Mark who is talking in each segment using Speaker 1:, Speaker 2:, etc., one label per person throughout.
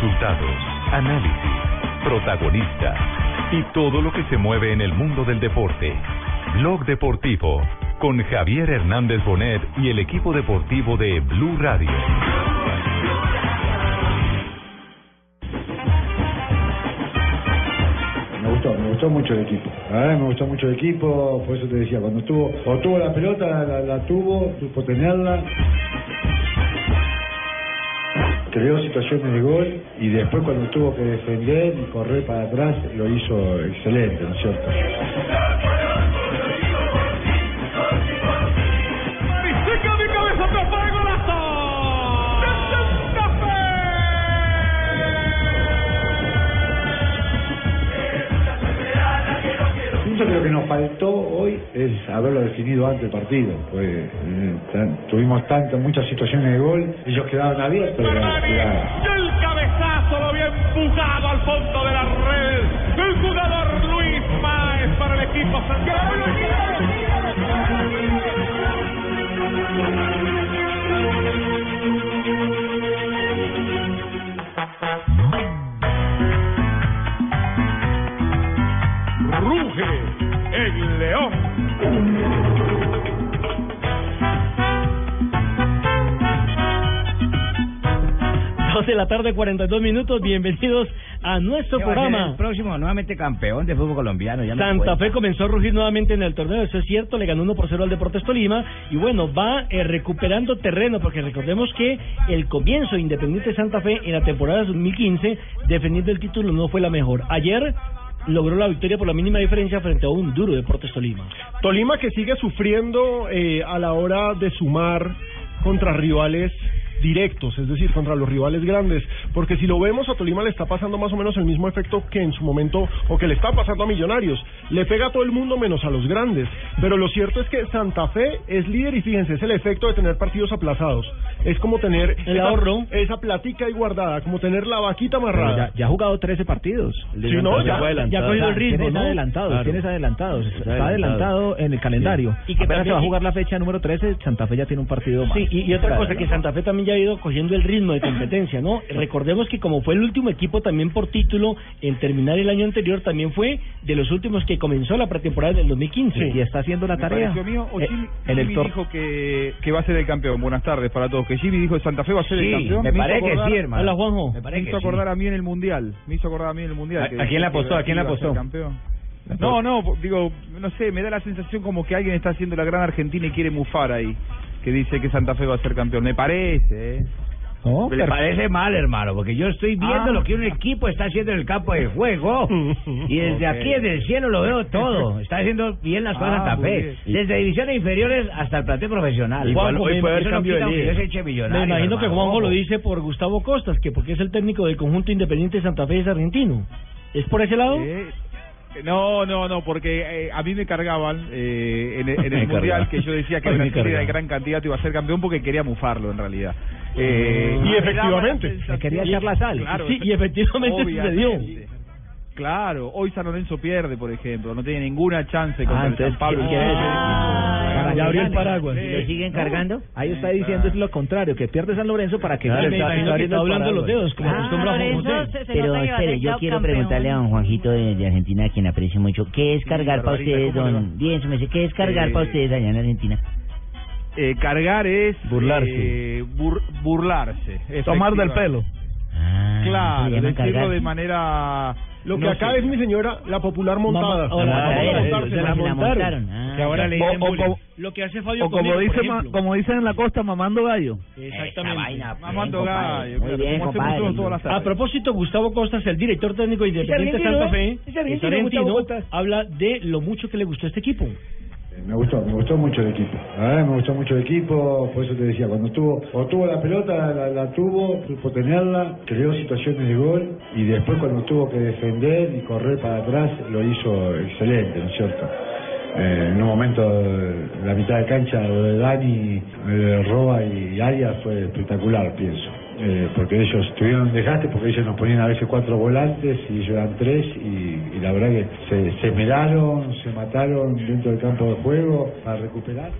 Speaker 1: Resultados, análisis, protagonistas y todo lo que se mueve en el mundo del deporte. Blog Deportivo con Javier Hernández Bonet y el equipo deportivo de Blue Radio.
Speaker 2: Me gustó, me gustó mucho el equipo. Me gustó mucho el equipo, por eso te decía, cuando tuvo, cuando tuvo la pelota, la, la tuvo, supo tenerla. Creó situaciones de gol y después cuando tuvo que defender y correr para atrás lo hizo excelente, ¿no es cierto? Que lo que nos faltó hoy es haberlo definido antes del partido. Pues, eh, tan- tuvimos tantas, muchas situaciones de gol, ellos quedaban abiertos. Y
Speaker 3: el cabezazo lo había empujado al fondo de la red. El jugador Luis Máez para el equipo Ruge el león.
Speaker 4: Dos de la tarde, 42 minutos. Bienvenidos a nuestro
Speaker 5: ¿Qué va a ser
Speaker 4: programa.
Speaker 5: El próximo, nuevamente campeón de fútbol colombiano. Ya
Speaker 4: Santa. Fe comenzó a rugir nuevamente en el torneo, eso es cierto, le ganó 1 por 0 al Deportes Tolima y bueno, va eh, recuperando terreno porque recordemos que el comienzo de Independiente Santa Fe en la temporada 2015 defendiendo el título no fue la mejor. Ayer logró la victoria por la mínima diferencia frente a un duro Deportes Tolima.
Speaker 6: Tolima que sigue sufriendo eh, a la hora de sumar contra rivales directos, es decir, contra los rivales grandes, porque si lo vemos a Tolima le está pasando más o menos el mismo efecto que en su momento o que le está pasando a Millonarios, le pega a todo el mundo menos a los grandes, pero lo cierto es que Santa Fe es líder y fíjense, es el efecto de tener partidos aplazados, es como tener
Speaker 4: El
Speaker 6: esa,
Speaker 4: ahorro.
Speaker 6: esa platica ahí guardada, como tener la vaquita amarrada.
Speaker 5: ya, ya ha jugado 13 partidos.
Speaker 6: Sí, no, ya-
Speaker 4: ya ha cogido el ritmo,
Speaker 5: Tienes
Speaker 4: ¿no?
Speaker 5: adelantados,
Speaker 4: Claro.
Speaker 5: tienes adelantados. Está, adelantado en el calendario.
Speaker 4: Y que
Speaker 5: Apenas se va a jugar la fecha número 13, Santa Fe ya tiene un partido más.
Speaker 4: Sí, y, y otra cosa, que Santa Fe también ya ha ido cogiendo el ritmo de competencia, ¿no? Recordemos que como fue el último equipo también por título en terminar el año anterior, también fue de los últimos que comenzó la pretemporada del 2015.
Speaker 5: Y está haciendo la
Speaker 7: Me
Speaker 5: tarea.
Speaker 7: mío, o
Speaker 5: Eh,
Speaker 7: Jimmy,
Speaker 5: en el
Speaker 7: Jimmy
Speaker 5: tor-
Speaker 7: dijo que, que va a ser el campeón. Buenas tardes para todos. Que Jimmy dijo que Santa Fe va a ser el
Speaker 5: Sí,
Speaker 7: campeón.
Speaker 5: me
Speaker 7: hizo
Speaker 5: parece que
Speaker 7: acordar-
Speaker 5: sí, hermano.
Speaker 4: Hola, Juanjo.
Speaker 5: Me parece
Speaker 7: Me hizo
Speaker 5: que sí.
Speaker 7: acordar a mí en el Mundial. Me hizo acordar a mí en el Mundial.
Speaker 5: ¿A-
Speaker 7: que
Speaker 5: a quién
Speaker 7: que
Speaker 5: apostó? ¿A quién
Speaker 7: ser
Speaker 5: apostó?
Speaker 7: campeón. No, no, digo, no sé, me da la sensación como que alguien está haciendo la gran Argentina y quiere mufar ahí. Que dice que Santa Fe va a ser campeón. Me parece, ¿eh?
Speaker 5: No, pero-
Speaker 8: parece mal, hermano, porque yo estoy viendo
Speaker 7: Ah.
Speaker 8: lo que un equipo está haciendo en el campo de juego. Y desde aquí, desde el cielo, lo veo todo. Está haciendo bien las cosas
Speaker 7: Ah,
Speaker 8: Santa Fe. Desde divisiones inferiores hasta el plantel profesional.
Speaker 4: Igual
Speaker 8: Juanjo,
Speaker 4: hoy
Speaker 8: me-
Speaker 4: puede haber
Speaker 8: no
Speaker 4: cambio
Speaker 8: quita
Speaker 4: de líder.
Speaker 8: yo se eche millonario,
Speaker 4: Me imagino que. Juanjo lo dice por Gustavo Costas, que porque es el técnico del conjunto Independiente Santa Fe es argentino. ¿Es por ese lado?
Speaker 7: Eh, No, no, no, porque eh, a mí me cargaban eh, en, el- en
Speaker 5: Me
Speaker 7: el Mundial que yo decía que
Speaker 5: me
Speaker 7: Brasil era el gran candidato y iba a ser campeón porque quería mufarlo en realidad. Eh,
Speaker 6: Y
Speaker 7: me daba
Speaker 6: efectivamente.
Speaker 5: Le quería echar la sal.
Speaker 7: Claro,
Speaker 4: Sí, y efectivamente sucedió.
Speaker 7: Claro, hoy San Lorenzo pierde, por ejemplo, no tiene ninguna chance contra
Speaker 5: Ah,
Speaker 7: el
Speaker 5: entonces,
Speaker 7: San Pablo.
Speaker 8: Ah,
Speaker 4: Ya abrió el
Speaker 8: ¿y
Speaker 4: paraguas.
Speaker 8: ¿Le siguen cargando?
Speaker 5: Ahí está diciendo es lo contrario, que pierde San Lorenzo para que
Speaker 4: Claro,
Speaker 5: gane abriendo
Speaker 4: está
Speaker 5: el
Speaker 4: hablando los dedos, como
Speaker 8: Ah,
Speaker 4: acostumbra
Speaker 9: Lorenzo
Speaker 4: José.
Speaker 9: se- se
Speaker 8: Pero espere, yo quiero
Speaker 9: campeón.
Speaker 8: preguntarle a don Juanjito de, de Argentina, a quien aprecio mucho, ¿qué es cargar para ustedes,
Speaker 7: ¿cómo le
Speaker 8: don? Dice, ¿qué es cargar
Speaker 7: Eh,
Speaker 8: para ustedes allá en Argentina?
Speaker 7: Eh, cargar es
Speaker 5: Burlarse.
Speaker 7: eh, bur- burlarse.
Speaker 6: Tomar del pelo.
Speaker 8: Ah,
Speaker 7: Claro,
Speaker 8: ¿se llama
Speaker 7: decirlo
Speaker 8: cargar?
Speaker 7: de manera
Speaker 6: Lo que
Speaker 7: no
Speaker 6: acá
Speaker 7: sé.
Speaker 6: es mi señora, la popular montada.
Speaker 4: Lo que hace Fabio
Speaker 7: o como
Speaker 4: conmigo,
Speaker 7: dice ma- como dicen en la costa mamando gallo
Speaker 4: Exactamente.
Speaker 8: Vaina,
Speaker 7: mamando
Speaker 8: compadre.
Speaker 7: gallo
Speaker 8: Muy
Speaker 7: claro,
Speaker 8: bien,
Speaker 7: como hacemos
Speaker 8: compadre.
Speaker 7: nosotros todas las
Speaker 4: A propósito, Gustavo Costas, el director técnico de Independiente
Speaker 8: argentino,
Speaker 4: Santa Fe,
Speaker 8: ¿eh? Es argentino,
Speaker 4: habla de lo mucho que le gustó este equipo.
Speaker 2: Me gustó, me gustó mucho el equipo. Verdad me gustó mucho el equipo, por eso te decía, cuando tuvo, o tuvo la pelota, la, la tuvo, supo tenerla, creó situaciones de gol y después cuando tuvo que defender y correr para atrás lo hizo excelente, ¿no es cierto? Eh, en un momento la mitad de cancha de Dani, de Roa y Arias fue espectacular, pienso. Eh, porque ellos tuvieron un desgaste, porque ellos nos ponían a veces cuatro volantes y ellos eran tres y, y la verdad que se, se se mataron dentro del campo de juego para recuperar.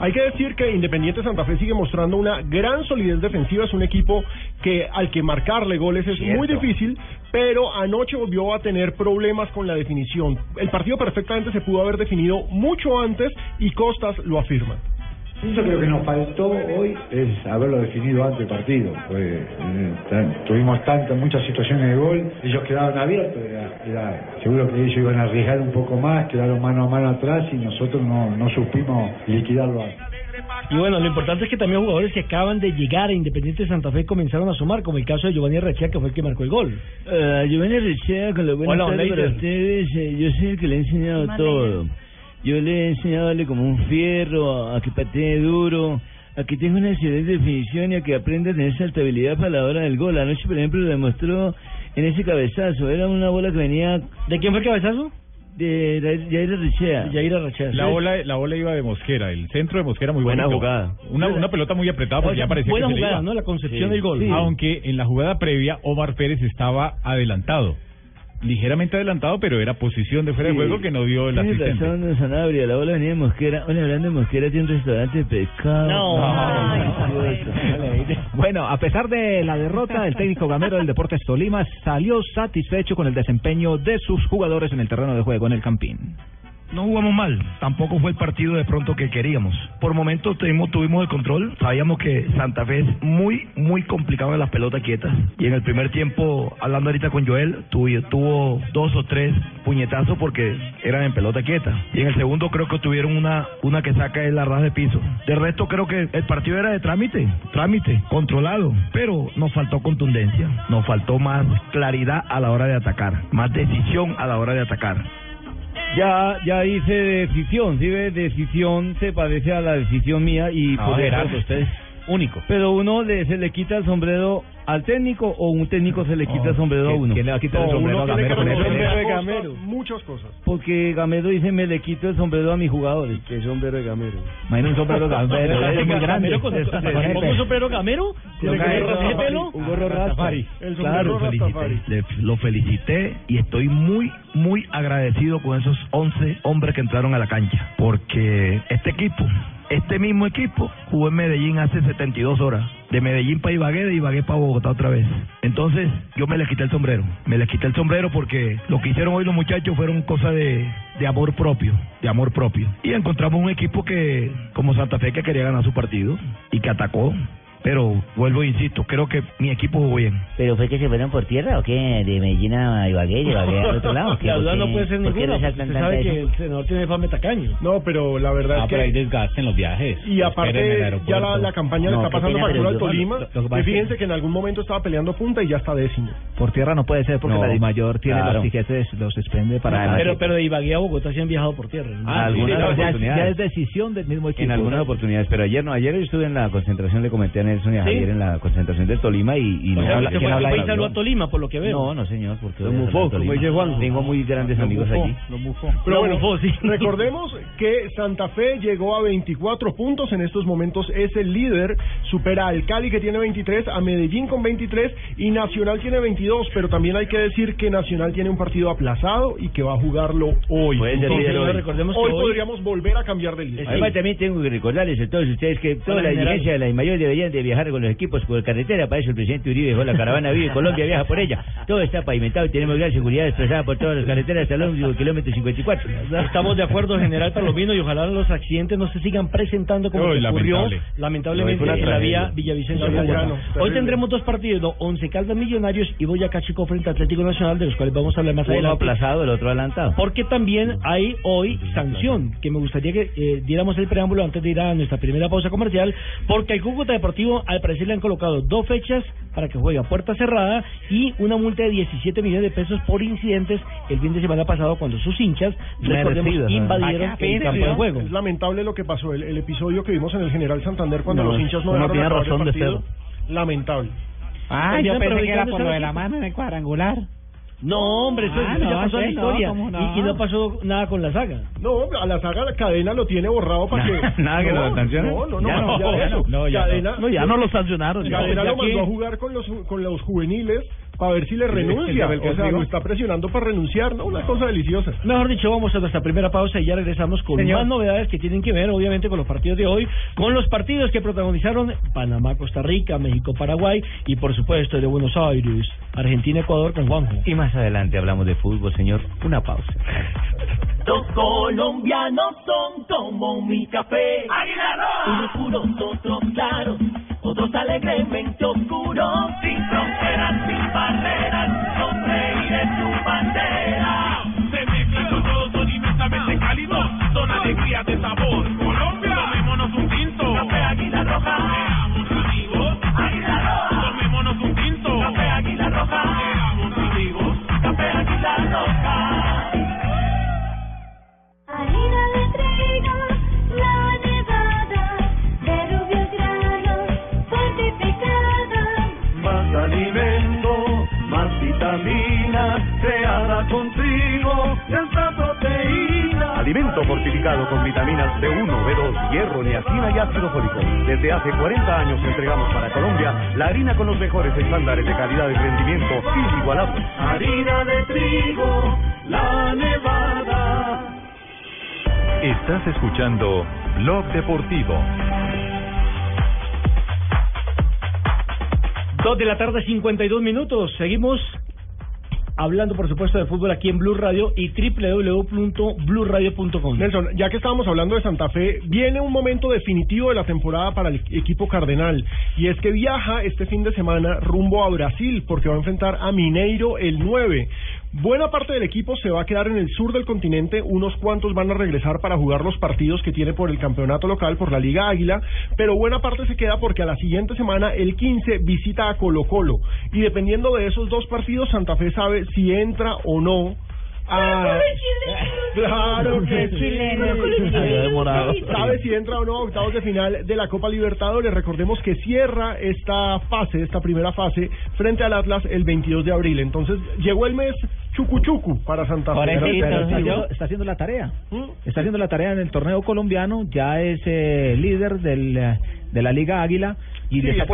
Speaker 6: Hay que decir que Independiente Santa Fe sigue mostrando una gran solidez defensiva. Es un equipo que al que marcarle goles es muy difícil, pero anoche volvió a tener problemas con la definición. El partido perfectamente se pudo haber definido mucho antes y Costas lo afirma.
Speaker 2: Yo creo que nos faltó hoy es haberlo definido antes del partido. Pues, eh, tuvimos tantas, muchas situaciones de gol, ellos quedaron abiertos, era, era- seguro que ellos iban a arriesgar un poco más, quedaron mano a mano atrás y nosotros no, no supimos liquidarlo antes.
Speaker 4: Y bueno, lo importante es que también jugadores que acaban de llegar a Independiente Santa Fe comenzaron a sumar, como el caso de Giovanni Rechea, que fue el que marcó el gol.
Speaker 8: Uh, Giovanni Rechea, con lo tardes para ustedes. eh, yo soy el que le he enseñado todo. Yo le he enseñado a darle como un fierro, a que patee duro, a que tenga una excelente definición y a que aprenda a tener saltabilidad para la hora del gol. Anoche, por ejemplo, lo demostró en ese cabezazo. Era una bola que venía...
Speaker 4: ¿De quién fue el cabezazo?
Speaker 8: De Ra- Jair Rechea.
Speaker 4: Jair Rechea.
Speaker 10: La bola, la bola iba de Mosquera, el centro de Mosquera muy
Speaker 8: Buena
Speaker 10: bonito.
Speaker 8: jugada.
Speaker 10: Una, una pelota muy apretada porque
Speaker 4: O sea,
Speaker 10: ya parecía
Speaker 4: buena
Speaker 10: que se le
Speaker 4: jugada,
Speaker 10: iba.
Speaker 4: ¿no? La concepción del gol. Sí.
Speaker 10: Aunque en la jugada previa Omar Pérez estaba adelantado. Ligeramente adelantado, pero era posición de fuera de juego que no vio el
Speaker 8: Tiene
Speaker 10: asistente.
Speaker 8: razón, don Sanabria. La bola venía de Mosquera. Hola, hablando de Mosquera, tiene un restaurante de pescado.
Speaker 5: Bueno, a pesar de la derrota, el técnico gamero del Deportes Tolima salió satisfecho con el desempeño de sus jugadores en el terreno de juego en el Campín.
Speaker 11: No jugamos mal, tampoco fue el partido de pronto que queríamos. Por momentos tuvimos, tuvimos el control, sabíamos que Santa Fe es muy, muy complicado en las pelotas quietas. Y en el primer tiempo, hablando ahorita con Joel, tuvo, tuvo dos o tres puñetazos porque eran en pelota quieta. Y en el segundo creo que tuvieron una, una que saca el ras de piso. De resto creo que el partido era de trámite, trámite, controlado, pero nos faltó contundencia, nos faltó más claridad a la hora de atacar, más decisión a la hora de atacar.
Speaker 8: Ya, ya hice decisión, si ve, decisión se parece a la decisión mía y
Speaker 10: No,
Speaker 8: por eso-
Speaker 10: Gerardo, usted es único.
Speaker 8: Pero uno le, se le quita el sombrero al técnico o un técnico se le quita el sombrero a uno.
Speaker 5: ¿Quién le va a quitar el sombrero a Gamero
Speaker 4: Gamero.
Speaker 6: muchas cosas.
Speaker 8: Porque Gamero dice me le quito el sombrero a mis jugadores. ¿Qué sombrero de Gamero?
Speaker 5: Imagina un sombrero Gamero, es muy grande.
Speaker 4: Gamero con,
Speaker 5: Eso se
Speaker 4: ¿le
Speaker 5: pone
Speaker 4: pongo un sombrero gamero?
Speaker 8: Un gorro Rastafari.
Speaker 11: Claro, lo felicité y estoy muy, muy agradecido con esos 11 hombres que entraron a la cancha. Porque este equipo, este mismo equipo, jugó en Medellín hace 72 horas. De Medellín para Ibagué, de Ibagué para Bogotá otra vez. Entonces, yo me les quité el sombrero. Me les quité el sombrero porque lo que hicieron hoy los muchachos fueron cosas de, de amor propio. De amor propio. Y encontramos un equipo que, como Santa Fe, que quería ganar su partido y que atacó. Pero vuelvo e insisto, creo que mi equipo jugó bien.
Speaker 12: ¿Pero fue que se fueron por tierra o qué? ¿De Medellín a Ibagué, de Ibagué al otro lado?
Speaker 4: La
Speaker 12: ¿Por
Speaker 4: duda no puede ser ninguna. porque Usted sabe que
Speaker 12: eso?
Speaker 4: el senador tiene fama de tacaño.
Speaker 6: No, pero la verdad
Speaker 10: Ah,
Speaker 6: es
Speaker 10: pero hay
Speaker 6: que...
Speaker 10: desgaste en los viajes.
Speaker 6: Y aparte, ya la, la campaña le
Speaker 12: No,
Speaker 6: está
Speaker 12: qué
Speaker 6: pasando
Speaker 12: pena,
Speaker 6: factura al Tolima.
Speaker 5: lo- lo que pasa
Speaker 6: Y
Speaker 5: que-
Speaker 6: fíjense que en algún momento estaba peleando punta y ya está décimo.
Speaker 5: Por tierra no puede ser porque
Speaker 8: No,
Speaker 5: la Dimayor tiene
Speaker 8: claro.
Speaker 5: los tiquetes, los expende para...
Speaker 8: Claro,
Speaker 4: Pero, pero de Ibagué a Bogotá sí han viajado por tierra. ¿no?
Speaker 8: Ah, algunas
Speaker 5: Sí, no,
Speaker 8: oportunidades.
Speaker 5: ya es decisión del mismo equipo.
Speaker 8: En algunas oportunidades, pero ayer no, ayer yo estuve en la concentración, le comenté a Nelson y a
Speaker 4: ¿Sí?
Speaker 8: Javier en la concentración del Tolima y, y
Speaker 4: O
Speaker 8: no
Speaker 4: sea,
Speaker 8: habla- ¿quién habla de
Speaker 4: a Tolima, por lo que veo.
Speaker 8: No, no señor, porque
Speaker 4: Lo mufó, como dice Juanjo.
Speaker 8: Tengo muy grandes amigos allí.
Speaker 6: Pero
Speaker 4: Lo
Speaker 6: bueno,
Speaker 4: bufó, sí.
Speaker 6: recordemos que Santa Fe llegó a 24 puntos, en estos momentos es el líder, supera al Cali que tiene 23, a Medellín con 23 y Nacional tiene 22, pero también hay que decir que Nacional tiene un partido aplazado y que va a jugarlo hoy.
Speaker 8: Puede ser
Speaker 6: Entonces,
Speaker 8: hoy.
Speaker 4: recordemos que
Speaker 6: hoy podríamos volver a cambiar de líder.
Speaker 8: Además también tengo que recordarles a todos ustedes que toda
Speaker 4: Hola,
Speaker 8: la dirigencia de la mayor deberían de viajar con los equipos por carretera, para eso el presidente Uribe dejó la caravana viva y Colombia viaja por ella. Todo está pavimentado y tenemos gran seguridad expresada por todas las carreteras hasta el kilómetro 54.
Speaker 4: Estamos de acuerdo, general Palomino, y ojalá los accidentes no se sigan presentando como
Speaker 10: Uy,
Speaker 4: ocurrió
Speaker 10: lamentable.
Speaker 4: lamentablemente
Speaker 8: No,
Speaker 4: en la vía Villavicencio
Speaker 6: bueno,
Speaker 4: Hoy tendremos dos partidos, ¿no? Once Caldas Millonarios y Boyacá Chico frente a Atlético Nacional, de los cuales vamos a hablar más
Speaker 8: Uno
Speaker 4: adelante.
Speaker 8: aplazado, el otro adelantado.
Speaker 4: Porque también hay hoy sanción, que me gustaría que eh, diéramos el preámbulo antes de ir a nuestra primera pausa comercial, porque al Cúcuta Deportivo al parecer le han colocado dos fechas para que juegue a puerta cerrada y una multa de 17 millones de pesos por incidentes el fin de semana pasado cuando sus hinchas, recordemos,
Speaker 6: Merecido, ¿no?
Speaker 4: invadieron el campo de
Speaker 6: ¿no?
Speaker 4: juego.
Speaker 6: Es lamentable lo que pasó, el, el episodio que vimos en el General Santander cuando
Speaker 4: No,
Speaker 6: los hinchas no dejaron el
Speaker 4: razón de
Speaker 6: partido. Lamentable.
Speaker 13: Ah, yo pensé que era por lo de la mano en el cuadrangular.
Speaker 4: No, hombre, eso,
Speaker 13: Ah,
Speaker 4: eso ya
Speaker 13: no,
Speaker 4: pasó a la
Speaker 13: no,
Speaker 4: historia.
Speaker 13: ¿cómo no?
Speaker 4: Y, y no pasó nada con la saga.
Speaker 6: No, a la saga la cadena lo tiene borrado para que...
Speaker 4: Nada que
Speaker 6: no,
Speaker 4: lo sancionen.
Speaker 6: No, no, no,
Speaker 4: Ya no, ya no. No, ya
Speaker 6: cadena,
Speaker 4: no. No, ya no lo sancionaron, ya.
Speaker 6: Cadena
Speaker 4: Ya
Speaker 6: lo mandó a jugar con los, con los juveniles para ver si le renuncia.
Speaker 4: el
Speaker 6: O sea, lo está presionando para renunciar, ¿no? Una cosa deliciosa.
Speaker 4: Mejor dicho, vamos a nuestra primera pausa y ya regresamos con
Speaker 6: Señor.
Speaker 4: más novedades que tienen que ver, obviamente, con los partidos de hoy, con los partidos que protagonizaron Panamá, Costa Rica, México, Paraguay y, por supuesto, de Buenos Aires, Argentina, Ecuador con Juanjo.
Speaker 8: Y más adelante hablamos de fútbol, señor. Una pausa.
Speaker 14: Los colombianos son como mi café. Unos puros, otros claros, otros alegremente oscuros. Sin fronteras, sin barreras, con reír en su bandera.
Speaker 3: Se mezclan con todos, son inmensamente cálidos, son alegrías de sabor. Colombia, tomémonos un tinto.
Speaker 14: Café Águila Roja.
Speaker 3: Seamos amigos.
Speaker 14: Águila Roja.
Speaker 3: Tomémonos un tinto.
Speaker 14: Café Águila Roja.
Speaker 3: Seamos amigos.
Speaker 14: Café Águila Roja. Alimento
Speaker 15: fortificado con vitaminas B1, B2, hierro, niacina y ácido fólico. Desde hace 40 años entregamos para Colombia la harina con los mejores estándares de calidad y rendimiento inigualables.
Speaker 14: Harina de trigo, la nevada.
Speaker 1: Estás escuchando Blog Deportivo.
Speaker 4: Dos de la tarde, 52 minutos. Seguimos hablando, por supuesto, de fútbol aquí en Blue Radio y www.bluradio.com.
Speaker 6: Nelson, ya que estábamos hablando de Santa Fe, viene un momento definitivo de la temporada para el equipo cardenal y es que viaja este fin de semana rumbo a Brasil porque va a enfrentar a Mineiro el 9. Buena parte del equipo se va a quedar en el sur del continente, unos cuantos van a regresar para jugar los partidos que tiene por el campeonato local, por la Liga Águila, pero buena parte se queda porque a la siguiente semana, el 15, visita a Colo Colo y dependiendo de esos dos partidos, Santa Fe sabe si entra o no a... Claro que sí. ¿Sabe si entra o no a octavos de final de la Copa Libertadores? Recordemos que cierra esta fase, esta primera fase, frente al Atlas el 22 de abril. Entonces, llegó el mes chucuchucu para Santa Fe.
Speaker 5: Pero- pero está, haciendo, está haciendo la tarea. Está haciendo la tarea en el torneo colombiano. Ya es eh, líder del, eh, de la Liga Águila. Y
Speaker 6: Sí,
Speaker 5: le está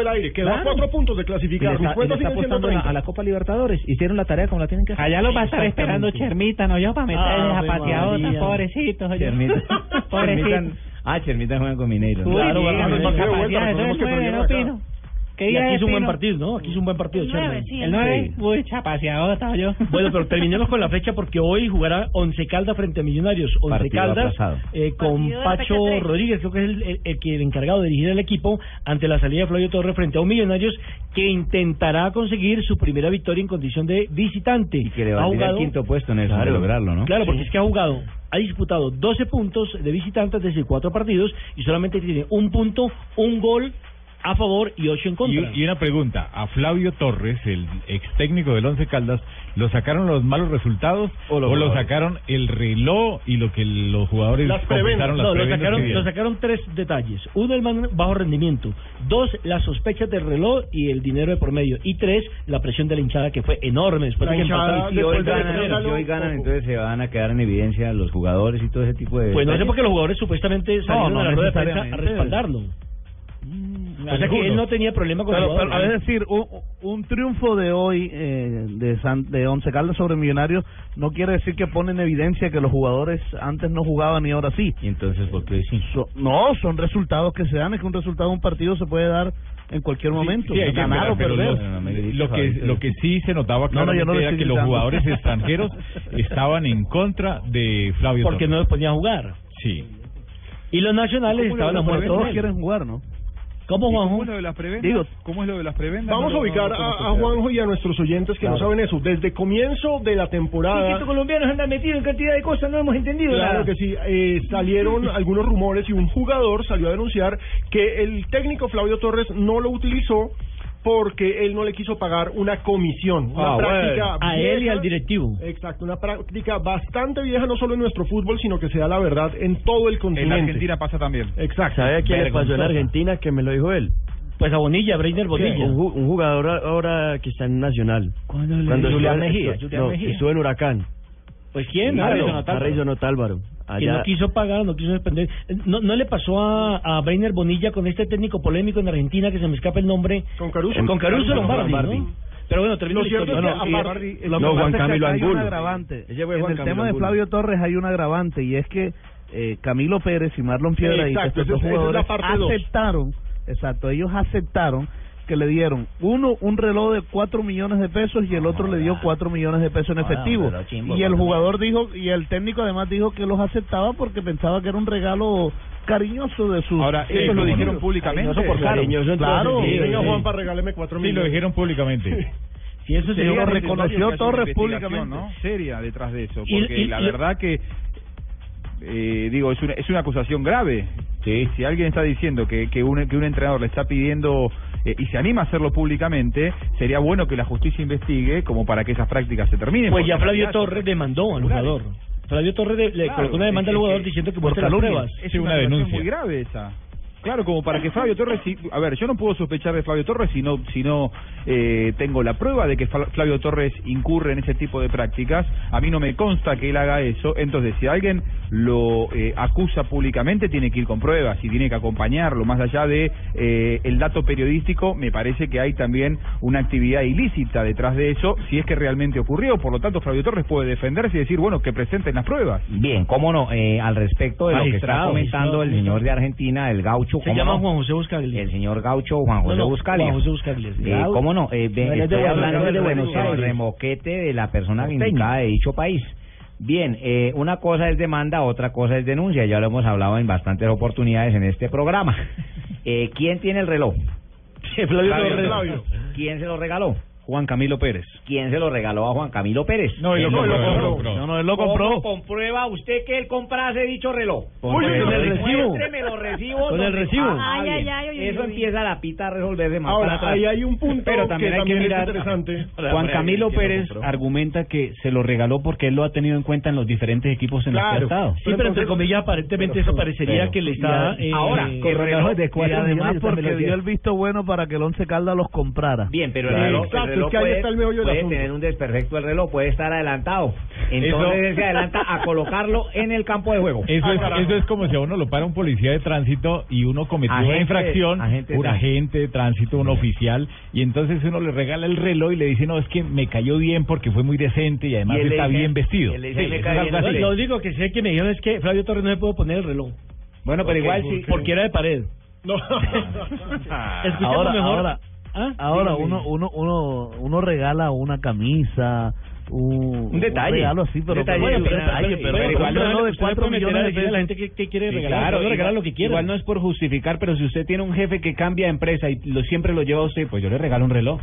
Speaker 6: el aire. Quedó a cuatro puntos de clasificar.
Speaker 5: Y está, y está apostando a la,
Speaker 6: 30.
Speaker 5: a la Copa Libertadores. Hicieron la tarea como la tienen que hacer.
Speaker 13: Allá lo va a estar esperando Chermita, ¿no? Yo para meterles a pateadotas, pobrecitos.
Speaker 8: Chermita.
Speaker 13: Pobrecito.
Speaker 8: Chermita- Ah, Chermita juega con Mineiro.
Speaker 13: Uy,
Speaker 8: Claro, bueno,
Speaker 13: ¿no,
Speaker 4: aquí
Speaker 13: es,
Speaker 4: hizo un buen partido, ¿no? Aquí hizo un buen partido,
Speaker 13: El nueve,
Speaker 4: Charlie.
Speaker 13: sí, el nueve. Uy, chapaseadota yo.
Speaker 4: Bueno, pero terminemos con la fecha porque hoy jugará Once Caldas frente a Millonarios. Once
Speaker 8: Partido
Speaker 4: Caldas eh, con Pacho. Rodríguez, creo que es el, el- el que el encargado de dirigir el equipo ante la salida de Flavio Torres frente a un Millonarios que intentará conseguir su primera victoria en condición de visitante.
Speaker 8: Y que le
Speaker 4: Ha
Speaker 8: valdría el quinto puesto en eso, de lograrlo, ¿no?
Speaker 4: Claro, porque
Speaker 8: Sí.
Speaker 4: es que ha jugado, ha disputado 12 puntos de visitantes desde cuatro partidos y solamente tiene un punto, un gol a favor y ocho en contra.
Speaker 10: Y, y una pregunta, a Flavio Torres, el ex técnico del Once Caldas, ¿lo sacaron los malos resultados o, lo
Speaker 4: jugadores?
Speaker 10: sacaron el reloj y lo que los jugadores
Speaker 4: Las
Speaker 10: confesaron las
Speaker 4: No, lo sacaron, lo sacaron tres detalles. Uno, el bajo rendimiento. Dos, las sospechas del reloj y el dinero de por medio. Y tres, la presión de la hinchada que fue enorme después
Speaker 8: La
Speaker 4: de que
Speaker 8: hinchada,
Speaker 4: empataron.
Speaker 8: si hoy ganan, si hoy ganan, entonces se van a quedar en evidencia los jugadores y todo ese tipo de...
Speaker 4: Pues no sé
Speaker 8: detalles.
Speaker 4: por qué los jugadores supuestamente salieron
Speaker 8: no
Speaker 4: a la rueda de prensa a
Speaker 8: necesariamente.
Speaker 4: O sea que él no tenía problema con
Speaker 16: Pero,
Speaker 4: los
Speaker 16: pero,
Speaker 4: jugadores.
Speaker 16: es decir, un, un triunfo de hoy eh, de, San, de Once Caldas sobre Millonarios no quiere decir que pone en evidencia que los jugadores antes no jugaban y ahora sí.
Speaker 8: ¿Y entonces por qué sí?
Speaker 16: So- no, son resultados que se dan, es que un resultado de un partido se puede dar en cualquier momento,
Speaker 10: Sí, que
Speaker 16: ganar o perder.
Speaker 10: los- lo que lo que sí se notaba
Speaker 16: No, no, yo
Speaker 10: claramente
Speaker 16: no lo
Speaker 10: era que los jugadores extranjeros estaban en contra de Flavio
Speaker 4: Porque
Speaker 10: Torres.
Speaker 4: no los ponía a jugar.
Speaker 10: Sí.
Speaker 4: Y los nacionales
Speaker 16: ¿Cómo
Speaker 4: estaban
Speaker 16: pero
Speaker 4: muerte.
Speaker 16: todos quieren jugar, ¿no?
Speaker 4: ¿Cómo,
Speaker 7: Juanjo? ¿Cómo es lo de las prebendas?
Speaker 16: Digo,
Speaker 7: ¿Cómo es lo de las prebendas?
Speaker 6: Vamos
Speaker 7: No
Speaker 6: a ubicar
Speaker 7: no
Speaker 6: a, Juanjo y a nuestros oyentes que no saben eso. Desde comienzo de la temporada...
Speaker 4: Estos colombianos andan metidos en cantidad de cosas, no hemos entendido
Speaker 6: Claro
Speaker 4: nada.
Speaker 6: que sí, eh, salieron algunos rumores y un jugador salió a denunciar que el técnico Flavio Torres no lo utilizó porque él no le quiso pagar una comisión, una
Speaker 4: Ah,
Speaker 6: práctica
Speaker 4: bueno. A él y al directivo.
Speaker 6: Exacto, una práctica bastante vieja no solo en nuestro fútbol, sino que se da la verdad en todo el continente.
Speaker 7: Argentina pasa también.
Speaker 6: Exacto.
Speaker 17: ¿Sabe a quién le pasó en. Argentina? Que me lo dijo él.
Speaker 4: Pues a Bonilla, Breiner Bonilla.
Speaker 17: Un, ju- un jugador ahora que está en Nacional.
Speaker 4: ¿Cuándo le-
Speaker 17: Cuando
Speaker 4: Julián
Speaker 17: estuvo-
Speaker 4: Mejía,
Speaker 17: estu-
Speaker 4: Julián
Speaker 17: no,
Speaker 4: Mejía.
Speaker 17: estuvo en Huracán.
Speaker 4: Pues quién, Harrison Otálvaro. Que no quiso pagar, no quiso despender. ¿No, no le pasó a, a Breiner Bonilla con este técnico polémico en Argentina que se me escapa el nombre?
Speaker 6: Con Caruso.
Speaker 4: Con Caruso Lombardi,
Speaker 17: Lombardi.
Speaker 4: ¿no? Pero bueno, termino la historia.
Speaker 6: es que
Speaker 16: y-
Speaker 17: No, Juan
Speaker 16: es
Speaker 17: Camilo
Speaker 16: hay un
Speaker 17: Angulo.
Speaker 16: agravante. En
Speaker 17: Juan
Speaker 16: el
Speaker 17: Camilo
Speaker 16: tema de
Speaker 17: Angulo.
Speaker 16: Flavio Torres hay un agravante y es que eh, Camilo Pérez y Marlon Piedra y
Speaker 6: Exacto,
Speaker 16: estos dos
Speaker 6: esa es- esa es la
Speaker 16: jugadores
Speaker 6: parte dos.
Speaker 16: aceptaron, exacto, ellos aceptaron que le dieron uno un reloj de 4 millones de pesos y el otro le dio 4 millones de pesos en
Speaker 8: Ah,
Speaker 16: efectivo. y el jugador dijo, y el técnico además dijo que los aceptaba porque pensaba que era un regalo cariñoso de sus
Speaker 7: Ahora, ellos lo dijeron públicamente.
Speaker 16: Cariñoso por.
Speaker 17: Cariñoso,
Speaker 16: claro.
Speaker 17: sí,
Speaker 6: Venga, regáleme cuatro
Speaker 10: Sí,
Speaker 6: millones.
Speaker 10: lo dijeron públicamente.
Speaker 4: Si eso sería
Speaker 16: lo reconoció Torres públicamente.
Speaker 7: ¿no? Seria detrás de eso,
Speaker 4: Y-
Speaker 7: porque
Speaker 4: y-
Speaker 7: la
Speaker 4: y-
Speaker 7: verdad que eh, digo es una es una acusación grave.
Speaker 10: Sí.
Speaker 7: Si alguien está diciendo que que un que un entrenador le está pidiendo eh, y se anima a hacerlo públicamente, sería bueno que la justicia investigue como para que esas prácticas se terminen.
Speaker 4: Pues ya Flavio Torres demandó al jugador. Flavio Torres le,
Speaker 7: Claro,
Speaker 4: colocó una demanda al jugador
Speaker 7: que-
Speaker 4: diciendo que
Speaker 7: por
Speaker 4: muestre las pruebas.
Speaker 7: Es
Speaker 10: Sí,
Speaker 7: una,
Speaker 10: denuncia.
Speaker 7: muy grave esa. Claro, como para que Flavio Torres, si, a ver, yo no puedo sospechar de Flavio Torres si no, si no eh, tengo la prueba de que Fla- Flavio Torres incurre en ese tipo de prácticas. A mí no me consta que él haga eso. Entonces, si alguien lo eh, acusa públicamente, tiene que ir con pruebas y tiene que acompañarlo. Más allá de eh, el dato periodístico, me parece que hay también una actividad ilícita detrás de eso, si es que realmente ocurrió. Por lo tanto, Flavio Torres puede defenderse y decir, bueno, que presenten las pruebas.
Speaker 8: Bien, cómo no, eh, al respecto de lo que está comentando el señor de Argentina, el gaucho,
Speaker 4: Se
Speaker 8: ¿cómo
Speaker 4: llama
Speaker 8: no?
Speaker 4: Juan José Buscaglia.
Speaker 8: el señor gaucho Juan José
Speaker 4: No, no. Juan José Buscaglia.
Speaker 8: Eh, ¿Cómo no? Eh,
Speaker 4: de
Speaker 8: estoy hablando
Speaker 4: de
Speaker 8: del
Speaker 4: Buenos Aires.
Speaker 8: remoquete de la persona
Speaker 4: Técnico.
Speaker 8: indicada de dicho país. Bien, eh, una cosa es demanda, otra cosa es denuncia. Ya lo hemos hablado en bastantes oportunidades en este programa. Eh, ¿Quién tiene el reloj?
Speaker 4: Flavio.
Speaker 8: ¿Quién se lo regaló?
Speaker 10: Juan Camilo Pérez.
Speaker 8: ¿Quién se lo regaló a Juan Camilo Pérez?
Speaker 10: No, él lo
Speaker 8: ¿Quién
Speaker 10: compró,
Speaker 8: lo
Speaker 10: lo.
Speaker 16: No, no, él lo
Speaker 8: ¿Cómo
Speaker 16: compró.
Speaker 8: comprueba usted que él comprase dicho reloj?
Speaker 6: Uy,
Speaker 4: Con el recibo.
Speaker 8: Muéstreme los recibos.
Speaker 4: Con el recibo.
Speaker 8: Ah,
Speaker 18: Ay, ay,
Speaker 8: Eso empieza la pita a resolverse más para
Speaker 6: Ahora,
Speaker 8: atrás.
Speaker 6: ahí hay un punto
Speaker 10: Pero también
Speaker 6: que
Speaker 10: hay que mirar-
Speaker 6: es interesante.
Speaker 10: Juan Camilo
Speaker 8: ¿quién lo
Speaker 10: Pérez argumenta que se lo regaló porque él lo ha tenido en cuenta en los diferentes equipos en los que ha estado.
Speaker 4: Sí, pero entre comillas, aparentemente eso parecería que le está...
Speaker 8: y- ahora,
Speaker 4: eh,
Speaker 8: el reloj de
Speaker 16: Y además porque dio el visto bueno para que el Once Caldas los comprara.
Speaker 8: Bien, pero el reloj, reloj
Speaker 6: es que ahí
Speaker 8: puede,
Speaker 6: está el meollo del
Speaker 8: puede
Speaker 6: asunto.
Speaker 8: tener un desperfecto el reloj, puede estar adelantado. Entonces él se adelanta a colocarlo en el campo de juego.
Speaker 10: Eso, es, eso es como si a uno lo para un policía de tránsito y uno cometió
Speaker 8: Agente-
Speaker 10: una infracción,
Speaker 8: agente
Speaker 10: un agente de tránsito, un oficial, y entonces uno le regala el reloj y le dice, no, es que me cayó bien porque fue muy decente y además
Speaker 8: Y
Speaker 10: está
Speaker 8: dice-
Speaker 10: bien vestido. Sí, eso
Speaker 4: Lo, único que sé que me dijeron es que Flavio Torres no le puedo poner el reloj.
Speaker 8: Bueno, pero igual
Speaker 6: ¿Por
Speaker 8: sí.
Speaker 4: Porque era de pared.
Speaker 6: No.
Speaker 4: Escuchemos
Speaker 16: Ahora,
Speaker 4: mejor.
Speaker 16: ahora,
Speaker 4: ¿Ah?
Speaker 16: ahora uno, uno, uno, uno regala una camisa, un,
Speaker 8: Un detalle.
Speaker 16: regalo así, pero,
Speaker 8: Detalle,
Speaker 16: pero,
Speaker 8: pero-
Speaker 16: detalle,
Speaker 8: pero-
Speaker 16: pero,
Speaker 8: pero igual
Speaker 16: un
Speaker 8: no-
Speaker 16: de
Speaker 4: usted
Speaker 16: 4
Speaker 4: puede meter a
Speaker 16: millones de
Speaker 4: decirle a la
Speaker 16: pesos.
Speaker 4: gente que, que quiere
Speaker 10: Sí,
Speaker 4: regalar.
Speaker 10: claro, igual-
Speaker 4: regalar lo que quiera.
Speaker 10: Igual no es por justificar, pero si usted tiene un jefe que cambia de empresa y lo, siempre lo lleva a usted, pues yo le regalo un reloj.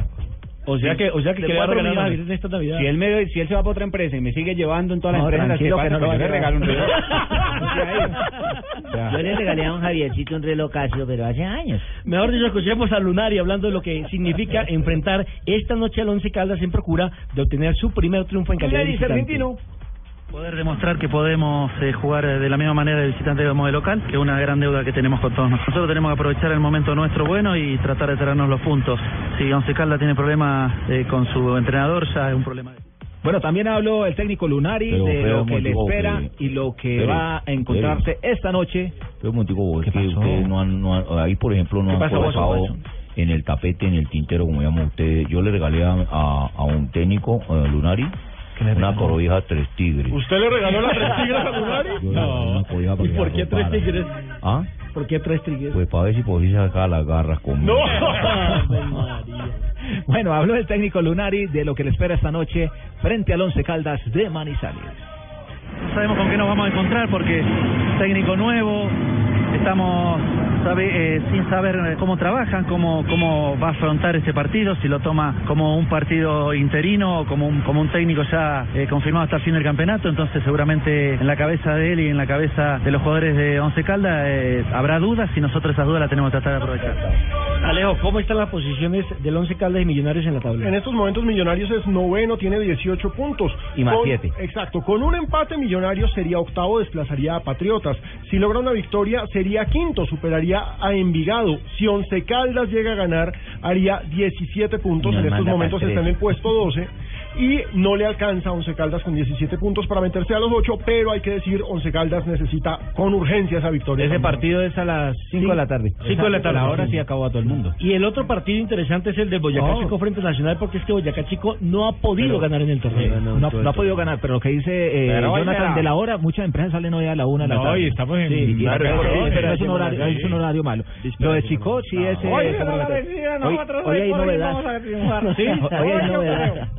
Speaker 4: O sea que, o sea que
Speaker 10: De
Speaker 4: quiere regalar a
Speaker 10: millones.
Speaker 4: Javier en esta Navidad.
Speaker 10: Si él, me, si él se va para otra empresa y me sigue llevando en todas las
Speaker 8: No,
Speaker 10: empresas que
Speaker 8: que no lo
Speaker 10: yo
Speaker 8: va
Speaker 10: le
Speaker 8: a
Speaker 10: regalo un reloj.
Speaker 8: Yo le regalé a un Javiercito un reloj Casio, pero hace años.
Speaker 4: Mejor dicho, escuchemos a Lunari hablando de lo que significa enfrentar esta noche al Once Caldas en procura de obtener su primer triunfo en calidad de visitante.
Speaker 19: Poder demostrar que podemos eh, jugar de la misma manera de visitante como de local, que es una gran deuda que tenemos con todos nosotros. Nosotros tenemos que aprovechar el momento nuestro bueno y tratar de traernos los puntos. Si Once Caldas tiene problemas eh, con su entrenador, ya es un problema.
Speaker 5: Bueno, también habló el técnico Lunari
Speaker 20: Pero,
Speaker 5: de
Speaker 20: pero,
Speaker 5: lo que le espera
Speaker 20: que-
Speaker 5: y lo que
Speaker 20: pero,
Speaker 5: va a encontrarse esta noche.
Speaker 20: Pero un momentico, es
Speaker 5: ¿Qué
Speaker 20: que ustedes no han, no han- ahí por ejemplo no
Speaker 5: ¿Qué
Speaker 20: han
Speaker 5: pasó,
Speaker 20: colocado en el tapete, en el tintero, como llaman ustedes. Yo le regalé a, a, a un técnico, eh, Lunari, una cobija tres tigres.
Speaker 6: ¿Usted le regaló las tres tigres a Lunari?
Speaker 20: Una para
Speaker 4: ¿Y por qué tres tigres?
Speaker 20: ¿Ah?
Speaker 4: ¿Por qué tres tigres?
Speaker 20: Pues para ver si podía sacar las garras conmigo.
Speaker 5: Bueno, habló el técnico Lunari de lo que le espera esta noche frente al Once Caldas de Manizales.
Speaker 19: No sabemos con qué nos vamos a encontrar porque técnico nuevo, estamos sabe, eh, sin saber eh, cómo trabajan, cómo, cómo va a afrontar este partido, si lo toma como un partido interino o como un, como un técnico ya eh, confirmado hasta el fin del campeonato, entonces seguramente en la cabeza de él y en la cabeza de los jugadores de Once Caldas eh, habrá dudas y nosotros esas dudas las tenemos que tratar de aprovechar.
Speaker 4: Alejo, ¿cómo están las posiciones del Once Caldas y Millonarios en la tabla?
Speaker 6: En estos momentos Millonarios es noveno, tiene 18 puntos.
Speaker 8: Y más
Speaker 6: Con-
Speaker 8: siete.
Speaker 6: Exacto. Con un empate Millonarios sería octavo, desplazaría a Patriotas. Si logra una victoria sería quinto, superaría a Envigado. Si Once Caldas llega a ganar, haría 17 puntos.
Speaker 8: Nos
Speaker 6: en estos momentos está en el puesto 12. Y no le alcanza a Once Caldas con 17 puntos para meterse a los 8, pero hay que decir, Once Caldas necesita con urgencia esa victoria.
Speaker 5: Ese
Speaker 6: también.
Speaker 5: partido es a las 5 de la tarde.
Speaker 4: Cinco de la tarde.
Speaker 5: Ahora sí acabó a todo el mundo.
Speaker 4: Y el otro partido interesante es el del Boyacá
Speaker 5: Oh.
Speaker 4: Chico frente Nacional, porque es que Boyacá Chico no ha podido
Speaker 5: Pero-
Speaker 4: ganar en el torneo.
Speaker 5: No, no ha podido ganar, pero lo que dice eh, Jonathan de la hora, muchas empresas salen hoy a la una de la
Speaker 10: No,
Speaker 5: tarde.
Speaker 10: y estamos en-
Speaker 5: Sí, y
Speaker 10: claro,
Speaker 5: pero,
Speaker 10: sí,
Speaker 5: es un
Speaker 10: sí,
Speaker 5: horario,
Speaker 10: sí.
Speaker 5: es un horario malo. Lo de Chico sí es... eh, hoy, hay novedad.
Speaker 13: vamos a triunfar.
Speaker 5: Sí, hoy hay novedad.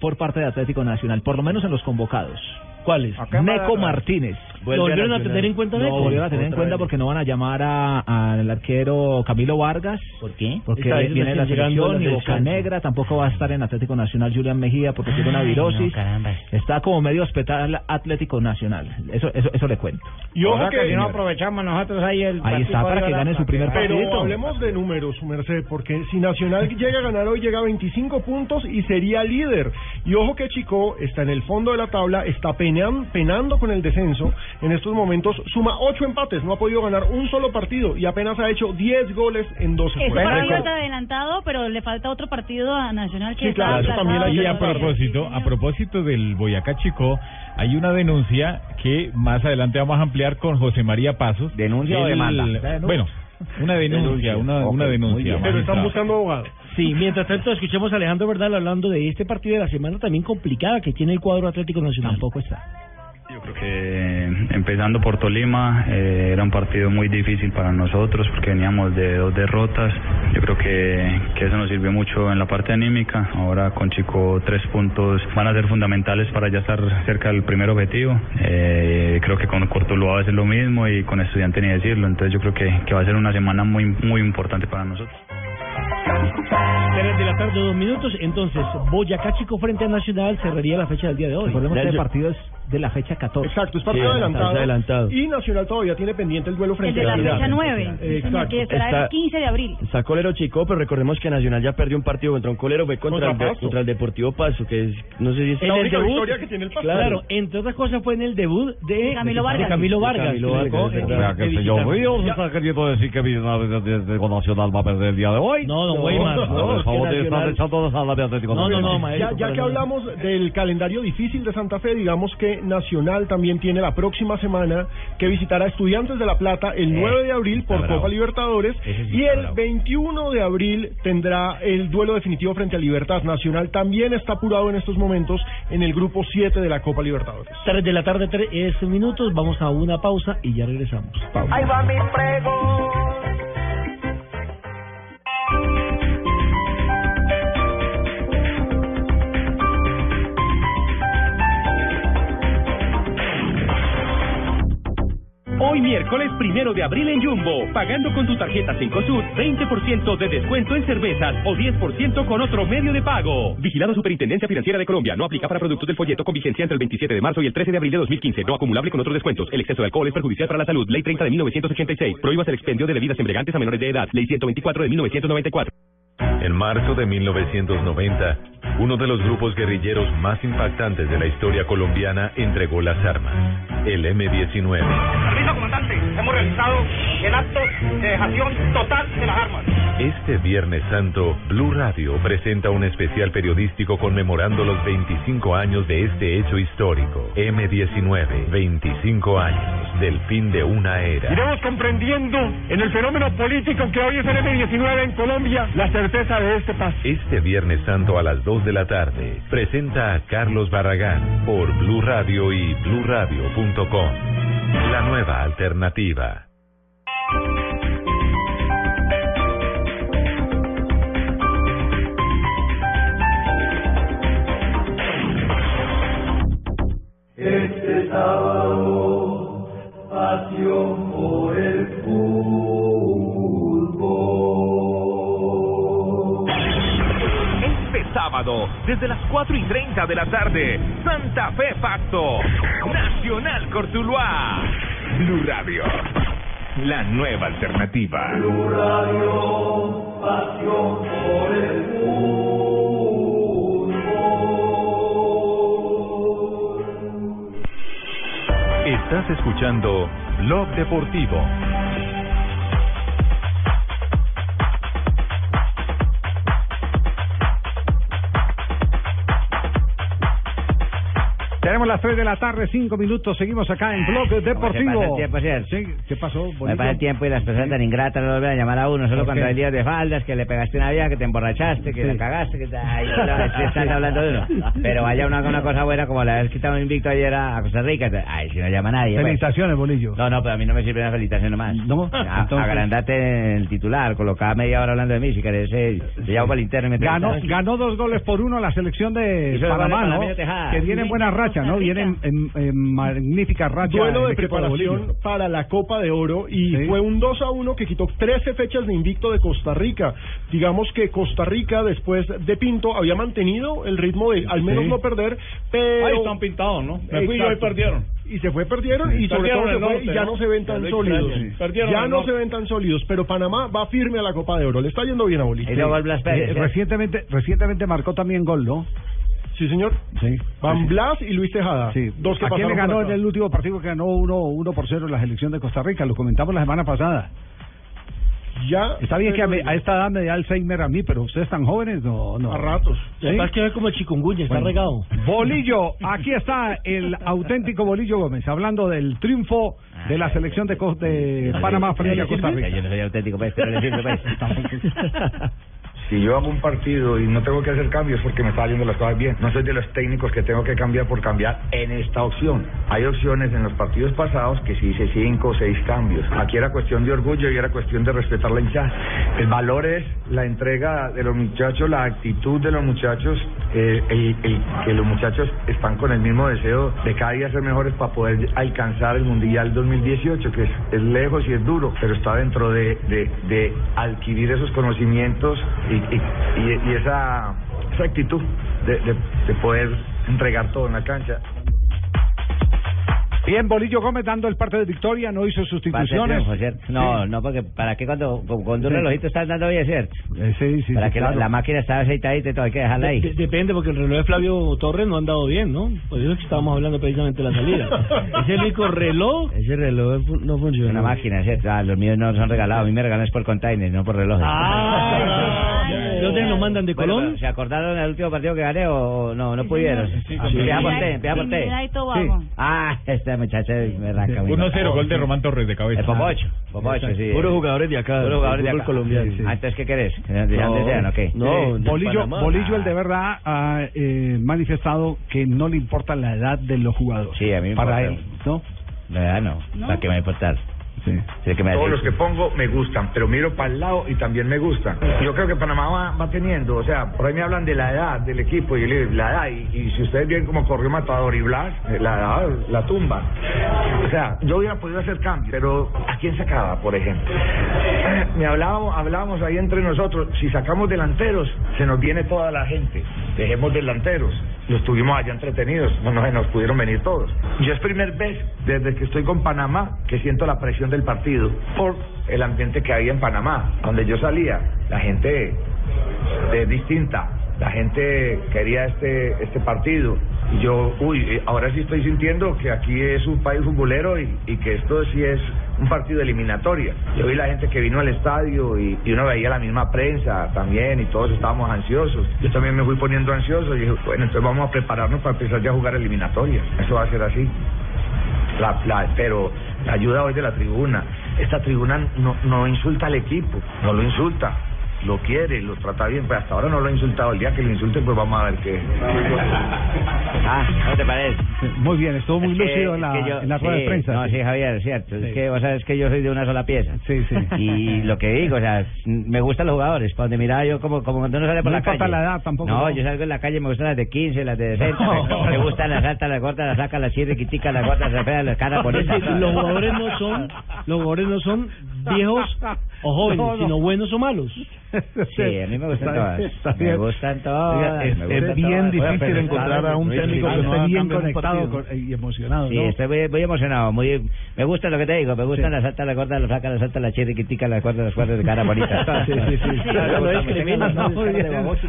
Speaker 5: Por parte de Atlético Nacional, por lo menos en los convocados.
Speaker 4: ¿Cuáles?
Speaker 5: Neco. Martínez.
Speaker 4: ¿Lo volvieron a tener en cuenta,
Speaker 5: No, volvieron a tener en cuenta
Speaker 4: vez.
Speaker 5: porque no van a llamar a- al arquero Camilo Vargas.
Speaker 8: ¿Por qué?
Speaker 5: Porque viene la selección y Boca. Negra, tampoco va a estar en Atlético Nacional Julián Mejía porque tiene una virosis.
Speaker 8: no, caramba.
Speaker 5: Está como medio hospital Atlético Nacional. Eso, eso, eso le cuento.
Speaker 6: Y
Speaker 13: O
Speaker 6: ojo
Speaker 13: sea que, si no aprovechamos nosotros ahí el
Speaker 5: Ahí está, para que gane su primer
Speaker 6: Pero
Speaker 5: partidito.
Speaker 6: hablemos de números, su merced, porque si Nacional llega a ganar hoy, llega a 25 puntos y sería líder. Y ojo que Chico está en el fondo de la tabla, está penean- penando con el descenso. En estos momentos suma 8 empates, no ha podido ganar un solo partido y apenas ha hecho 10 goles en 12
Speaker 21: Ese
Speaker 6: juegos.
Speaker 21: está adelantado, pero le falta otro partido a Nacional que
Speaker 6: Sí,
Speaker 21: está
Speaker 6: claro, eso también hay
Speaker 10: Y a propósito, a propósito del Boyacá Chico, hay una denuncia que más adelante vamos a ampliar con José María Pasos.
Speaker 8: ¿Denuncia o
Speaker 10: Él-
Speaker 8: demanda?
Speaker 10: Bueno, una denuncia, una, una denuncia.
Speaker 6: Pero están buscando abogado.
Speaker 4: Sí, mientras tanto escuchemos a Alejandro Verdal hablando de este partido de la semana también complicada que tiene el cuadro Atlético Nacional.
Speaker 5: Tampoco está.
Speaker 19: Yo creo que empezando por Tolima eh, era un partido muy difícil para nosotros porque veníamos de dos derrotas. Yo creo que, que eso nos sirvió mucho en la parte anímica. Ahora con Chico tres puntos van a ser fundamentales para ya estar cerca del primer objetivo. Eh, creo que con Cortuluá va a ser lo mismo y con Estudiante ni decirlo. Entonces yo creo que, que va a ser una semana muy, muy importante para nosotros.
Speaker 4: Tres de la tarde, dos minutos. Entonces, Boyacá Chico frente a Nacional cerraría la fecha del día de hoy.
Speaker 5: Recordemos que el partido es de la fecha 14.
Speaker 6: Exacto, es partido
Speaker 17: Sí,
Speaker 6: adelantado.
Speaker 17: está adelantado.
Speaker 6: Y Nacional todavía tiene pendiente el duelo
Speaker 21: El
Speaker 6: frente
Speaker 21: de
Speaker 6: a
Speaker 21: la fecha 9.
Speaker 6: Exacto.
Speaker 21: Que será
Speaker 17: Está-
Speaker 21: el 15 de abril.
Speaker 17: Está colero chico, pero recordemos que Nacional ya perdió un partido contra un colero, fue contra,
Speaker 6: Contra
Speaker 17: el, contra el Deportivo Paso, que es, no sé si es
Speaker 4: En
Speaker 6: La
Speaker 4: el
Speaker 6: única
Speaker 4: debut,
Speaker 6: victoria que tiene el
Speaker 4: claro, entre otras cosas fue en el debut de,
Speaker 21: De Camilo Vargas.
Speaker 4: Camilo
Speaker 17: De
Speaker 4: Vargas.
Speaker 17: Camilo Vargas,
Speaker 4: visitante.
Speaker 10: está queriendo decir que Nacional va a perder el día de hoy.
Speaker 4: No,
Speaker 17: no,
Speaker 10: echando a la Atlético
Speaker 4: No, no, no,
Speaker 6: ya que hablamos del calendario difícil de Santa Fe, digamos que Nacional también tiene la próxima semana que visitar a Estudiantes de La Plata el 9 de abril por
Speaker 10: bravo.
Speaker 6: Copa Libertadores y el
Speaker 10: bravo.
Speaker 6: 21 de abril tendrá el duelo definitivo frente a Libertad. Nacional también está apurado en estos momentos en el grupo 7 de la Copa Libertadores.
Speaker 4: Tres de la tarde, tres minutos. Vamos a una pausa y ya regresamos. Pausa.
Speaker 14: Ahí va mi pregón.
Speaker 22: Miércoles primero de abril en Jumbo, pagando con tu tarjeta Cencosud, 20% de descuento en cervezas o 10% con otro medio de pago. Vigilado Superintendencia Financiera de Colombia. No aplica para productos del folleto con vigencia entre el 27 de marzo y el 13 de abril de 2015. No acumulable con otros descuentos. El exceso de alcohol es perjudicial para la salud. Ley 30 de 1986. Prohíbas el expendio de bebidas embriagantes a menores de edad. Ley 124 de 1994.
Speaker 1: En marzo de 1990, uno de los grupos guerrilleros más impactantes de la historia colombiana entregó las armas, el M-19.
Speaker 14: Permiso, comandante. Hemos realizado el acto de dejación total de las armas.
Speaker 1: Este Viernes Santo, Blue Radio presenta un especial periodístico conmemorando los 25 años de este hecho histórico. M-19, 25 años del fin de una era.
Speaker 14: Iremos comprendiendo en el fenómeno político que hoy es el M-19 en Colombia la certeza de este paso.
Speaker 1: Este Viernes Santo a las 2 de la tarde, presenta a Carlos Barragán por Blue Radio y bluradio.com. La nueva alternativa.
Speaker 14: Este sábado, pasión
Speaker 23: sábado, desde las 4 y 30 de la tarde, Santa Fe Pasto, Nacional Cortuluá, Blue Radio, la nueva alternativa.
Speaker 14: Blue Radio, pasión por el
Speaker 1: Estás escuchando Blog Deportivo.
Speaker 24: Tenemos las 3 de la tarde, 5 minutos. Seguimos acá en Blog
Speaker 8: ¿Cómo se
Speaker 24: Deportivo.
Speaker 8: pasa el tiempo, cierto?
Speaker 24: Sí, ¿Qué pasó?
Speaker 8: Me pasa el tiempo y las personas tan ingratas no vuelven a llamar a uno solo
Speaker 24: ¿Por
Speaker 8: cuando
Speaker 24: qué?
Speaker 8: hay días de faldas, que le pegaste una vieja, que te emborrachaste, que
Speaker 24: Sí.
Speaker 8: la cagaste, que te... Ahí no, están hablando de uno. Pero vaya una, una cosa buena como la vez que estaba invicto ayer a, Costa Rica. Ay, si no llama nadie. pues.
Speaker 24: Felicitaciones, Bolillo.
Speaker 8: No, no, pero a mí no me sirve una felicitación nomás.
Speaker 24: No,
Speaker 8: A-
Speaker 24: entonces-
Speaker 8: Agrandate el titular, colocaba media hora hablando de mí, si querés, eh, te llamo para el interno
Speaker 24: Ganó, ganó dos goles por uno la selección de Panamá, ¿no? Que viene en buena racha, ¿no? Viene en, en- en magnífica racha.
Speaker 6: Duelo
Speaker 24: el
Speaker 6: de preparación
Speaker 24: Bolillo.
Speaker 6: para la Copa de Oro y
Speaker 24: Sí.
Speaker 6: fue un 2 a 1 que quitó 13 fechas de invicto de Costa Rica. Digamos que Costa Rica después de Pinto había mantenido el ritmo de al menos
Speaker 10: Sí.
Speaker 6: no perder, pero
Speaker 10: Ahí están pintados, ¿no? Me fui yo y perdieron.
Speaker 6: Y se fue perdieron
Speaker 10: Sí.
Speaker 6: y sobre
Speaker 10: Perdieron
Speaker 6: todo se fue
Speaker 10: norte,
Speaker 6: y ya
Speaker 10: ¿no?
Speaker 6: no se ven tan sólidos. Ya no se ven tan sólidos, pero Panamá va firme a la Copa de Oro. Le está yendo bien a Bolivia.
Speaker 24: Eh, recientemente, recientemente marcó también gol, ¿no?
Speaker 6: Sí, señor.
Speaker 24: Sí.
Speaker 6: Van Blas y Luis Tejada.
Speaker 24: Sí.
Speaker 6: Dos que
Speaker 24: ¿A quién le ganó en el último partido que ganó 1 uno, por 0 la selección de Costa Rica? Lo comentamos la semana pasada.
Speaker 6: Ya.
Speaker 24: Está bien que a, me- a esta edad me dé Alzheimer a mí, pero ustedes tan jóvenes, no, no.
Speaker 6: A ratos.
Speaker 24: ¿Sí?
Speaker 4: Lo que pasa es que ve como chikungunya, está
Speaker 24: Bueno.
Speaker 4: regado.
Speaker 24: Bolillo, aquí está el auténtico Bolillo Gómez, hablando del triunfo de la selección de, de Panamá frente a Costa Rica.
Speaker 8: Yo no soy auténtico, pues, pero le sirve, pues.
Speaker 25: Si yo hago un partido y no tengo que hacer cambios porque me está yendo las cosas bien, no soy de los técnicos que tengo que cambiar por cambiar en esta opción. Hay opciones en los partidos pasados que sí hice cinco o seis cambios. Aquí era cuestión de orgullo y era cuestión de respetar la hinchada. El valor es la entrega de los muchachos, la actitud de los muchachos, eh, el, el- que los muchachos están con el mismo deseo de cada día ser mejores para poder alcanzar el Mundial 2018, que es, es lejos y es duro, pero está dentro de, de- de adquirir esos conocimientos y, y- y- y esa, esa actitud de, de- de poder entregar todo en la cancha.
Speaker 24: Bien, Bolillo Gómez dando el parte de victoria, no hizo sustituciones.
Speaker 8: triunfo, ¿cierto? No,
Speaker 24: Sí.
Speaker 8: no, porque ¿para qué cuando con, cuando un
Speaker 24: Sí.
Speaker 8: relojito está andando bien, cierto?
Speaker 24: Eh, sí, sí,
Speaker 8: Para
Speaker 24: sí,
Speaker 8: que la-
Speaker 24: claro.
Speaker 8: la, máquina está aceitadita y todo, hay que dejarla ahí.
Speaker 4: De- depende, porque el reloj de Flavio Torres no ha andado bien, ¿no? Por eso es que estábamos hablando precisamente de la salida. Es el único reloj.
Speaker 9: Ese reloj no funciona.
Speaker 8: Una máquina, ¿cierto? Ah, los míos no son regalados. A mí me regalan es por container, no por relojes.
Speaker 4: Ah, ¿de dónde nos mandan? ¿De
Speaker 8: Bueno,
Speaker 4: Colón?
Speaker 8: pero, ¿Se acordaron del último partido que gané o no? No pudieron.
Speaker 21: Sí,
Speaker 8: Ah,
Speaker 21: sí.
Speaker 8: Por
Speaker 21: Sí.
Speaker 8: Por. Sí. Ah, este muchacho me arranca. muy
Speaker 10: 1-0,
Speaker 8: mal.
Speaker 10: gol de Román Torres de cabeza.
Speaker 8: El Popocho, Popocho, sí.
Speaker 9: Puros jugadores de acá.
Speaker 8: Puros jugadores de acá.
Speaker 9: colombiano.
Speaker 8: Ah, entonces, ¿qué querés?
Speaker 9: No,
Speaker 24: Eh,
Speaker 9: de
Speaker 24: Bolillo,
Speaker 9: Panamá.
Speaker 24: Bolillo, el de verdad, ha eh, manifestado que no le importa la edad de los jugadores.
Speaker 8: Sí, a mí me
Speaker 24: Para
Speaker 8: importa.
Speaker 24: él, ¿no?
Speaker 8: La verdad no.
Speaker 25: No.
Speaker 8: ¿Para qué me va a importar? Sí. que me
Speaker 25: Todos los que pongo me gustan, pero miro para el lado y también me gustan. Yo creo que Panamá va, va teniendo, o sea, por ahí me hablan de la edad del equipo y le la edad, y, y si ustedes ven cómo corrió Matador y Blas, eh, la edad la tumba. O sea, yo hubiera podido hacer cambios, pero ¿a quién sacaba, por ejemplo? Me hablábamos, hablábamos ahí entre nosotros, si sacamos delanteros, se nos viene toda la gente, dejemos delanteros. Los tuvimos allá entretenidos, no, no se nos pudieron venir todos. Yo es primer vez desde que estoy con Panamá que siento la presión del partido por el ambiente que había en Panamá, donde yo salía, la gente es distinta, la gente quería este este partido yo, uy, eh, ahora sí estoy sintiendo que aquí es un país futbolero y, y que esto sí es un partido de eliminatoria. Yo vi la gente que vino al estadio y, y uno veía la misma prensa también y todos estábamos ansiosos. Yo también me fui poniendo ansioso y dije, bueno, entonces vamos a prepararnos para empezar ya a jugar eliminatoria. Eso va a ser así. La, la- pero la ayuda hoy de la tribuna. Esta tribuna no, no insulta al equipo, no lo insulta, lo quiere, lo trata bien, pero hasta ahora no lo ha insultado. El día que lo insulte, pues vamos a ver qué.
Speaker 8: Ah, ¿cómo te parece?
Speaker 24: Muy bien, estuvo muy
Speaker 8: Es que-
Speaker 24: lúcido en la,
Speaker 8: que yo-
Speaker 24: en la rueda
Speaker 8: sí,
Speaker 24: de prensa.
Speaker 8: No, sí, Javier, es cierto. Es que vos sabes que yo soy de una sola pieza.
Speaker 24: Sí, sí.
Speaker 8: Y lo que digo, o sea, me gustan los jugadores. Donde miraba yo, como, como cuando uno sale por
Speaker 24: No
Speaker 8: la
Speaker 24: importa
Speaker 8: calle.
Speaker 24: la edad tampoco,
Speaker 8: No,
Speaker 24: ¿no?
Speaker 8: yo salgo en la calle, me gustan las de 15, las de 60. me, me gustan las altas, las cortas, las sacas, las chirriquiticas, las gordas, las feas, las caras bonitas.
Speaker 4: los jugadores no son, los jugadores no son viejos o jóvenes,
Speaker 24: No, no.
Speaker 4: sino buenos o malos.
Speaker 8: Sí, a mí me gustan
Speaker 24: Está
Speaker 8: todas. Me
Speaker 24: bien.
Speaker 8: gustan todas.
Speaker 24: Es-
Speaker 8: me
Speaker 24: es
Speaker 8: gustan
Speaker 24: bien
Speaker 8: todas.
Speaker 24: difícil encontrar a un técnico que haga bien conectado con- y emocionado,
Speaker 8: Sí,
Speaker 24: ¿no?
Speaker 8: estoy muy, muy emocionado. Muy, me gusta lo que te digo. Me gustan las altas, las gordas, las flacas, las altas, las chiriquiticas, las gordas, las cuartas de cara bonita.
Speaker 24: Sí, sí, sí. Claro, lo muy bien.
Speaker 8: baboso.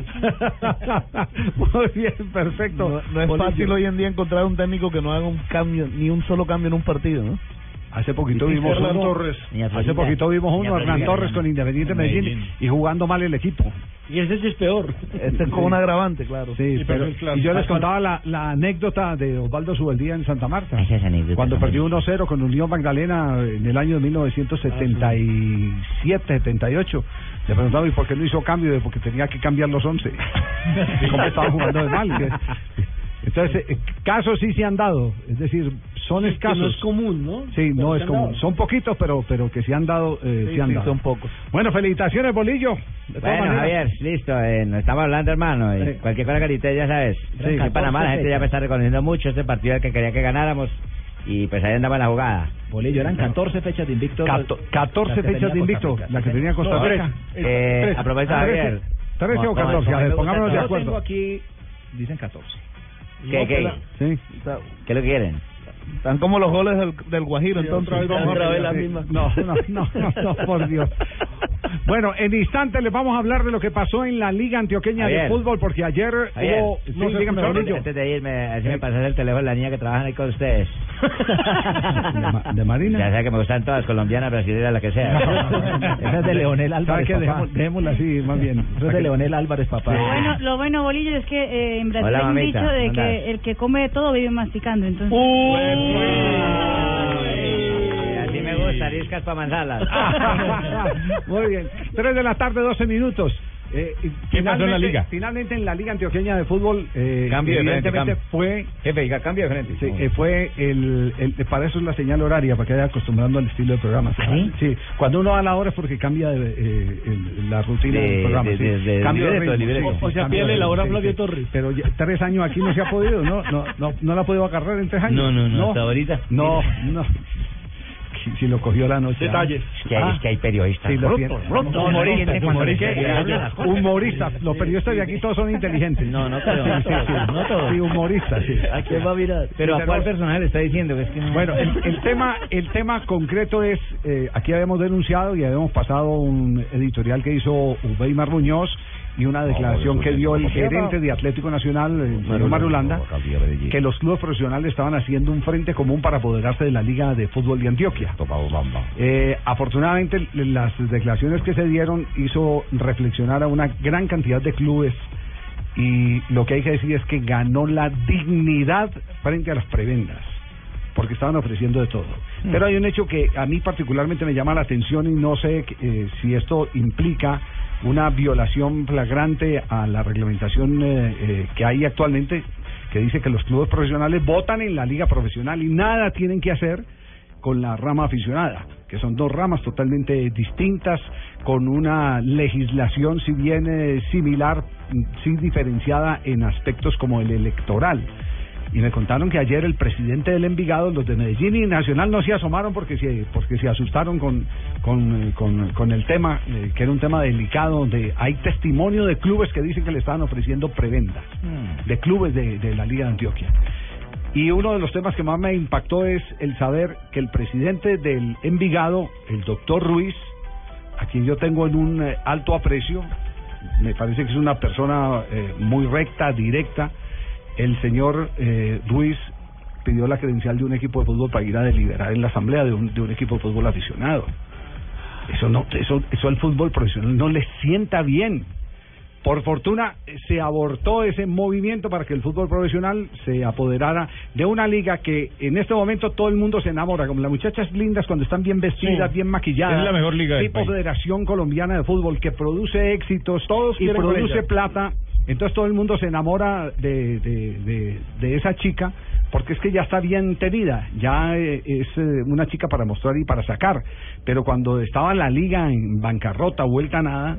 Speaker 24: Muy bien, perfecto.
Speaker 16: No, no es fácil hoy en día encontrar un técnico que no haga un cambio, ni un solo cambio en un partido, ¿no?
Speaker 24: Hace poquito vimos
Speaker 16: Hernán
Speaker 24: uno,
Speaker 16: Torres.
Speaker 24: hace poquito vimos uno, Hernán Torres con Independiente Medellín y jugando mal el equipo.
Speaker 4: Y ese sí es peor.
Speaker 16: Este es con un agravante, claro.
Speaker 24: Sí, pero, y yo les contaba la, la anécdota de Osvaldo Subeldía en Santa Marta. Cuando perdió 1-0 con Unión Magdalena en el año de 1977, 78. Le preguntaba, ¿y por qué no hizo cambio? De Porque tenía que cambiar los 11. ¿Cómo estaba jugando de mal? Entonces, eh, casos sí se han dado. Es decir, son
Speaker 4: Que
Speaker 24: escasos.
Speaker 4: no es común, ¿no?
Speaker 24: Sí, no es común.
Speaker 4: dado.
Speaker 24: Son poquitos, pero pero que se han dado. Eh,
Speaker 16: Sí,
Speaker 24: se han
Speaker 16: sí,
Speaker 24: dado.
Speaker 16: son pocos.
Speaker 24: Bueno, felicitaciones, Bolillo. De
Speaker 8: Bueno,
Speaker 24: maneras.
Speaker 8: Javier, listo, eh, nos estamos hablando, hermano. y
Speaker 24: Sí.
Speaker 8: Cualquier cosa que ahorita ya sabes.
Speaker 24: Sí.
Speaker 8: en Panamá la gente
Speaker 5: 14
Speaker 8: ya me está reconociendo mucho este partido al que quería que ganáramos. Y pues ahí andaba la jugada.
Speaker 5: Bolillo, eran 14 fechas de invicto.
Speaker 24: Cato- 14
Speaker 5: las que
Speaker 24: fechas de invicto, la que tenía Costa Rica.
Speaker 8: Eh,
Speaker 24: Trece.
Speaker 8: a propósito, Javier.
Speaker 24: trece. ¿Trece o
Speaker 8: Como-
Speaker 24: 14?
Speaker 8: como-
Speaker 24: A ver, pongámonos de
Speaker 8: gusta
Speaker 5: Yo
Speaker 24: acuerdo.
Speaker 5: tengo aquí, dicen 14.
Speaker 8: ¿Qué,
Speaker 16: No,
Speaker 8: qué?
Speaker 24: Sí.
Speaker 8: ¿Qué lo quieren?
Speaker 16: Están como los goles del, del Guajiro, entonces.
Speaker 6: otra vez vamos a
Speaker 16: Otra vez
Speaker 6: pelear.
Speaker 16: la misma.
Speaker 24: No, no, no, no, no, por Dios. Bueno, en instantes les vamos a hablar de lo que pasó en la Liga Antioqueña de. Fútbol, porque ayer hubo... Sí.
Speaker 8: Antes de irme, así me pasas el teléfono de la niña que trabaja ahí con ustedes.
Speaker 24: ¿De, Ma- de Marina?
Speaker 8: Ya sea que me gustan todas, colombianas, brasileñas, la que sea.
Speaker 5: Esa es de Leonel
Speaker 24: ¿Sabe
Speaker 5: Álvarez, papá.
Speaker 24: Dejémosla dejémosla así, más bien.
Speaker 5: Esa es de Leonel Álvarez, papá.
Speaker 21: Lo bueno, lo bueno, Bolillo, es que eh, en Brasil
Speaker 8: Hola,
Speaker 21: hay un
Speaker 8: mamita,
Speaker 21: dicho de que el que come de todo vive masticando. Entonces,
Speaker 8: Así me gusta, ariscas para manzalas.
Speaker 24: Muy bien. 3 de la tarde, 12 minutos. Eh, y
Speaker 10: ¿Qué pasó en la
Speaker 24: finalmente-
Speaker 10: liga?
Speaker 24: Finalmente en la Liga Antioqueña de Fútbol, eh,
Speaker 10: Cambio de frente,
Speaker 24: evidentemente
Speaker 10: cambio.
Speaker 24: fue
Speaker 10: Jefe, diga, cambio de frente.
Speaker 24: Sí, eh, fue el, el, para eso es la señal horaria, para que vaya acostumbrando al estilo de programa. ¿Sí? cuando uno da la hora es porque cambia de, eh, el- la rutina
Speaker 8: De-
Speaker 24: del programa.
Speaker 8: de-
Speaker 24: sí.
Speaker 8: de- de
Speaker 24: Cambio de
Speaker 8: libreto, de
Speaker 24: ritmo,
Speaker 8: libreto.
Speaker 24: sí,
Speaker 4: O sea,
Speaker 24: cambio
Speaker 4: pídele
Speaker 24: de
Speaker 4: la hora a
Speaker 24: sí,
Speaker 4: Flavio
Speaker 24: sí.
Speaker 4: Torres.
Speaker 24: Pero ya tres años aquí no se ha podido, ¿no? No, no, no la ha podido agarrar en tres años.
Speaker 9: No, no, no, hasta ahorita.
Speaker 24: No, no. Si, si lo cogió la noche.
Speaker 6: Detalles.
Speaker 8: Es que hay, es que hay periodistas.
Speaker 24: Sí, lo tiene.
Speaker 8: Humorista,
Speaker 24: Humorista,
Speaker 8: cuando
Speaker 24: humorista.
Speaker 8: les habla las cosas.
Speaker 24: Humorista. Los periodistas de aquí todos son inteligentes.
Speaker 9: No, no todos,
Speaker 24: Sí,
Speaker 9: no
Speaker 24: sí,
Speaker 9: todos,
Speaker 24: sí.
Speaker 9: no todos.
Speaker 24: Sí, humoristas, sí.
Speaker 9: ¿A quién va a mirar?
Speaker 8: Pero
Speaker 24: Sí,
Speaker 8: a cuál personaje le está diciendo que es que no...
Speaker 24: Bueno, el, el tema el tema concreto es, eh, aquí habíamos denunciado y habíamos pasado un editorial que hizo Ubeimar Muñoz y una declaración que dio el gerente de Atlético Nacional, el señor Marulanda, que los clubes profesionales estaban haciendo un frente común para apoderarse de la Liga de Fútbol de Antioquia. Eh, afortunadamente, las declaraciones que se dieron hizo reflexionar a una gran cantidad de clubes y lo que hay que decir es que ganó la dignidad frente a las prebendas porque estaban ofreciendo de todo. Pero hay un hecho que a mí particularmente me llama la atención y no sé eh, si esto implica una violación flagrante a la reglamentación eh, eh, que hay actualmente, que dice que los clubes profesionales votan en la liga profesional y nada tienen que hacer con la rama aficionada, que son dos ramas totalmente distintas, con una legislación si bien eh, similar, mm, sí diferenciada en aspectos como el electoral. Y me contaron que ayer el presidente del Envigado, los de Medellín y Nacional no se asomaron porque se, porque se asustaron con, con, eh, con, con el tema, eh, que era un tema delicado, donde hay testimonio de clubes que dicen que le estaban ofreciendo prebendas, de clubes de, de la Liga de Antioquia. Y uno de los temas que más me impactó es el saber que el presidente del Envigado, el doctor Ruiz, a quien yo tengo en un eh, alto aprecio, me parece que es una persona eh, muy recta, directa, el señor eh, Ruiz pidió la credencial de un equipo de fútbol para ir a deliberar en la asamblea de un, de un equipo de fútbol aficionado. Eso no, eso, eso al fútbol profesional no le sienta bien. Por fortuna eh, se abortó ese movimiento para que el fútbol profesional se apoderara de una liga que en este momento todo el mundo se enamora, como las muchachas lindas cuando están bien vestidas,
Speaker 10: Sí.
Speaker 24: bien maquilladas.
Speaker 10: Es la mejor liga del
Speaker 24: Tipo
Speaker 10: país.
Speaker 24: Federación Colombiana de Fútbol que produce éxitos y
Speaker 6: quieren con
Speaker 24: produce plata. Entonces todo el mundo se enamora de, de, esa chica porque es que ya está bien tenida, ya eh, es eh, una chica para mostrar y para sacar. Pero cuando estaba la liga en bancarrota, vuelta a nada,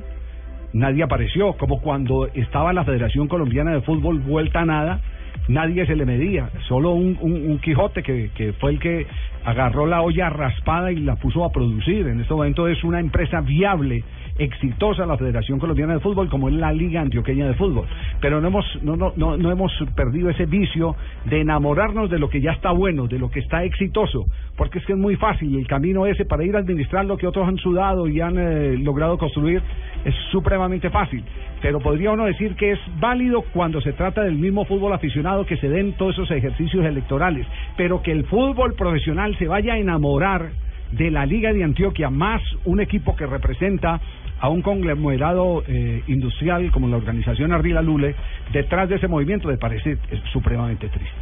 Speaker 24: nadie apareció. Como cuando estaba la Federación Colombiana de Fútbol, vuelta a nada, nadie se le medía, solo un, un, un Quijote que, que fue el que agarró la olla raspada y la puso a producir. En este momento es una empresa viable, exitosa la Federación Colombiana de Fútbol como es la Liga Antioqueña de Fútbol. Pero no hemos, no, no, no, no hemos perdido ese vicio de enamorarnos de lo que ya está bueno, de lo que está exitoso, porque es que es muy fácil, el camino ese para ir a administrar lo que otros han sudado y han eh, logrado construir es supremamente fácil. Pero podría uno decir que es válido cuando se trata del mismo fútbol aficionado que se den todos esos ejercicios electorales, pero que el fútbol profesional se vaya a enamorar de la Liga de Antioquia, más un equipo que representa a un conglomerado eh, industrial como la organización Ardila Lule, detrás de ese movimiento me parece eh, supremamente triste.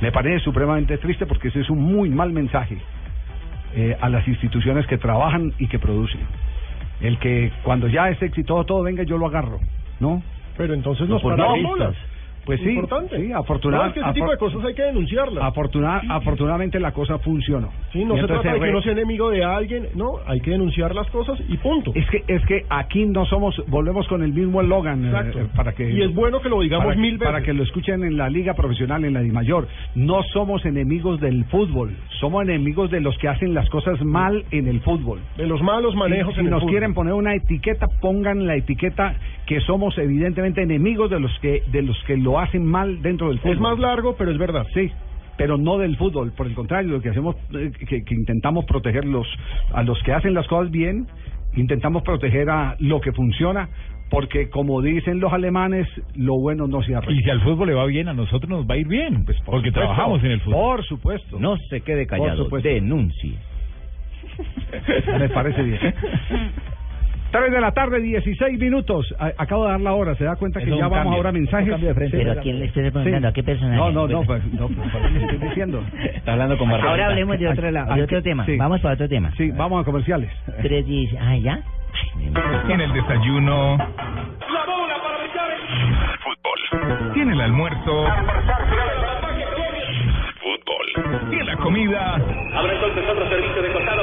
Speaker 24: Me parece supremamente triste porque ese es un muy mal mensaje eh, a las instituciones que trabajan y que producen. El que cuando ya es exitoso todo, venga, yo lo agarro, ¿no?
Speaker 6: Pero entonces
Speaker 24: No,
Speaker 6: nos
Speaker 24: pues
Speaker 6: paramos
Speaker 24: no,
Speaker 6: bolas.
Speaker 24: Pues sí,
Speaker 6: Importante.
Speaker 24: sí, afortunada-
Speaker 6: No, es que ese tipo
Speaker 24: afor-
Speaker 6: de cosas hay que denunciarlas.
Speaker 24: Afortuna- Afortunadamente la cosa funcionó.
Speaker 6: Sí, no
Speaker 24: Y
Speaker 6: se trata de que uno sea enemigo de alguien, no, hay que denunciar las cosas y punto.
Speaker 24: Es que es que aquí no somos, volvemos con el mismo eslogan eh,
Speaker 6: Exacto.
Speaker 24: eh, para que
Speaker 6: Y es bueno que lo digamos
Speaker 24: para
Speaker 6: mil veces.
Speaker 24: para que lo escuchen en la liga profesional, en la Dimayor. No somos enemigos del fútbol, somos enemigos de los que hacen las cosas mal en el fútbol.
Speaker 6: De los malos manejos
Speaker 24: Si, si
Speaker 6: en el
Speaker 24: nos
Speaker 6: fútbol.
Speaker 24: quieren poner una etiqueta, pongan la etiqueta que somos evidentemente enemigos de los que de los que lo hacen mal dentro del fútbol.
Speaker 6: Es más largo, pero es verdad.
Speaker 24: Sí, pero no del fútbol. Por el contrario, lo que hacemos, eh, que, que intentamos proteger los, a los que hacen las cosas bien, intentamos proteger a lo que funciona, porque como dicen los alemanes, lo bueno no se arregla.
Speaker 10: Y si al fútbol le va bien, a nosotros nos va a ir bien, pues porque
Speaker 24: supuesto.
Speaker 10: trabajamos en el fútbol.
Speaker 24: Por supuesto.
Speaker 20: No se quede
Speaker 24: Por
Speaker 20: callado,
Speaker 24: supuesto.
Speaker 20: denuncie.
Speaker 24: Me parece bien. 3 de la tarde, 16 minutos. A- acabo de dar la hora. ¿Se da cuenta que
Speaker 20: Eso
Speaker 24: ya
Speaker 20: un
Speaker 24: vamos
Speaker 20: cambio.
Speaker 24: ahora a mensajes?
Speaker 20: De frente.
Speaker 24: Sí.
Speaker 20: ¿Pero a quién le estoy preguntando? ¿A qué personaje?
Speaker 24: No, no, no. Pues, no pues, ¿para qué le estoy diciendo?
Speaker 20: Está hablando con Barbarita. Ahora hablemos de otro lado, de otro tema. Vamos para otro tema.
Speaker 24: Sí, vamos a comerciales.
Speaker 20: Tres dice, ah, ¿ya?
Speaker 23: Tiene el desayuno. Fútbol. Tiene el almuerzo. Fútbol. Tiene la comida.
Speaker 14: Habrá entonces otro servicio de costado.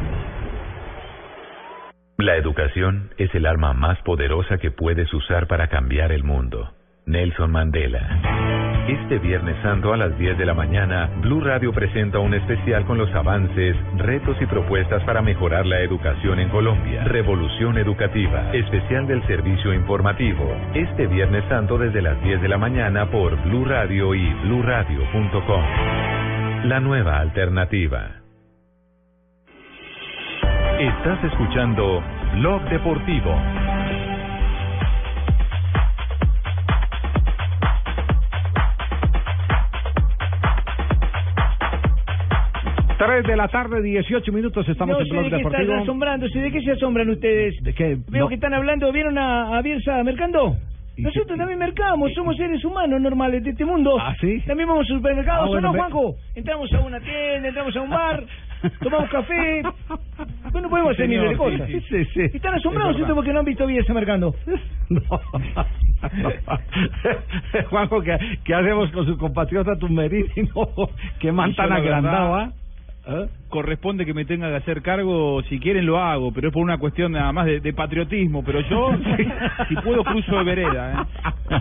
Speaker 1: La educación es el arma más poderosa que puedes usar para cambiar el mundo. Nelson Mandela. Este Viernes Santo a las 10 de la mañana, Blue Radio presenta un especial con los avances, retos y propuestas para mejorar la educación en Colombia. Revolución Educativa, especial del servicio informativo. Este Viernes Santo desde las 10 de la mañana por Blue Radio y bluradio.com. La nueva alternativa. Estás escuchando Blog Deportivo.
Speaker 24: Tres de la tarde, 18 minutos, estamos
Speaker 4: no
Speaker 24: en Blog
Speaker 4: de qué
Speaker 24: Deportivo.
Speaker 4: están asombrándose, ¿de qué se asombran ustedes?
Speaker 24: ¿De qué?
Speaker 4: Veo
Speaker 24: No.
Speaker 4: que están hablando, ¿vieron a, a Bielsa mercando? Nosotros también mercamos, somos seres humanos normales de este mundo.
Speaker 24: ¿Ah, sí?
Speaker 4: También vamos al supermercado,
Speaker 24: Ah,
Speaker 4: ¿o
Speaker 24: bueno,
Speaker 4: no,
Speaker 24: me-
Speaker 4: Juanjo? Entramos a una tienda, entramos a un bar, tomamos café. Bueno, podemos hacer miles de cosas.
Speaker 24: sí, sí, sí.
Speaker 4: Y Están asombrados ustedes porque no han visto Bielsa mercando.
Speaker 24: Juanjo, ¿qué, qué hacemos con su compatriota Tumberini? No, qué man tan agrandado, ¿ah? ¿Ah?
Speaker 7: Corresponde que me tenga que hacer cargo, si quieren lo hago, pero es por una cuestión nada más de, de patriotismo, pero yo, si puedo, cruzo de vereda. ¿eh?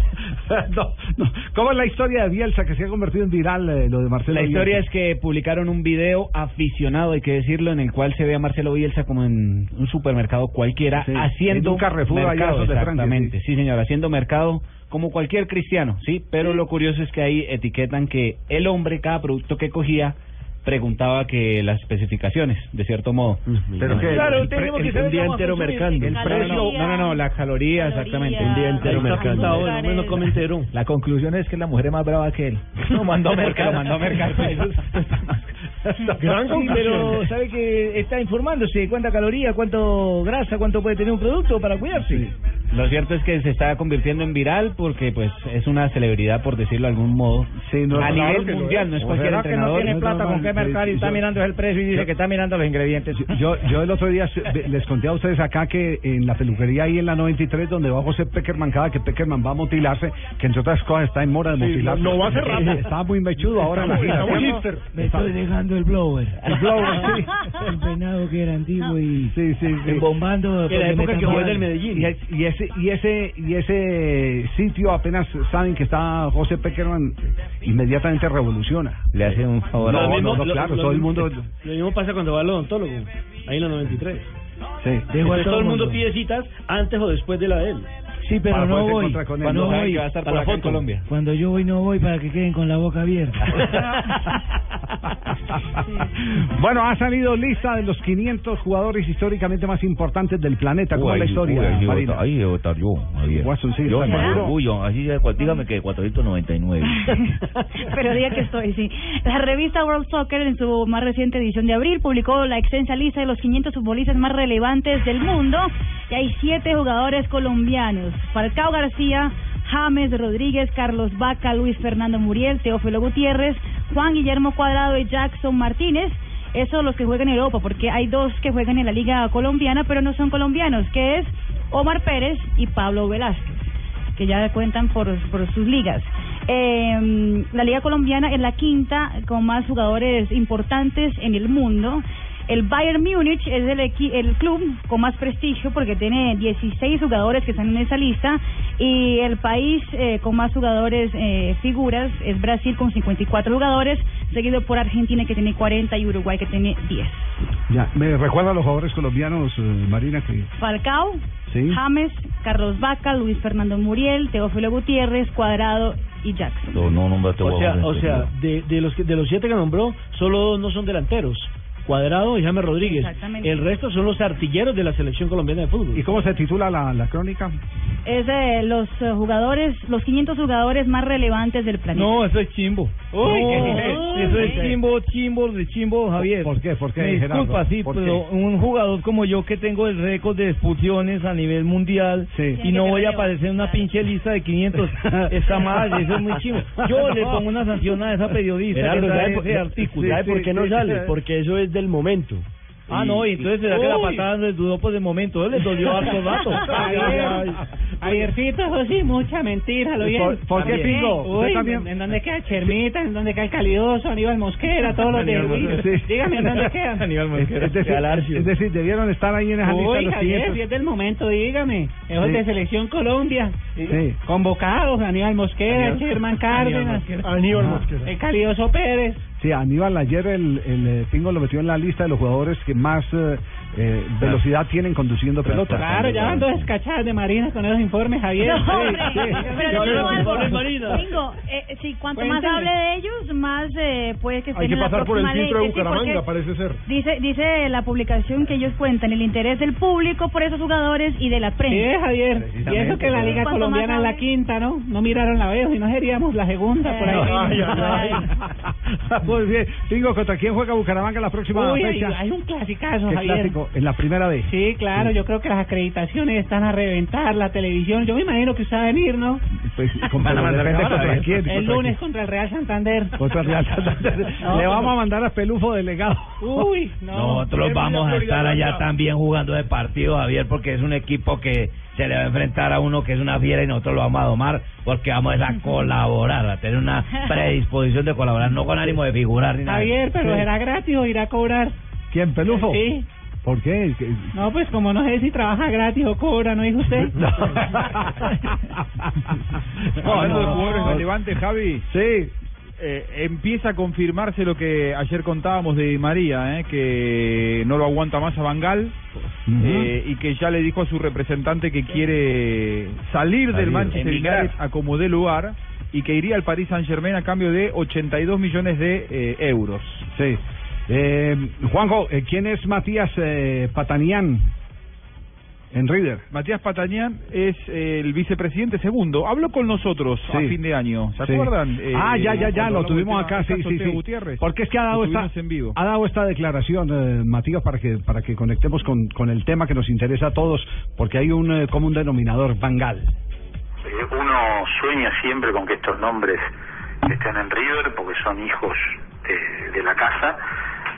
Speaker 24: no, no. ¿Cómo es la historia de Bielsa que se ha convertido en viral eh, lo de Marcelo
Speaker 5: La historia
Speaker 24: Bielsa?
Speaker 5: es que publicaron un video aficionado, hay que decirlo, en el cual se ve a Marcelo Bielsa como en un supermercado cualquiera
Speaker 24: Sí,
Speaker 5: haciendo mercado,
Speaker 24: esos de Francia,
Speaker 5: exactamente, sí. señor, haciendo mercado como cualquier cristiano, sí, pero lo curioso es que ahí etiquetan que el hombre cada producto que cogía preguntaba que las especificaciones, de cierto modo.
Speaker 4: Pero que Claro, tenemos que saber
Speaker 5: un día entero mercando.
Speaker 4: El precio-
Speaker 5: no, no, no, las calorías, exactamente.
Speaker 4: Un día entero come entero.
Speaker 8: La conclusión es que la mujer es más brava que él.
Speaker 5: Lo mandó a mercar, lo mandó a mercar.
Speaker 4: Gran
Speaker 8: Sí,
Speaker 4: conclusión.
Speaker 8: pero sabe que está informándose cuánta caloría, cuánto grasa, cuánto puede tener un producto para cuidarse.
Speaker 5: Lo cierto es que se está convirtiendo en viral porque pues es una celebridad por decirlo de algún modo.
Speaker 24: no,
Speaker 5: a
Speaker 24: claro
Speaker 5: nivel mundial, no es
Speaker 24: ¿O
Speaker 5: cualquier
Speaker 24: será que no
Speaker 5: entrenador.
Speaker 24: tiene plata con qué mercar y está mirando
Speaker 5: el precio y dice que está mirando los ingredientes.
Speaker 24: Yo, yo el otro día les conté a ustedes acá que en la peluquería ahí en la 93 donde va José Peckerman, cada que Peckerman va a mutilarse, que entre otras cosas está en mora de
Speaker 6: Sí,
Speaker 24: mutilarse.
Speaker 6: no- no va a ser rato.
Speaker 24: Está muy mechudo ahora en la gira.
Speaker 6: Está muy hipster.
Speaker 10: Me estoy dejando el blower.
Speaker 24: El blower, sí.
Speaker 10: El peinado que era antiguo y
Speaker 24: sí, sí, sí.
Speaker 10: bombando.
Speaker 24: Que la época que jugó en el
Speaker 10: Medellín.
Speaker 24: Y, es- y ese y ese y ese sitio apenas saben que está José Peckerman inmediatamente revoluciona.
Speaker 26: Le hace un favor.
Speaker 24: No,
Speaker 4: Lo
Speaker 24: no, no,
Speaker 4: lo-
Speaker 24: claro,
Speaker 4: lo
Speaker 24: todo el
Speaker 4: mismo-
Speaker 24: mundo
Speaker 4: Lo mismo pasa cuando va al odontólogo, ahí en la 93.
Speaker 24: Sí.
Speaker 4: Entonces, todo el mundo pide citas antes o después de la de él.
Speaker 10: Sí, pero no voy. Cuando
Speaker 4: No
Speaker 10: voy
Speaker 4: va a estar
Speaker 10: para
Speaker 4: por acá en. Colombia.
Speaker 10: Cuando yo voy no voy para que queden con la boca abierta.
Speaker 24: Bueno, ha salido lista de los 500 jugadores históricamente más importantes del planeta. ¿Cómo es la
Speaker 27: ahí-
Speaker 24: historia,
Speaker 27: uy, ahí debo estar- yo, Javier.
Speaker 24: Watson, sí,
Speaker 27: yo me orgullo, así cua- dígame que 499.
Speaker 28: Pero diga que estoy, sí. La revista World Soccer, en su más reciente edición de abril, publicó la extensa lista de los 500 futbolistas más relevantes del mundo. Y hay siete jugadores colombianos. Falcao García, James Rodríguez, Carlos Vaca, Luis Fernando Muriel, Teófilo Gutiérrez, Juan Guillermo Cuadrado y Jackson Martínez. Esos los que juegan en Europa, porque hay dos que juegan en la liga colombiana, pero no son colombianos, que es Omar Pérez y Pablo Velázquez que ya cuentan por, por sus ligas. Eh, la Liga Colombiana es la quinta con más jugadores importantes en el mundo. El Bayern Múnich es el, equi- el club con más prestigio porque tiene 16 jugadores que están en esa lista y el país eh, con más jugadores eh, figuras es Brasil con 54 jugadores, seguido por Argentina que tiene 40 y Uruguay que tiene 10.
Speaker 24: Ya, me recuerda a los jugadores colombianos, eh, Marina, que
Speaker 28: Falcao,
Speaker 24: Sí.
Speaker 28: James, Carlos Vaca, Luis Fernando Muriel, Teófilo Gutiérrez, Cuadrado y Jackson.
Speaker 27: No, no, nombrate
Speaker 4: O sea, o sea, de, de los de los siete que nombró, solo dos no son delanteros. Cuadrado y James Rodríguez.
Speaker 28: Exactamente.
Speaker 4: El resto son los artilleros de la selección colombiana de fútbol.
Speaker 24: ¿Y cómo se titula la, la crónica?
Speaker 28: Es de los eh, jugadores, los 500 jugadores más relevantes del planeta.
Speaker 8: No, eso es chimbo.
Speaker 28: Uy,
Speaker 8: eso es chimbo, chimbo, de chimbo, Javier.
Speaker 24: ¿Por qué? ¿Por qué,
Speaker 8: Me disculpa, sí,
Speaker 24: ¿Por
Speaker 8: pero
Speaker 24: qué?
Speaker 8: un jugador como yo que tengo el récord de expulsiones a nivel mundial y no voy a aparecer en una pinche lista de 500, está mal, eso es muy chimbo. Yo le pongo una sanción a esa periodista que trae
Speaker 17: ¿sabe por-
Speaker 8: ese artículo.
Speaker 17: ¿sabe por qué no sale? Porque eso es del momento.
Speaker 8: Ah,
Speaker 17: Y-
Speaker 8: no, y entonces será que la patada les dudó por el momento, le dolió harto rato.
Speaker 13: Ay, ay, Javiercito, eso sí, mucha mentira, lo
Speaker 8: ¿Y
Speaker 13: bien.
Speaker 8: por- por qué,
Speaker 13: También.
Speaker 8: Pingo? ¿Usted
Speaker 13: Uy,
Speaker 8: también?
Speaker 13: ¿en, en dónde queda Chermita? ¿En dónde queda el Calidoso? Aníbal Mosquera, todos los de...
Speaker 24: Aníbal Mosquera, sí.
Speaker 13: Dígame, ¿en dónde quedan?
Speaker 24: Es, es decir, es decir, debieron estar ahí en esa lista de
Speaker 13: Uy,
Speaker 24: los
Speaker 13: Javier,
Speaker 24: 500.
Speaker 13: si es del momento, dígame. Esos
Speaker 24: Sí.
Speaker 13: de Selección Colombia.
Speaker 24: Sí.
Speaker 13: Convocados, Aníbal Mosquera,
Speaker 24: Aníbal-
Speaker 13: Sherman Cárdenas,
Speaker 6: Aníbal
Speaker 24: Ah.
Speaker 6: Mosquera.
Speaker 13: el Calidoso Pérez.
Speaker 24: Sí, Aníbal ayer el, el eh, Pingo lo metió en la lista de los jugadores que más eh, eh, velocidad tienen conduciendo pelota.
Speaker 13: Claro, ya van dos escachadas de Marina con esos informes, Javier.
Speaker 28: No,
Speaker 13: Sí,
Speaker 28: hombre,
Speaker 13: sí.
Speaker 28: pero digo algo.
Speaker 13: Marina.
Speaker 28: Bingo, eh, sí, cuanto más hable de ellos, más eh, puede que estén
Speaker 6: Hay que
Speaker 28: en la
Speaker 6: pasar por el
Speaker 28: próxima
Speaker 6: filtro de
Speaker 28: ley. Sí, porque
Speaker 6: Bucaramanga, parece ser.
Speaker 28: Dice, dice la publicación que ellos cuentan el interés del público por esos jugadores y de la
Speaker 13: Sí,
Speaker 28: prensa.
Speaker 13: Javier. Y eso que la Liga
Speaker 28: Cuanto más
Speaker 13: Colombiana es la quinta, ¿no? No miraron la veo, si no seríamos la segunda por ahí.
Speaker 24: Ay, ay, ay. Muy bien. Pingo, ¿contra quién juega Bucaramanga la próxima
Speaker 13: Uy,
Speaker 24: fecha?
Speaker 13: hay un clasicazo,
Speaker 24: ¿Qué
Speaker 13: Javier.
Speaker 24: clásico? En la primera vez.
Speaker 13: Sí, claro, yo creo que las acreditaciones están a reventar, la televisión. Yo me imagino que usted va a venir, ¿no?
Speaker 24: Pues, con-
Speaker 13: Van a mandar
Speaker 24: depende
Speaker 13: cámara,
Speaker 24: contra quién,
Speaker 13: El
Speaker 24: contra
Speaker 13: lunes
Speaker 24: quién.
Speaker 13: contra el Real Santander.
Speaker 24: Contra Real Santander.
Speaker 13: No,
Speaker 24: Le vamos a mandar a Pelufo delegado.
Speaker 13: Uy, no.
Speaker 27: Nosotros vamos a estar allá también jugando de partido, Javier, porque es un equipo que se le va a enfrentar a uno que es una fiera y nosotros lo vamos a domar porque vamos a colaborar, a tener una predisposición de colaborar, no con ánimo de figurar ni nada.
Speaker 13: Javier, pero
Speaker 27: Sí.
Speaker 13: será gratis o irá a cobrar.
Speaker 24: ¿Quién, Pelufo?
Speaker 13: Sí.
Speaker 24: ¿Por qué? ¿Qué-
Speaker 13: No, pues como no sé si trabaja gratis o cobra, ¿no dijo usted?
Speaker 7: Hablando de jugadores relevantes, Javi.
Speaker 24: Sí.
Speaker 7: Eh, empieza a confirmarse lo que ayer contábamos de María, eh, que no lo aguanta más a Bangal eh, y que ya le dijo a su representante que quiere salir del
Speaker 27: Salir,
Speaker 7: Manchester
Speaker 27: emigrar.
Speaker 7: United a como dé lugar y que iría al Paris Saint Germain a cambio de 82 millones de eh, euros.
Speaker 24: Sí. Eh, Juanjo, eh, ¿quién es Matías eh, Patanián en River?
Speaker 7: Matías Patañán es eh, el vicepresidente segundo. Habló con nosotros a fin de año. ¿Se
Speaker 24: Sí.
Speaker 7: acuerdan? Eh,
Speaker 24: ah, ya, ya, ya,
Speaker 7: cuando
Speaker 24: lo tuvimos acá, sí, sí, sí.
Speaker 7: Gutiérrez?
Speaker 24: Porque es que ha dado esta,
Speaker 7: tuvimos en vivo.
Speaker 24: ha dado esta declaración, eh, Matías, para que para que conectemos con, con el tema que nos interesa a todos, porque hay un eh, común denominador, Bangal.
Speaker 29: Eh, uno sueña siempre con que estos nombres estén en River porque son hijos de, de la casa.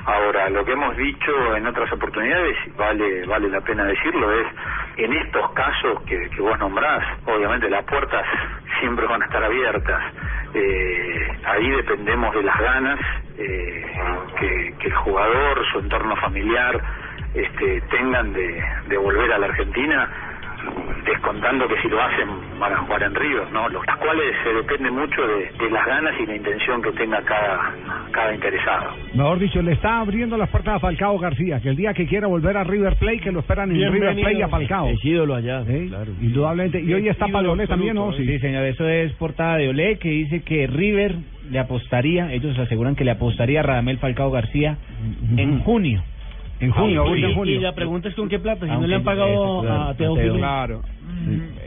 Speaker 29: Ahora, lo que hemos dicho en otras oportunidades, vale vale la pena decirlo, es en estos casos que, que vos nombrás, obviamente las puertas siempre van a estar abiertas. Eh, ahí dependemos de las ganas eh, que, el jugador, su entorno familiar, este, tengan de volver a la Argentina descontando que si lo hacen van a jugar en River, ¿no? Las cuales se depende mucho de, de las ganas y la intención que tenga cada, cada interesado.
Speaker 24: Mejor dicho, le está abriendo las puertas a Falcao García, que el día que quiera volver a River Plate, que lo esperan en River Plate a Falcao.
Speaker 30: Es
Speaker 24: ídolo allá, claro. Indudablemente. Y hoy está Palolé también, ¿no?
Speaker 30: Sí. señor, eso es portada de Olé que dice que River le apostaría, ellos aseguran que le apostaría a Radamel Falcao García en junio.
Speaker 24: En junio,
Speaker 4: y,
Speaker 24: ahorita en
Speaker 4: y
Speaker 24: junio.
Speaker 4: la pregunta es con qué plata, si no le han pagado
Speaker 7: eso, claro,
Speaker 4: a Teófilo.
Speaker 7: Claro.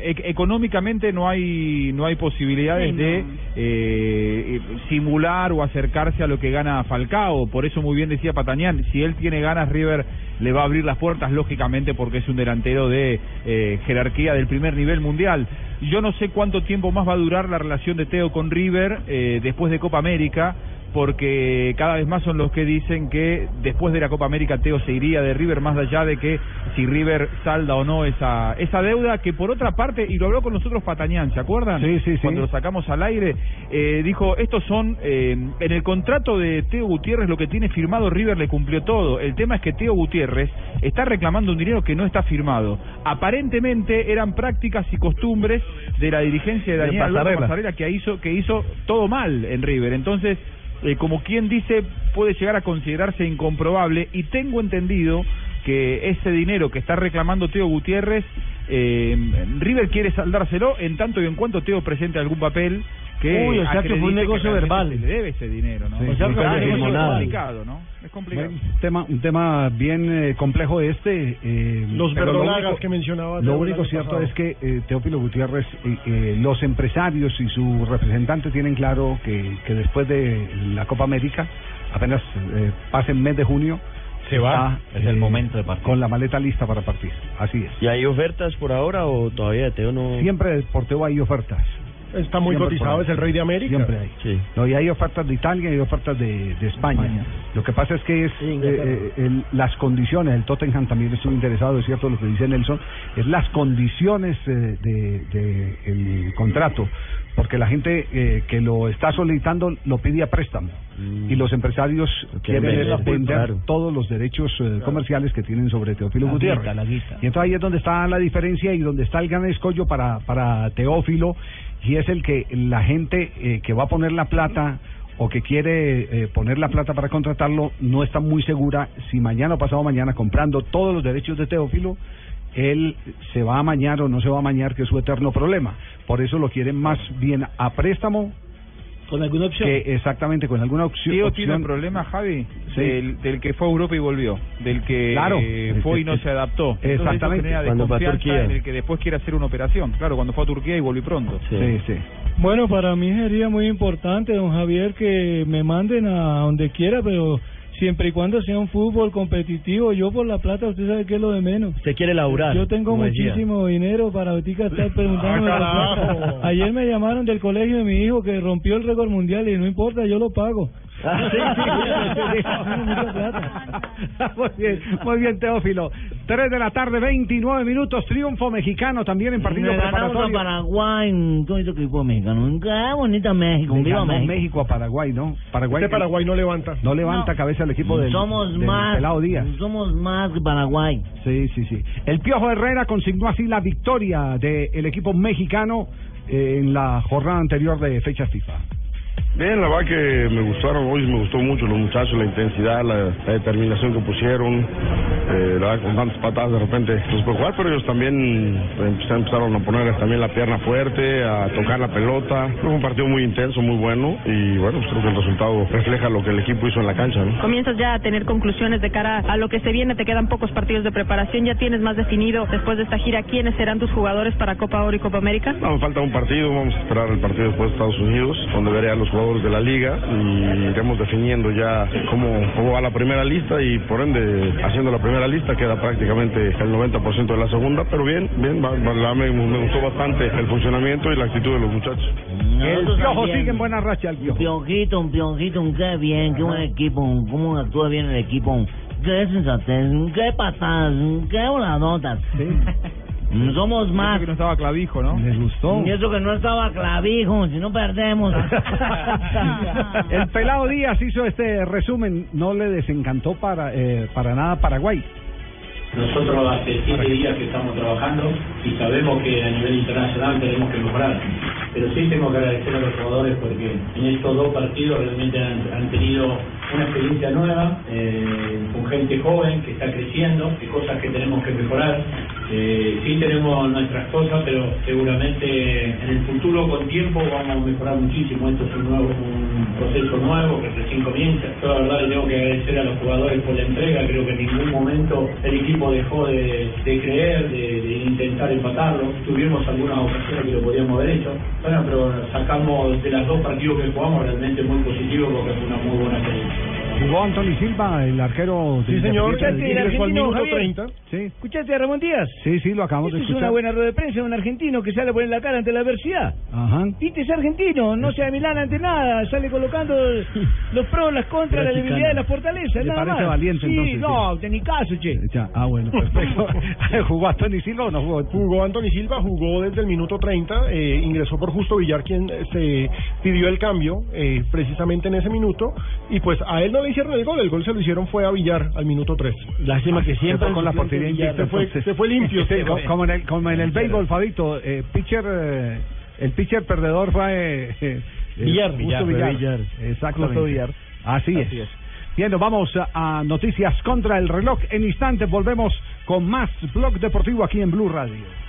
Speaker 7: E- económicamente no hay no hay posibilidades
Speaker 4: Sí, no.
Speaker 7: de eh, simular o acercarse a lo que gana Falcao. Por eso muy bien decía Patañán, si él tiene ganas River le va a abrir las puertas lógicamente porque es un delantero de eh, jerarquía del primer nivel mundial. Yo no sé cuánto tiempo más va a durar la relación de Teo con River eh, después de Copa América porque cada vez más son los que dicen que después de la Copa América Teo se iría de River más allá de que si River salda o no esa esa deuda que por otra parte y lo habló con nosotros Patañán ¿se acuerdan?
Speaker 24: Sí, sí, sí.
Speaker 7: cuando lo sacamos al aire eh, dijo estos son eh, en el contrato de Teo Gutiérrez lo que tiene firmado River le cumplió todo el tema es que Teo Gutiérrez está reclamando un dinero que no está firmado aparentemente eran prácticas y costumbres de la dirigencia de
Speaker 24: De
Speaker 7: Daniel
Speaker 24: Pasarela.
Speaker 7: Pasarela que hizo que hizo todo mal en River entonces eh, como quien dice, puede llegar a considerarse incomprobable y tengo entendido que ese dinero que está reclamando Teo Gutiérrez, eh, River quiere saldárselo en tanto y en cuanto Teo presente algún papel que
Speaker 4: Uy, o sea que fue un negocio verbal.
Speaker 7: se le debe ese dinero, ¿no?
Speaker 24: Sí,
Speaker 7: o sea, es complicado, ¿no? Es complicado.
Speaker 24: Bueno, un tema, un tema bien eh, complejo este. eh,
Speaker 6: Los verdolagas
Speaker 24: único-
Speaker 6: que mencionaba
Speaker 24: Lo único cierto
Speaker 6: pasado.
Speaker 24: es que eh, Teófilo Gutiérrez, eh, eh, los empresarios y su representante tienen claro que, que después de la Copa América, apenas eh, pase el mes de junio,
Speaker 10: Se va.
Speaker 24: está,
Speaker 10: Es el momento de partir.
Speaker 24: Con la maleta lista para partir. Así es.
Speaker 17: ¿Y hay ofertas por ahora o todavía Teo no...?
Speaker 24: Siempre por Teo hay ofertas.
Speaker 6: Está muy
Speaker 24: Siempre
Speaker 6: cotizado, es el rey de América.
Speaker 24: Siempre hay.
Speaker 17: Sí.
Speaker 24: No, y hay ofertas de Italia y ofertas de, de España. Lo que pasa es que es eh, eh, el- las condiciones, el Tottenham también estuvo interesado, es cierto lo que dice Nelson, es las condiciones eh, de, de el contrato, porque la gente eh, que lo está solicitando lo pide a préstamo y los empresarios
Speaker 17: quieren vender,
Speaker 24: vender
Speaker 17: claro.
Speaker 24: todos los derechos eh, comerciales que tienen sobre Teófilo
Speaker 30: La
Speaker 24: Gutiérrez.
Speaker 30: guita, la guita.
Speaker 24: Y entonces ahí es donde está la diferencia y donde está el gran escollo para, para Teófilo, y es el que la gente eh, que va a poner la plata o que quiere eh, poner la plata para contratarlo no está muy segura si mañana o pasado mañana comprando todos los derechos de Teófilo él se va a mañar o no se va a mañar que es su eterno problema por eso lo quieren más bien a préstamo
Speaker 4: con alguna opción
Speaker 24: que exactamente con alguna opción,
Speaker 7: Tío tiene
Speaker 24: opción-
Speaker 7: el problema, Javi,
Speaker 24: Sí.
Speaker 7: del, del que fue a Europa y volvió, del que
Speaker 24: Claro.
Speaker 7: eh, fue y no se adaptó.
Speaker 24: Exactamente.
Speaker 17: Cuando fue a Turquía.
Speaker 7: en el que después quiere hacer una operación. Claro, cuando fue a Turquía y volvió pronto.
Speaker 24: sí, sí.
Speaker 31: Bueno, para mí sería muy importante, don Javier, que me manden a donde quiera, pero siempre y cuando sea un fútbol competitivo. Yo por la plata, usted sabe que es lo de menos.
Speaker 17: Usted quiere laburar.
Speaker 31: Yo tengo
Speaker 17: decía.
Speaker 31: muchísimo dinero para ahorita estar preguntándome
Speaker 6: Ah,
Speaker 31: la
Speaker 6: carajo.
Speaker 31: plata. Ayer me llamaron del colegio de mi hijo que rompió el récord mundial y no importa, yo lo pago.
Speaker 24: Muy bien, muy bien, Teófilo. 3 de la tarde, 29 minutos. Triunfo mexicano también en partido
Speaker 9: Le ganamos a
Speaker 24: preparatorio.
Speaker 9: Paraguay en todo este equipo mexicano. Qué bonita México,
Speaker 24: Le
Speaker 9: viva México.
Speaker 24: México a Paraguay, ¿no? Paraguay,
Speaker 6: Este Paraguay no levanta.
Speaker 24: no levanta cabeza el equipo del,
Speaker 9: somos
Speaker 24: del
Speaker 9: más,
Speaker 24: Pelao Díaz.
Speaker 9: somos más que Paraguay.
Speaker 24: Sí, sí, sí. El Piojo Herrera consignó así la victoria del equipo mexicano eh, en la jornada anterior de fechas FIFA.
Speaker 32: Bien, la verdad que me gustaron, hoy me gustó mucho los muchachos, la intensidad, la, la determinación que pusieron, eh, la verdad con tantas patadas de repente pues por jugar, pero ellos también eh, empezaron a poner también la pierna fuerte, a tocar la pelota, fue un partido muy intenso, muy bueno y bueno, pues creo que el resultado refleja lo que el equipo hizo en la cancha. ¿no?
Speaker 33: Comienzas ya a tener conclusiones de cara a lo que se viene, te quedan pocos partidos de preparación, ya tienes más definido después de esta gira quiénes serán tus jugadores para Copa Oro y Copa América.
Speaker 32: No, me falta un partido, vamos a esperar el partido después de Estados Unidos, donde veré a los jugadores de la liga y iremos definiendo ya cómo, cómo va la primera lista y por ende haciendo la primera lista queda prácticamente el 90% de la segunda, pero bien, bien, va- va- la- me, me gustó bastante el funcionamiento y la actitud de los muchachos.
Speaker 24: El Piojo sigue en buena racha, el Piojo.
Speaker 12: Un piojito, un piojito, un qué bien, qué buen equipo, un cómo actúa bien el equipo, un qué sensatez, un qué patadas, un qué voladotas. Mm, Somos más.
Speaker 7: que no estaba clavijo, ¿no?
Speaker 24: Les gustó.
Speaker 12: Y eso que no estaba clavijo, si no perdemos.
Speaker 24: El pelado Díaz hizo este resumen, no le desencantó para eh, para nada Paraguay.
Speaker 34: Nosotros hace siete días que estamos trabajando y sabemos que a nivel internacional tenemos que mejorar. Pero sí tengo que agradecer a los jugadores porque en estos dos partidos realmente han, han tenido una experiencia nueva, eh, con gente joven que está creciendo, y cosas que tenemos que mejorar. Eh, sí tenemos nuestras cosas, pero seguramente en el futuro con tiempo vamos a mejorar muchísimo. Esto es un, nuevo, un proceso nuevo que recién comienza. Yo la verdad le tengo que agradecer a los jugadores por la entrega. Creo que en ningún momento el equipo dejó de, creer, de, de intentar empatarlo. Tuvimos algunas ocasiones que lo podíamos haber hecho. Bueno, pero sacamos de las dos partidos que jugamos realmente muy positivo porque fue una muy buena experiencia.
Speaker 24: Jugó Anthony Silva, el arquero de
Speaker 6: Sí, señor, que ingresó al minuto
Speaker 31: Javier?
Speaker 6: 30.
Speaker 24: Sí.
Speaker 31: ¿Escuchaste a Ramón Díaz?
Speaker 24: Sí, sí, lo acabamos de
Speaker 31: Esta es
Speaker 24: escuchar.
Speaker 31: una buena rueda de prensa de un argentino que sale a poner la cara ante la adversidad.
Speaker 24: Ajá.
Speaker 31: Viste, es argentino, no se Milán ante nada, sale colocando los pros, las contras,
Speaker 24: La
Speaker 31: debilidad y las fortalezas,
Speaker 24: ¿Le
Speaker 31: nada
Speaker 24: parece
Speaker 31: más.
Speaker 24: valiente,
Speaker 31: sí,
Speaker 24: entonces,
Speaker 31: no, de ni caso, che.
Speaker 24: Ya, ah, bueno, perfecto. ¿Jugó Anthony Silva o no jugó?
Speaker 6: Jugó Anthony Silva, jugó desde el minuto 30, eh, ingresó por Justo Villar, quien se pidió el cambio eh, precisamente en ese minuto, y pues a él no le hicieron el gol, el gol se lo hicieron fue a Villar al minuto 3.
Speaker 31: Lástima que siempre
Speaker 24: con la portería
Speaker 6: Villar se fue, se fue limpio. Fue.
Speaker 24: como en el, como en el béisbol, Fabito, eh, pitcher, eh, el pitcher perdedor fue eh, eh,
Speaker 6: Villar,
Speaker 24: Justo
Speaker 6: Villar,
Speaker 24: Villar.
Speaker 6: Villar. Justo Villar.
Speaker 24: Así,
Speaker 6: Así
Speaker 24: es.
Speaker 6: es.
Speaker 24: Bien, nos vamos a, a noticias contra el reloj. En instantes volvemos con más Blog Deportivo aquí en Blue Radio.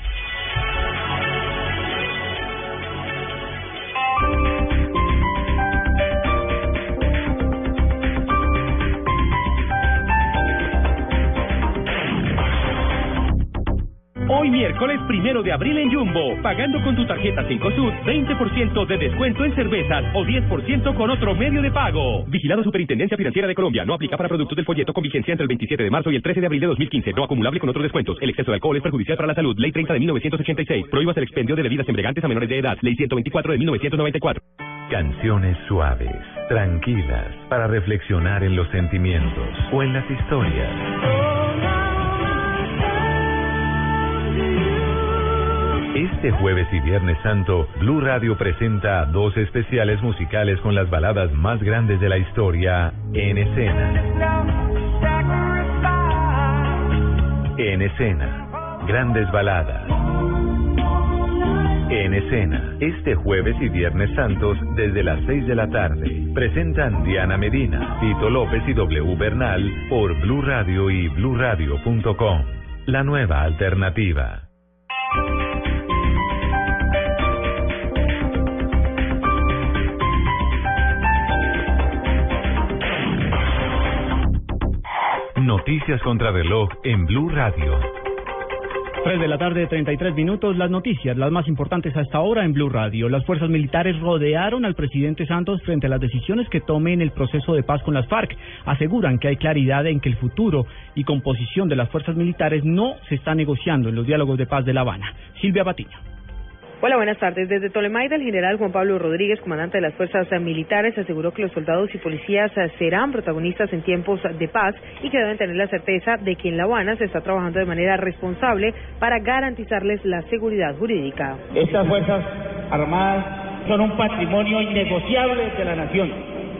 Speaker 23: Miércoles primero de abril en Jumbo, pagando con tu tarjeta Cencosud, 20% de descuento en cervezas o 10% con otro medio de pago. Vigilado Superintendencia Financiera de Colombia. No aplica para productos del folleto con vigencia entre el 27 de marzo y el 13 de abril de 2015. No acumulable con otros descuentos. El exceso de alcohol es perjudicial para la salud. Ley 30 de 1986. Prohíbas el expendio de bebidas embriagantes a menores de edad. Ley 124 de 1994.
Speaker 1: Canciones suaves, tranquilas, para reflexionar en los sentimientos o en las historias. Este jueves y viernes santo, Blue Radio presenta dos especiales musicales con las baladas más grandes de la historia en escena. En escena, grandes baladas. En escena, este jueves y viernes santos desde las 6 de la tarde. Presentan Diana Medina, Tito López y W Bernal por Blue Radio y bluradio.com. La nueva alternativa. Noticias contra reloj en Blue Radio.
Speaker 4: 3 de la tarde, 33 minutos. Las noticias, las más importantes hasta ahora en Blue Radio. Las fuerzas militares rodearon al presidente Santos frente a las decisiones que tome en el proceso de paz con las FARC. Aseguran que hay claridad en que el futuro y composición de las fuerzas militares no se está negociando en los diálogos de paz de La Habana. Silvia Patiño.
Speaker 35: Hola, buenas tardes. Desde Tolemaida, el general Juan Pablo Rodríguez, comandante de las fuerzas eh, militares, aseguró que los soldados y policías eh, serán protagonistas en tiempos de paz y que deben tener la certeza de que en La Habana se está trabajando de manera responsable para garantizarles la seguridad jurídica.
Speaker 36: Estas Fuerzas Armadas son un patrimonio innegociable de la nación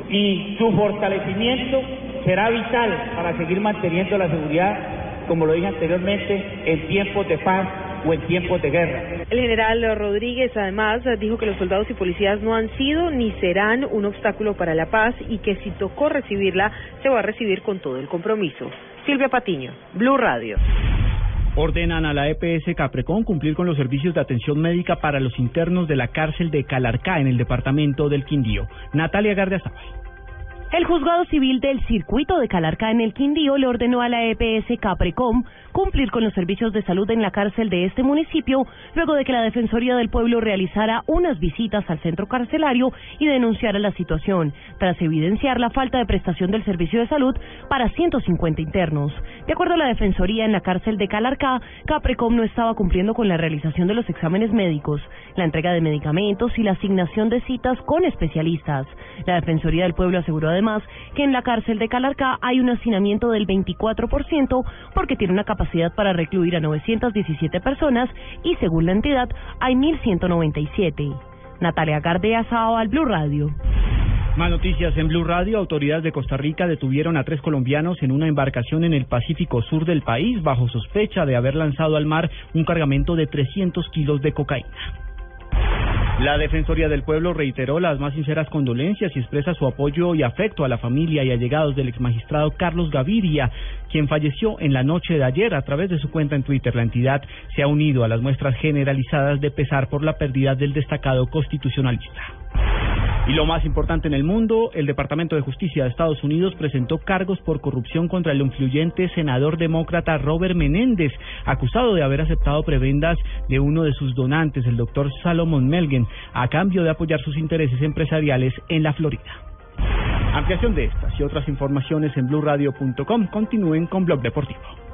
Speaker 36: y su fortalecimiento será vital para seguir manteniendo la seguridad, como lo dije anteriormente, en tiempos de paz o en tiempos de guerra.
Speaker 35: El general Rodríguez además dijo que los soldados y policías no han sido ni serán un obstáculo para la paz y que si tocó recibirla, se va a recibir con todo el compromiso. Silvia Patiño, Blue Radio.
Speaker 37: Ordenan a la EPS Caprecón cumplir con los servicios de atención médica para los internos de la cárcel de Calarcá en el departamento del Quindío. Natalia Gardiazabal.
Speaker 38: El juzgado civil del circuito de Calarca en el Quindío le ordenó a la EPS Caprecom cumplir con los servicios de salud en la cárcel de este municipio luego de que la Defensoría del Pueblo realizara unas visitas al centro carcelario y denunciara la situación, tras evidenciar la falta de prestación del servicio de salud para 150 internos. De acuerdo a la Defensoría en la cárcel de Calarcá, Caprecom no estaba cumpliendo con la realización de los exámenes médicos, la entrega de medicamentos y la asignación de citas con especialistas. La Defensoría del Pueblo aseguró además que en la cárcel de Calarcá hay un hacinamiento del 24% porque tiene una capacidad para recluir a 917 personas y según la entidad hay 1.197. Natalia Gardea, Sao al Blue Radio.
Speaker 37: Más noticias en Blue Radio. Autoridades de Costa Rica detuvieron a tres colombianos en una embarcación en el Pacífico Sur del país bajo sospecha de haber lanzado al mar un cargamento de 300 kilos de cocaína. La Defensoría del Pueblo reiteró las más sinceras condolencias y expresa su apoyo y afecto a la familia y allegados del exmagistrado Carlos Gaviria, quien falleció en la noche de ayer. A través de su cuenta en Twitter, la entidad se ha unido a las muestras generalizadas de pesar por la pérdida del destacado constitucionalista. Y lo más importante en el mundo, el Departamento de Justicia de Estados Unidos presentó cargos por corrupción contra el influyente senador demócrata Robert Menéndez, acusado de haber aceptado prebendas de uno de sus donantes, el doctor Salomon Melgen, a cambio de apoyar sus intereses empresariales en la Florida. Ampliación de estas y otras informaciones en blurradio.com. Continúen con Blog Deportivo.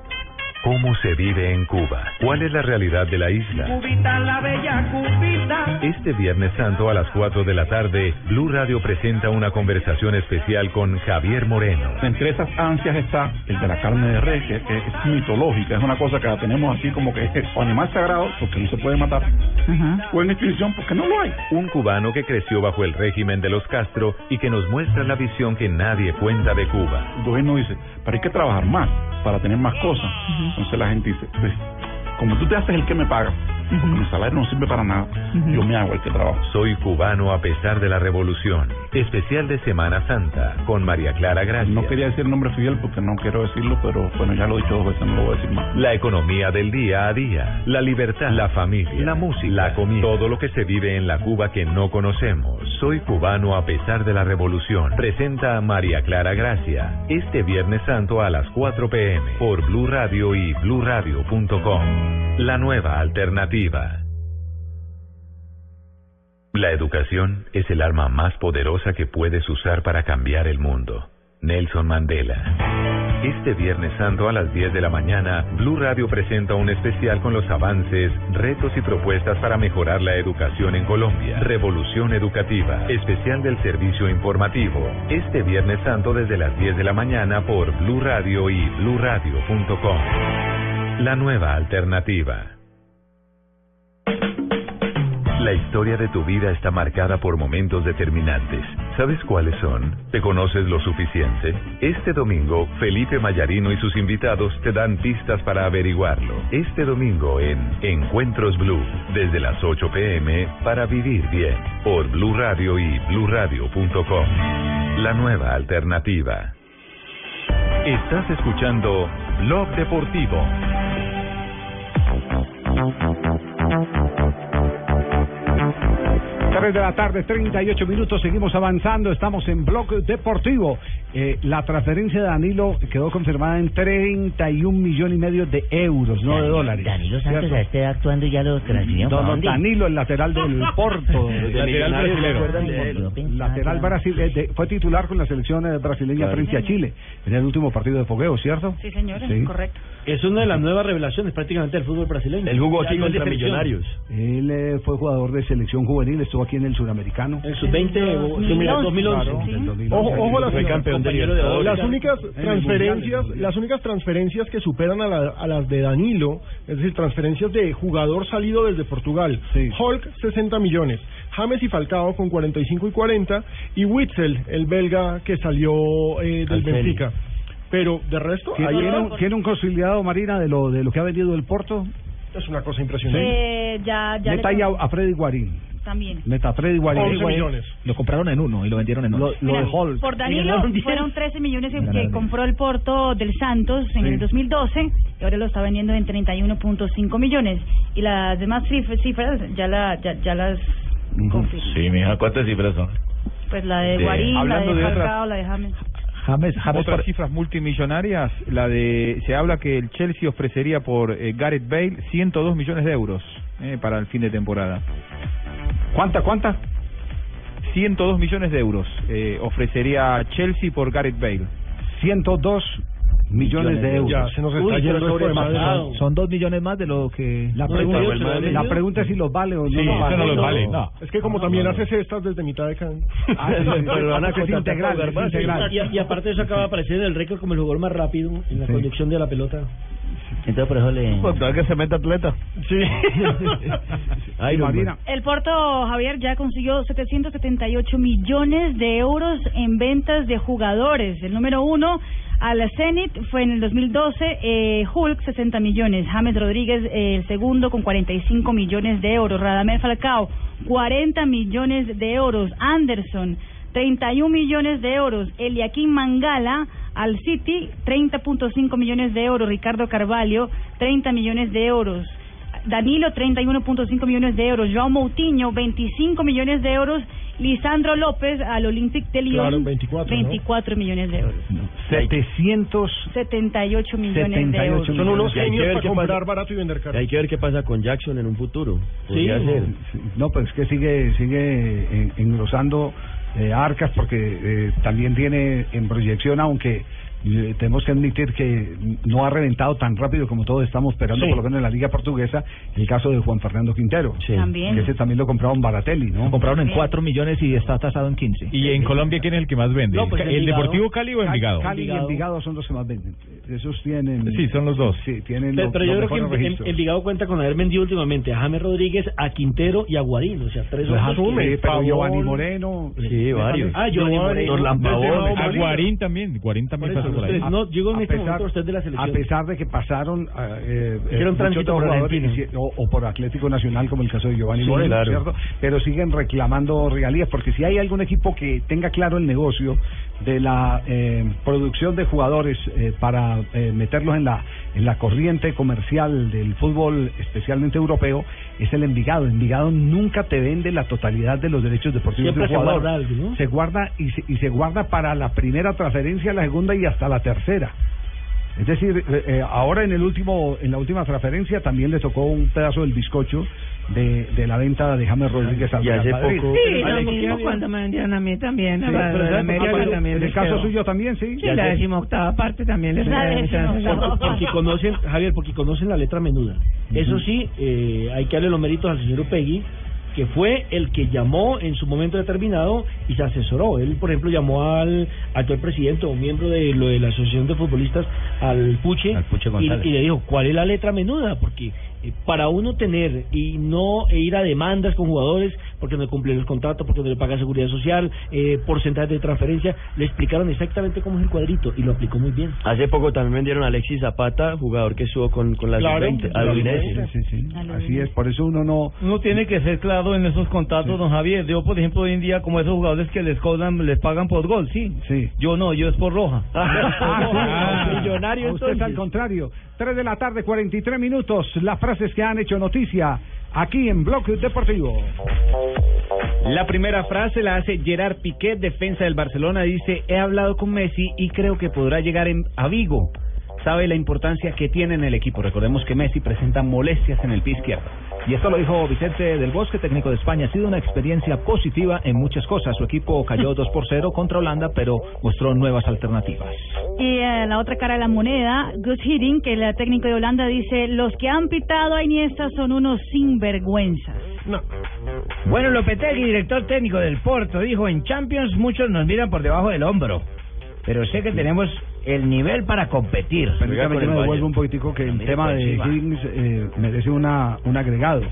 Speaker 1: ¿Cómo se vive en Cuba? ¿Cuál es la realidad de la isla?
Speaker 36: Cubita, la bella Cubita.
Speaker 1: Este Viernes Santo a las 4 de la tarde, Blue Radio presenta una conversación especial con Javier Moreno.
Speaker 39: Entre esas ansias está el de la carne de res, que, que es mitológica, es una cosa que la tenemos así como que es animal sagrado porque no se puede matar, o en extinción porque no lo hay.
Speaker 1: Un cubano que creció bajo el régimen de los Castro y que nos muestra la visión que nadie cuenta de Cuba.
Speaker 39: El gobierno dice, pero hay que trabajar más para tener más cosas. Entonces la gente dice, pues, como tú te haces el que me paga, porque mi salario no sirve para nada, yo me hago el que trabajo.
Speaker 1: Soy cubano a pesar de la revolución. Especial de Semana Santa con María Clara Gracia.
Speaker 39: No quería decir el nombre Fidel porque no quiero decirlo, pero bueno, ya lo he dicho dos veces, no lo voy a decir más.
Speaker 1: La economía del día a día, la libertad, la familia, la música, la comida, todo lo que se vive en la Cuba que no conocemos. Soy cubano a pesar de la revolución. Presenta a María Clara Gracia este Viernes Santo a las 4 pm por Blue Radio y bluradio.com. La nueva alternativa. La educación es el arma más poderosa que puedes usar para cambiar el mundo. Nelson Mandela. Este Viernes Santo a las 10 de la mañana, Blue Radio presenta un especial con los avances, retos y propuestas para mejorar la educación en Colombia. Revolución Educativa, especial del servicio informativo. Este Viernes Santo desde las 10 de la mañana por Blue Radio y bluradio.com. La nueva alternativa. La historia de tu vida está marcada por momentos determinantes. ¿Sabes cuáles son? ¿Te conoces lo suficiente? Este domingo, Felipe Mayarino y sus invitados te dan pistas para averiguarlo. Este domingo en Encuentros Blue, desde las 8 pm, para vivir bien, por Blue Radio y bluradio.com. La nueva alternativa. Estás escuchando Blog Deportivo.
Speaker 24: Tres de la tarde, 38 minutos, seguimos avanzando, estamos en Blog Deportivo. Eh, la transferencia de Danilo quedó confirmada en 31 millones y medio de euros, no de dólares.
Speaker 12: Danilo Santos
Speaker 24: ¿cierto?
Speaker 12: esté actuando y ya lo transfirieron.
Speaker 24: No. Danilo, el lateral del Porto.
Speaker 12: Del
Speaker 24: lateral
Speaker 12: Millonarios,
Speaker 24: brasilero.
Speaker 12: ¿se acuerdan de?
Speaker 24: Lateral Brasil, de- fue titular con la selección eh, brasileña
Speaker 4: Claro.
Speaker 24: frente a Chile en el último partido de fogueo, ¿cierto?
Speaker 4: Sí, señores,
Speaker 24: Sí.
Speaker 4: correcto. Es una de las nuevas revelaciones prácticamente del fútbol brasileño.
Speaker 24: Él jugó
Speaker 4: Ya
Speaker 24: aquí contra. Millonarios. Él eh, fue jugador de selección juvenil, estuvo aquí en el suramericano.
Speaker 4: El sub-20 o 2011.
Speaker 24: Claro, del 2011.
Speaker 6: Ojo, ojo las,
Speaker 24: Fue campeón de Libertadores.
Speaker 6: las únicas
Speaker 24: En
Speaker 6: transferencias,
Speaker 24: Mundial.
Speaker 6: las únicas transferencias que superan a, la- a las de Danilo, es decir, transferencias de jugador salido desde Portugal. Hulk 60 millones, James y Falcao con 45 y 40 y Witzel, el belga que salió eh, del. Benfica. Pero de resto,
Speaker 24: ¿Tiene, un, tiene un consolidado, Marina, de lo, de lo que ha vendido el Porto?
Speaker 6: Es una cosa impresionante.
Speaker 28: Eh, ya, ya
Speaker 24: Meta
Speaker 28: le-
Speaker 24: ahí a, a Freddy Guarín.
Speaker 28: También.
Speaker 24: Meta a Freddy Guarín.
Speaker 6: 11 millones.
Speaker 10: Lo compraron en uno y lo vendieron en
Speaker 24: Lo,
Speaker 10: otro.
Speaker 24: lo de Hall.
Speaker 28: Por Danilo fueron 13 millones que- compró el Porto del Santos en
Speaker 24: Sí.
Speaker 28: el 2012 y ahora lo está vendiendo en 31.5 millones. Y las demás cif- cifras ya, la, ya, ya las confirmo.
Speaker 40: Sí, mija, ¿cuántas cifras son?
Speaker 28: Pues la de
Speaker 40: De-
Speaker 28: Guarín, la de Falcao, la de James.
Speaker 7: James,
Speaker 10: James
Speaker 7: Otras
Speaker 10: por-
Speaker 7: cifras multimillonarias, la de se habla que el Chelsea ofrecería por eh, Gareth Bale 102 millones de euros eh, para el fin de temporada.
Speaker 24: ¿Cuánta, cuánta?
Speaker 7: 102 millones de euros eh, ofrecería Chelsea por Gareth Bale.
Speaker 24: 102 millones de euros.
Speaker 6: Ya, se nos está
Speaker 4: Uy,
Speaker 6: yendo esto.
Speaker 10: Son dos millones más de lo que...
Speaker 24: La
Speaker 4: No,
Speaker 24: pregunta,
Speaker 4: Madrid.
Speaker 24: la pregunta es si los vale o no
Speaker 10: Sí,
Speaker 24: los vale.
Speaker 10: no los vale, no.
Speaker 6: Es que como también haces estas desde mitad de cada...
Speaker 24: Ah.
Speaker 17: Pero van a
Speaker 24: integral.
Speaker 4: Y, y aparte de eso acaba de aparecer en el récord como el jugador más rápido en la
Speaker 24: Sí.
Speaker 4: conducción de la pelota.
Speaker 17: Entonces por eso le...
Speaker 40: Pues que se meta atleta.
Speaker 6: Sí.
Speaker 17: Ay,
Speaker 24: Marina.
Speaker 28: El Porto, Javier, ya consiguió 778 millones de euros en ventas de jugadores. El número uno al Zenit fue en el 2012, eh, Hulk 60 millones, James Rodríguez eh, el segundo con 45 millones de euros, Radamel Falcao 40 millones de euros, Anderson 31 millones de euros, Eliaquín Mangala al City 30.5 millones de euros, Ricardo Carvalho 30 millones de euros. Danilo 31.5 millones de euros, Joao Moutinho 25 millones de euros, Lisandro López al Olympique de Lyon
Speaker 6: Claro, 24, ¿no?
Speaker 28: 24 millones de euros,
Speaker 24: 700
Speaker 28: 78 millones de
Speaker 24: 78
Speaker 28: euros.
Speaker 6: Son unos
Speaker 17: Y hay que
Speaker 6: genios
Speaker 17: ver
Speaker 6: para
Speaker 17: qué
Speaker 6: comprar
Speaker 17: pasa.
Speaker 6: barato y vender caro.
Speaker 17: Hay que ver qué pasa con Jackson en un futuro.
Speaker 4: Sí.
Speaker 17: ser.
Speaker 24: No, pues es que sigue sigue en- engrosando eh, arcas porque eh, también tiene en proyección, aunque eh, tenemos que admitir que no ha reventado tan rápido como todos estamos esperando,
Speaker 6: Sí.
Speaker 24: por lo menos en la Liga Portuguesa, el caso de Juan Fernando Quintero.
Speaker 28: También.
Speaker 24: Que ese también lo compraron Baratelli, ¿no?
Speaker 10: Lo compraron en
Speaker 28: Bien.
Speaker 10: 4 millones y está tasado en 15.
Speaker 23: ¿Y en Colombia quién es el que más vende?
Speaker 4: No, pues
Speaker 23: ¿El. Deportivo Cali o Envigado?
Speaker 24: Cali y
Speaker 4: Envigado.
Speaker 24: Son los que más venden. Esos tienen...
Speaker 23: Sí, son los dos.
Speaker 24: Sí, tienen
Speaker 4: Pero,
Speaker 24: los,
Speaker 4: pero yo
Speaker 24: los
Speaker 4: creo que en- Envigado cuenta con haber vendido últimamente a James Rodríguez, a Quintero y a Guarín, o sea, tres
Speaker 24: Pues asume,
Speaker 4: que-
Speaker 24: pero
Speaker 6: Pavón.
Speaker 24: Giovanni Moreno...
Speaker 17: Sí, varios.
Speaker 4: Ah, Giovanni Moreno.
Speaker 23: A Guarín también, Guarín también
Speaker 4: No, llegó en
Speaker 24: a
Speaker 4: este
Speaker 24: pesar-
Speaker 4: momento usted de la
Speaker 24: A pesar de que pasaron eh, eh,
Speaker 4: Hicieron
Speaker 24: muchos
Speaker 4: tránsito por Argentina.
Speaker 24: o, o por Atlético Nacional, como el caso de Giovanni
Speaker 17: Sí,
Speaker 24: Moreno,
Speaker 17: claro.
Speaker 24: ¿cierto? Pero siguen reclamando regalías, porque si hay algún equipo que tenga claro el negocio de la eh, producción de jugadores eh, para eh, meterlos en la en la corriente comercial del fútbol, especialmente europeo, es el Envigado. Envigado nunca te vende la totalidad de los derechos deportivos
Speaker 4: Siempre
Speaker 24: de un
Speaker 4: se
Speaker 24: jugador.
Speaker 4: guarda algo, ¿no?
Speaker 24: Se guarda y se, y se guarda para la primera transferencia, la segunda y hasta la tercera. Es decir, eh, eh, ahora en el último, en la última transferencia también le tocó un pedazo del bizcocho de, de la venta de James Rodríguez al
Speaker 17: Y hace
Speaker 24: Real Madrid.
Speaker 17: poco-
Speaker 41: Sí, lo
Speaker 24: ¿por qué
Speaker 41: mismo cuando me vendieron a mí también.
Speaker 24: Sí,
Speaker 41: a la-
Speaker 24: pero
Speaker 41: a la
Speaker 24: ¿sabes?
Speaker 41: América
Speaker 24: Ah, pero
Speaker 41: también
Speaker 24: en el caso
Speaker 41: quedó.
Speaker 24: suyo también, sí.
Speaker 41: Sí, la decimoctava parte también les
Speaker 28: La decimoctava
Speaker 4: porque conocen, Javier, porque conocen la letra menuda. Eso sí, eh, hay que darle los méritos al señor Upegui, que fue el que llamó en su momento determinado y se asesoró. Él, por ejemplo, llamó al actual presidente o miembro de lo de la Asociación de Futbolistas, al Puche,
Speaker 10: Al Puche
Speaker 4: y, y le dijo, ¿cuál es la letra menuda? Porque para uno tener y no ir a demandas con jugadores porque no cumple los contratos, porque no le paga seguridad social, eh, porcentajes de transferencia, le explicaron exactamente cómo es el cuadrito y lo aplicó muy bien.
Speaker 17: Hace poco también vendieron a Alexis Zapata, jugador que estuvo con, con la
Speaker 4: Claro,
Speaker 17: sub-20, a
Speaker 4: claro.
Speaker 17: Udinese.
Speaker 24: Sí, sí, sí. Así es, por eso uno no...
Speaker 9: Uno tiene que ser claro en esos contratos, don Javier. Yo, por ejemplo, hoy en día, como esos jugadores que les cobran, les pagan por gol, sí.
Speaker 24: Sí.
Speaker 9: Yo no, yo es por roja.
Speaker 24: Ah,
Speaker 4: millonario,
Speaker 24: A usted es
Speaker 4: entonces.
Speaker 24: al contrario. 3 de la tarde, 43 minutos. Las frases que han hecho noticia aquí en Bloque Deportivo.
Speaker 30: La primera frase la hace Gerard Piqué, defensa del Barcelona. Dice, he hablado con Messi y creo que podrá llegar en- a Vigo. Sabe la importancia que tiene en el equipo. Recordemos que Messi presenta molestias en el pie izquierdo.
Speaker 37: Y esto lo dijo Vicente del Bosque, técnico de España. Ha sido una experiencia positiva en muchas cosas. Su equipo cayó 2 por 0 contra Holanda, pero mostró nuevas alternativas.
Speaker 28: Y en la otra cara de la moneda, Gus Hiddink, que el técnico de Holanda, dice, los que han pitado a Iniesta son unos sinvergüenzas.
Speaker 41: Bueno, Lopetegui, director técnico del Porto, dijo, en Champions muchos nos miran por debajo del hombro, pero sé que tenemos el nivel para competir.
Speaker 24: Permítame que me devuelva un poquitico que el tema de. Higgins eh, merece una, un agregado.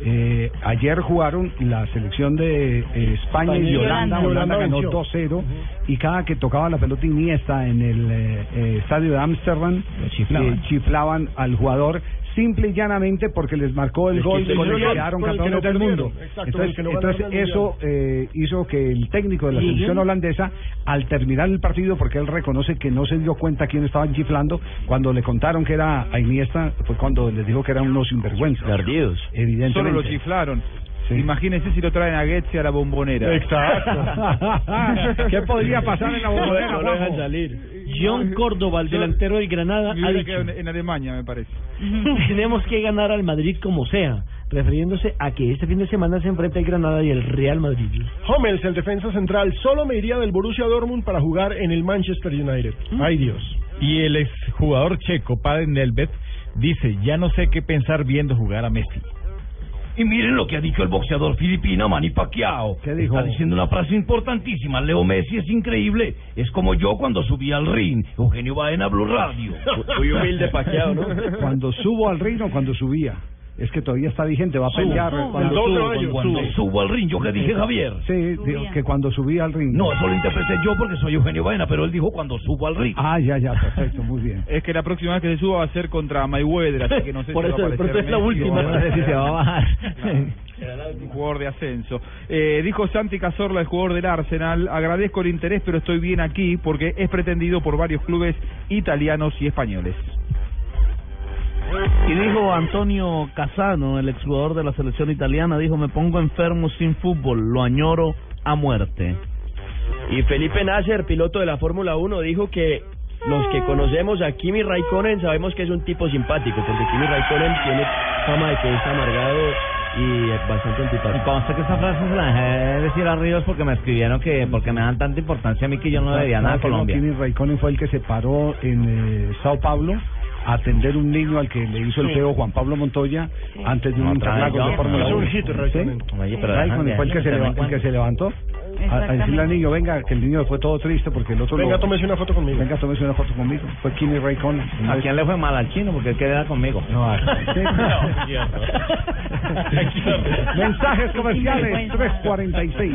Speaker 24: Eh, ayer jugaron la selección de eh, España y Holanda.
Speaker 6: Holanda.
Speaker 24: Holanda ganó
Speaker 6: venció.
Speaker 24: 2-0 y cada que tocaba la pelota Iniesta en el eh, eh, estadio de Ámsterdam eh, chiflaban al jugador simple y llanamente porque les marcó el
Speaker 6: Es
Speaker 24: gol
Speaker 6: el
Speaker 24: con el que quedaron
Speaker 6: con el que
Speaker 24: campeones
Speaker 6: no
Speaker 24: del mundo.
Speaker 6: Exacto,
Speaker 24: entonces,
Speaker 6: que no ganaron
Speaker 24: entonces
Speaker 6: el
Speaker 24: eso eh, hizo que el técnico de la selección holandesa, al terminar el partido, porque él reconoce que no se dio cuenta quién estaban chiflando, cuando le contaron que era a Iniesta, fue cuando les dijo que eran unos sinvergüenzas.
Speaker 7: Perdidos.
Speaker 24: Evidentemente.
Speaker 7: Solo lo chiflaron. Imagínense si lo traen a Getzi a la bombonera.
Speaker 24: ¿Qué podría pasar en la bombonera,
Speaker 4: No lo dejan salir. John Córdoba, el delantero del Granada, ha dicho,
Speaker 7: en, en Alemania, me parece.
Speaker 4: tenemos que ganar al Madrid como sea, refiriéndose a que este fin de semana se enfrenta el Granada y el Real Madrid.
Speaker 6: Hummels, el defensa central, solo me iría del Borussia Dortmund para jugar en el Manchester United. Ay Dios.
Speaker 10: Y el exjugador checo, Padre Nelvet, dice, ya no sé qué pensar viendo jugar a Messi.
Speaker 42: Y miren lo que ha dicho el boxeador filipino Manny Pacquiao.
Speaker 24: ¿Qué dijo?
Speaker 42: Está diciendo una frase importantísima. Leo Messi es increíble. Es como yo cuando subí al ring. Eugenio Baena, Blue Radio.
Speaker 17: Muy humilde Pacquiao, ¿no?
Speaker 24: Cuando subo al ring o cuando subía. Es que todavía está vigente, va a pelear.
Speaker 42: No,
Speaker 24: cuando,
Speaker 42: dos
Speaker 24: subo,
Speaker 42: años, cuando subo al ring. ¿Yo qué dije, Javier?
Speaker 24: Sí, digo que cuando subía al ring.
Speaker 42: No, eso lo interpreté yo porque soy Eugenio Baena, pero él dijo cuando subo al ring.
Speaker 24: Ah, ya, ya, perfecto, muy bien.
Speaker 7: Es que la próxima vez que se suba va a ser contra Mayweather, así que no sé
Speaker 4: Por
Speaker 7: si
Speaker 4: eso,
Speaker 7: va a aparecer
Speaker 4: es la última. No sé si se va a bajar.
Speaker 7: Un jugador de ascenso. Eh, dijo Santi Cazorla, el jugador del Arsenal, agradezco el interés, pero estoy bien aquí porque es pretendido por varios clubes italianos y españoles.
Speaker 43: Y dijo Antonio Casano, el exjugador de la selección italiana, dijo, me pongo enfermo sin fútbol, lo añoro a muerte.
Speaker 17: Y Felipe Nasser, piloto de la Fórmula 1, dijo que los que conocemos a Kimi Raikkonen sabemos que es un tipo simpático, porque Kimi Raikkonen tiene fama de que es amargado y bastante
Speaker 43: Y
Speaker 17: antipático.
Speaker 43: consta que esa frase se la dejé decir a Ríos porque me escribieron que porque me dan tanta importancia a mí que yo no debía nada a
Speaker 24: que no,
Speaker 43: Colombia.
Speaker 24: Kimi Raikkonen fue el que se paró en eh, Sao Paulo atender un niño al que le hizo el feo Juan Pablo Montoya antes de un interlago de. Fórmula
Speaker 43: Es un
Speaker 24: 1.
Speaker 6: hit,
Speaker 24: ¿Sí?
Speaker 6: Raikkonen.
Speaker 43: Oye, pero
Speaker 24: Raikkonen
Speaker 43: dejan
Speaker 24: fue el que, se,
Speaker 43: de-
Speaker 24: leva- el que se levantó a, a decirle al niño, venga, que el niño fue todo triste porque el otro
Speaker 6: Venga,
Speaker 24: lo...
Speaker 6: tómese una foto conmigo.
Speaker 24: Venga, tómese una foto conmigo. Fue Kimi Raikkonen.
Speaker 43: ¿A quién le fue mal al chino? Porque él queda conmigo.
Speaker 24: No, a- sí. Mensajes comerciales 346.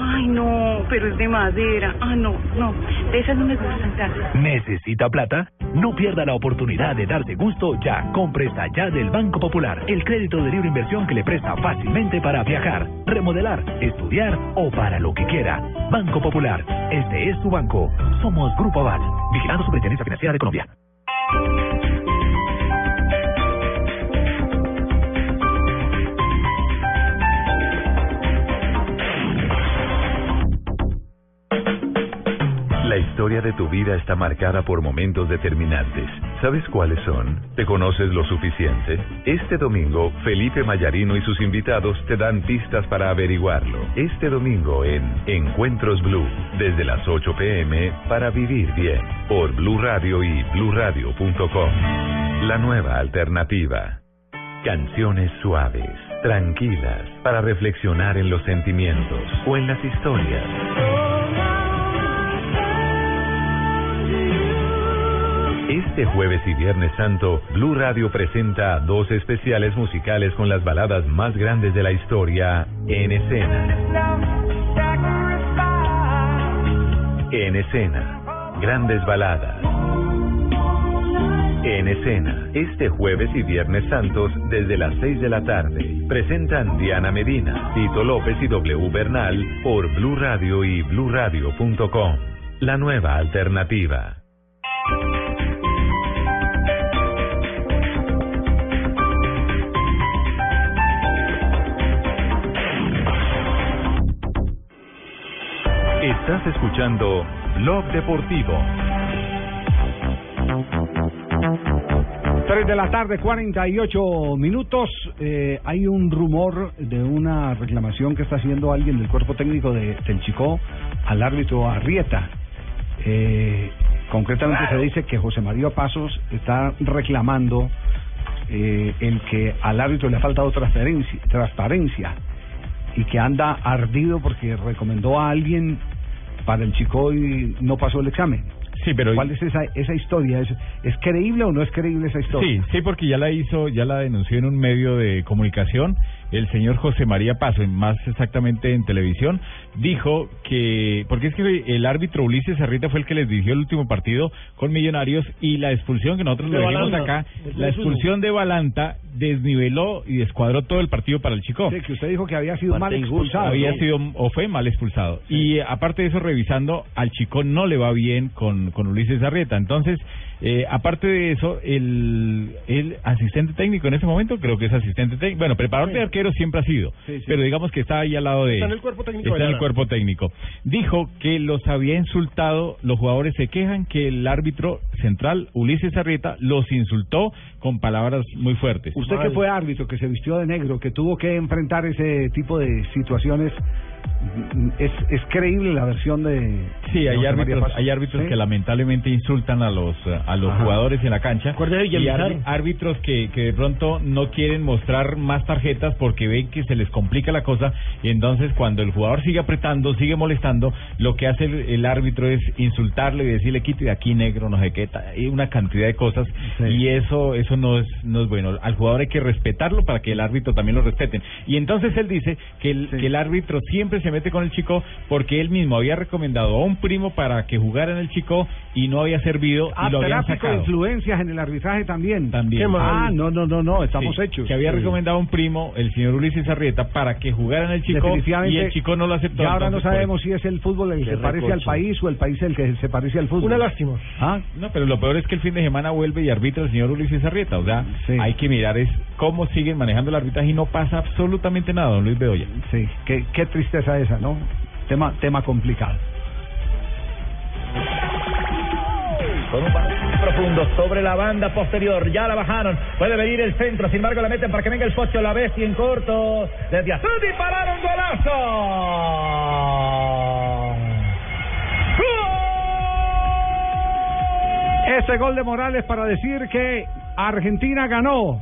Speaker 44: Ay, no, pero es de madera. Ah, no, no, de esas no me gustan tanto.
Speaker 45: ¿Necesita plata? No pierda la oportunidad de darse gusto ya. con Presta Ya del Banco Popular, el crédito de libre inversión que le presta fácilmente para viajar, remodelar, estudiar o para lo que quiera. Banco Popular, este es su banco. Somos Grupo Aval, vigilando Superintendencia Financiera de Colombia.
Speaker 1: La historia de tu vida está marcada por momentos determinantes. ¿Sabes cuáles son? ¿Te conoces lo suficiente? Este domingo, Felipe Mayarino y sus invitados te dan pistas para averiguarlo. Este domingo en Encuentros Blue, desde las 8 pm para vivir bien, por Blue Radio y bluradio.com. La nueva alternativa. Canciones suaves, tranquilas, para reflexionar en los sentimientos o en las historias. Este jueves y viernes santo, Blue Radio presenta dos especiales musicales con las baladas más grandes de la historia en escena. En escena, grandes baladas. En escena, este jueves y viernes santos desde las 6 de la tarde, presentan Diana Medina, Tito López y W Bernal por Blue Radio y bluradio.com. La nueva alternativa. Estás escuchando Blog Deportivo.
Speaker 24: 3 de la tarde, 48 minutos. Eh, hay un rumor de una reclamación que está haciendo alguien del cuerpo técnico de, del Chico al árbitro Arrieta. Eh, concretamente se dice que José María Pasos está reclamando eh, el que al árbitro le ha faltado transparencia, transparencia y que anda ardido porque recomendó a alguien para el chico y no pasó el examen.
Speaker 10: Sí, pero
Speaker 24: ¿cuál es esa esa historia? ¿Es, ¿Es creíble o no es creíble esa historia?
Speaker 10: Sí, sí, porque ya la hizo, ya la denunció en un medio de comunicación. El señor José María Paso, más exactamente en televisión, dijo que, porque es que el árbitro Ulises Arrieta fue el que les dirigió el último partido con Millonarios y la expulsión que nosotros
Speaker 4: De
Speaker 10: le dijimos acá, la
Speaker 4: 3-1.
Speaker 10: expulsión de Balanta desniveló y descuadró todo el partido para el Chico.
Speaker 24: Sí, que usted dijo que había sido mal expulsado.
Speaker 10: Había sido o fue mal expulsado. Y aparte de eso, revisando, al chico no le va bien con, con Ulises Arrieta. Entonces, eh, aparte de eso, el, el asistente técnico en ese momento, creo que es asistente técnico, bueno, preparador de arquero siempre ha sido,
Speaker 6: Sí, sí.
Speaker 10: pero digamos que está ahí al lado de
Speaker 6: Está en el cuerpo técnico
Speaker 10: Está en el cuerpo técnico. Dijo que los había insultado, los jugadores se quejan que el árbitro central, Ulises Arrieta, los insultó con palabras muy fuertes.
Speaker 24: Usted que fue árbitro, que se vistió de negro, que tuvo que enfrentar ese tipo de situaciones, ¿es, es creíble la versión de...
Speaker 10: Sí, hay árbitros, hay árbitros
Speaker 24: ¿Sí?
Speaker 10: que lamentablemente insultan a los a los
Speaker 24: Ajá.
Speaker 10: jugadores en la cancha y árbitros que, que de pronto no quieren mostrar más tarjetas porque ven que se les complica la cosa y entonces cuando el jugador sigue apretando, sigue molestando, lo que hace el, el árbitro es insultarle y decirle quite de aquí negro, no sé qué, y una cantidad de cosas y eso eso no es no es bueno. Al jugador hay que respetarlo para que el árbitro también lo respeten. Y entonces él dice que el, que el árbitro siempre se mete con el chico porque él mismo había recomendado a un primo para que jugara en el chico y no había servido
Speaker 24: Ah,
Speaker 10: y lo habían
Speaker 24: de
Speaker 10: sacado.
Speaker 24: influencias en el arbitraje también.
Speaker 10: También. Qué mal.
Speaker 24: Ah, no, no, no, no, estamos
Speaker 10: Sí,
Speaker 24: hechos.
Speaker 10: Que había
Speaker 24: Sí.
Speaker 10: recomendado a un primo, el señor Ulises Arrieta, para que jugara en el chico y el chico no lo aceptó.
Speaker 24: Y ahora no sabemos si es el fútbol el que parece al país o el país el que se parece al fútbol.
Speaker 6: Una lástima.
Speaker 24: Ah,
Speaker 10: No, pero lo peor es que el fin de semana vuelve y arbitra el señor Ulises Arrieta. O sea, hay que mirar es cómo siguen manejando el arbitraje y no pasa absolutamente nada, don Luis Bedoya.
Speaker 24: Sí, qué, qué tristeza esa, ¿no? Tema, tema complicado.
Speaker 46: con un profundo sobre la banda posterior, ya la bajaron, puede venir el centro, sin embargo la meten para que venga el Pocho, la bestia en corto, desde azul dispararon golazo.
Speaker 24: Ese gol de Morales para decir que Argentina ganó.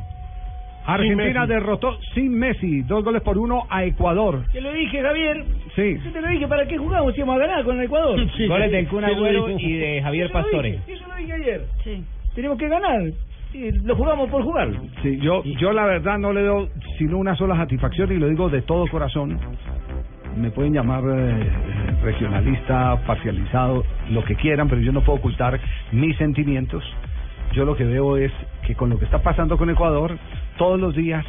Speaker 24: Argentina derrotó sin Messi, dos goles por uno a Ecuador.
Speaker 4: Te lo dije, Javier.
Speaker 24: Sí.
Speaker 4: Yo te lo dije, ¿para qué jugamos si íbamos a ganar con el Ecuador?
Speaker 30: Goles del Kun Agüero y de Javier Pastore.
Speaker 4: dije, Eso lo dije ayer. Tenemos que ganar. Sí, lo jugamos por jugar.
Speaker 24: Sí, yo, yo la verdad no le doy sino una sola satisfacción y lo digo de todo corazón. Me pueden llamar eh, regionalista, parcializado, lo que quieran, pero yo no puedo ocultar mis sentimientos. Yo lo que veo es que con lo que está pasando con Ecuador, todos los días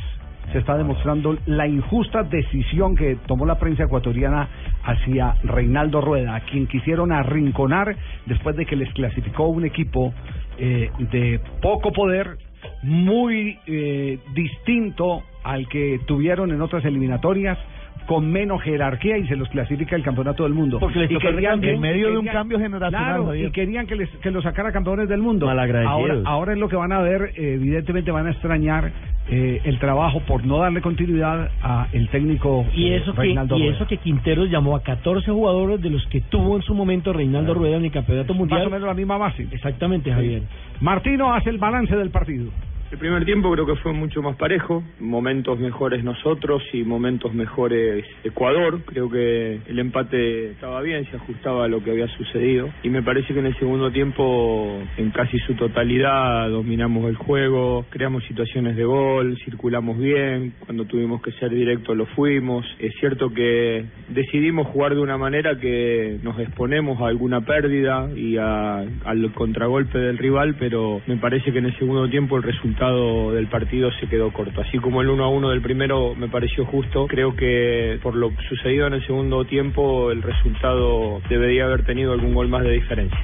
Speaker 24: se está demostrando la injusta decisión que tomó la prensa ecuatoriana hacia Reinaldo Rueda, a quien quisieron arrinconar después de que les clasificó un equipo eh, de poco poder, muy eh, distinto al que tuvieron en otras eliminatorias con menos jerarquía y se los clasifica el campeonato del mundo.
Speaker 43: Porque les
Speaker 24: y
Speaker 43: recambio. En medio de un
Speaker 24: querían-
Speaker 43: cambio generacional,
Speaker 24: Claro, y querían que, les, que los sacara campeones del mundo. Ahora, ahora es lo que van a ver, evidentemente van a extrañar eh, el trabajo por no darle continuidad a el técnico
Speaker 4: Y
Speaker 24: eh,
Speaker 4: eso, que,
Speaker 24: Reinaldo
Speaker 4: y
Speaker 24: Rueda.
Speaker 4: eso que Quinteros llamó a 14 jugadores de los que tuvo en su momento Reinaldo Rueda en el campeonato mundial.
Speaker 24: Más o menos la misma base.
Speaker 4: Exactamente, Javier.
Speaker 24: Martino hace el balance del partido.
Speaker 47: El primer tiempo creo que fue mucho más parejo, momentos mejores nosotros y momentos mejores Ecuador. Creo que el empate estaba bien, se ajustaba a lo que había sucedido. Y me parece que en el segundo tiempo, en casi su totalidad, dominamos el juego, creamos situaciones de gol, circulamos bien. Cuando tuvimos que ser directos lo fuimos. Es cierto que decidimos jugar de una manera que nos exponemos a alguna pérdida y a- al contragolpe del rival, pero me parece que en el segundo tiempo el resultado del partido se quedó corto. Así como el 1 a 1 del primero me pareció justo, creo que por lo sucedido en el segundo tiempo el resultado debería haber tenido algún gol más de diferencia.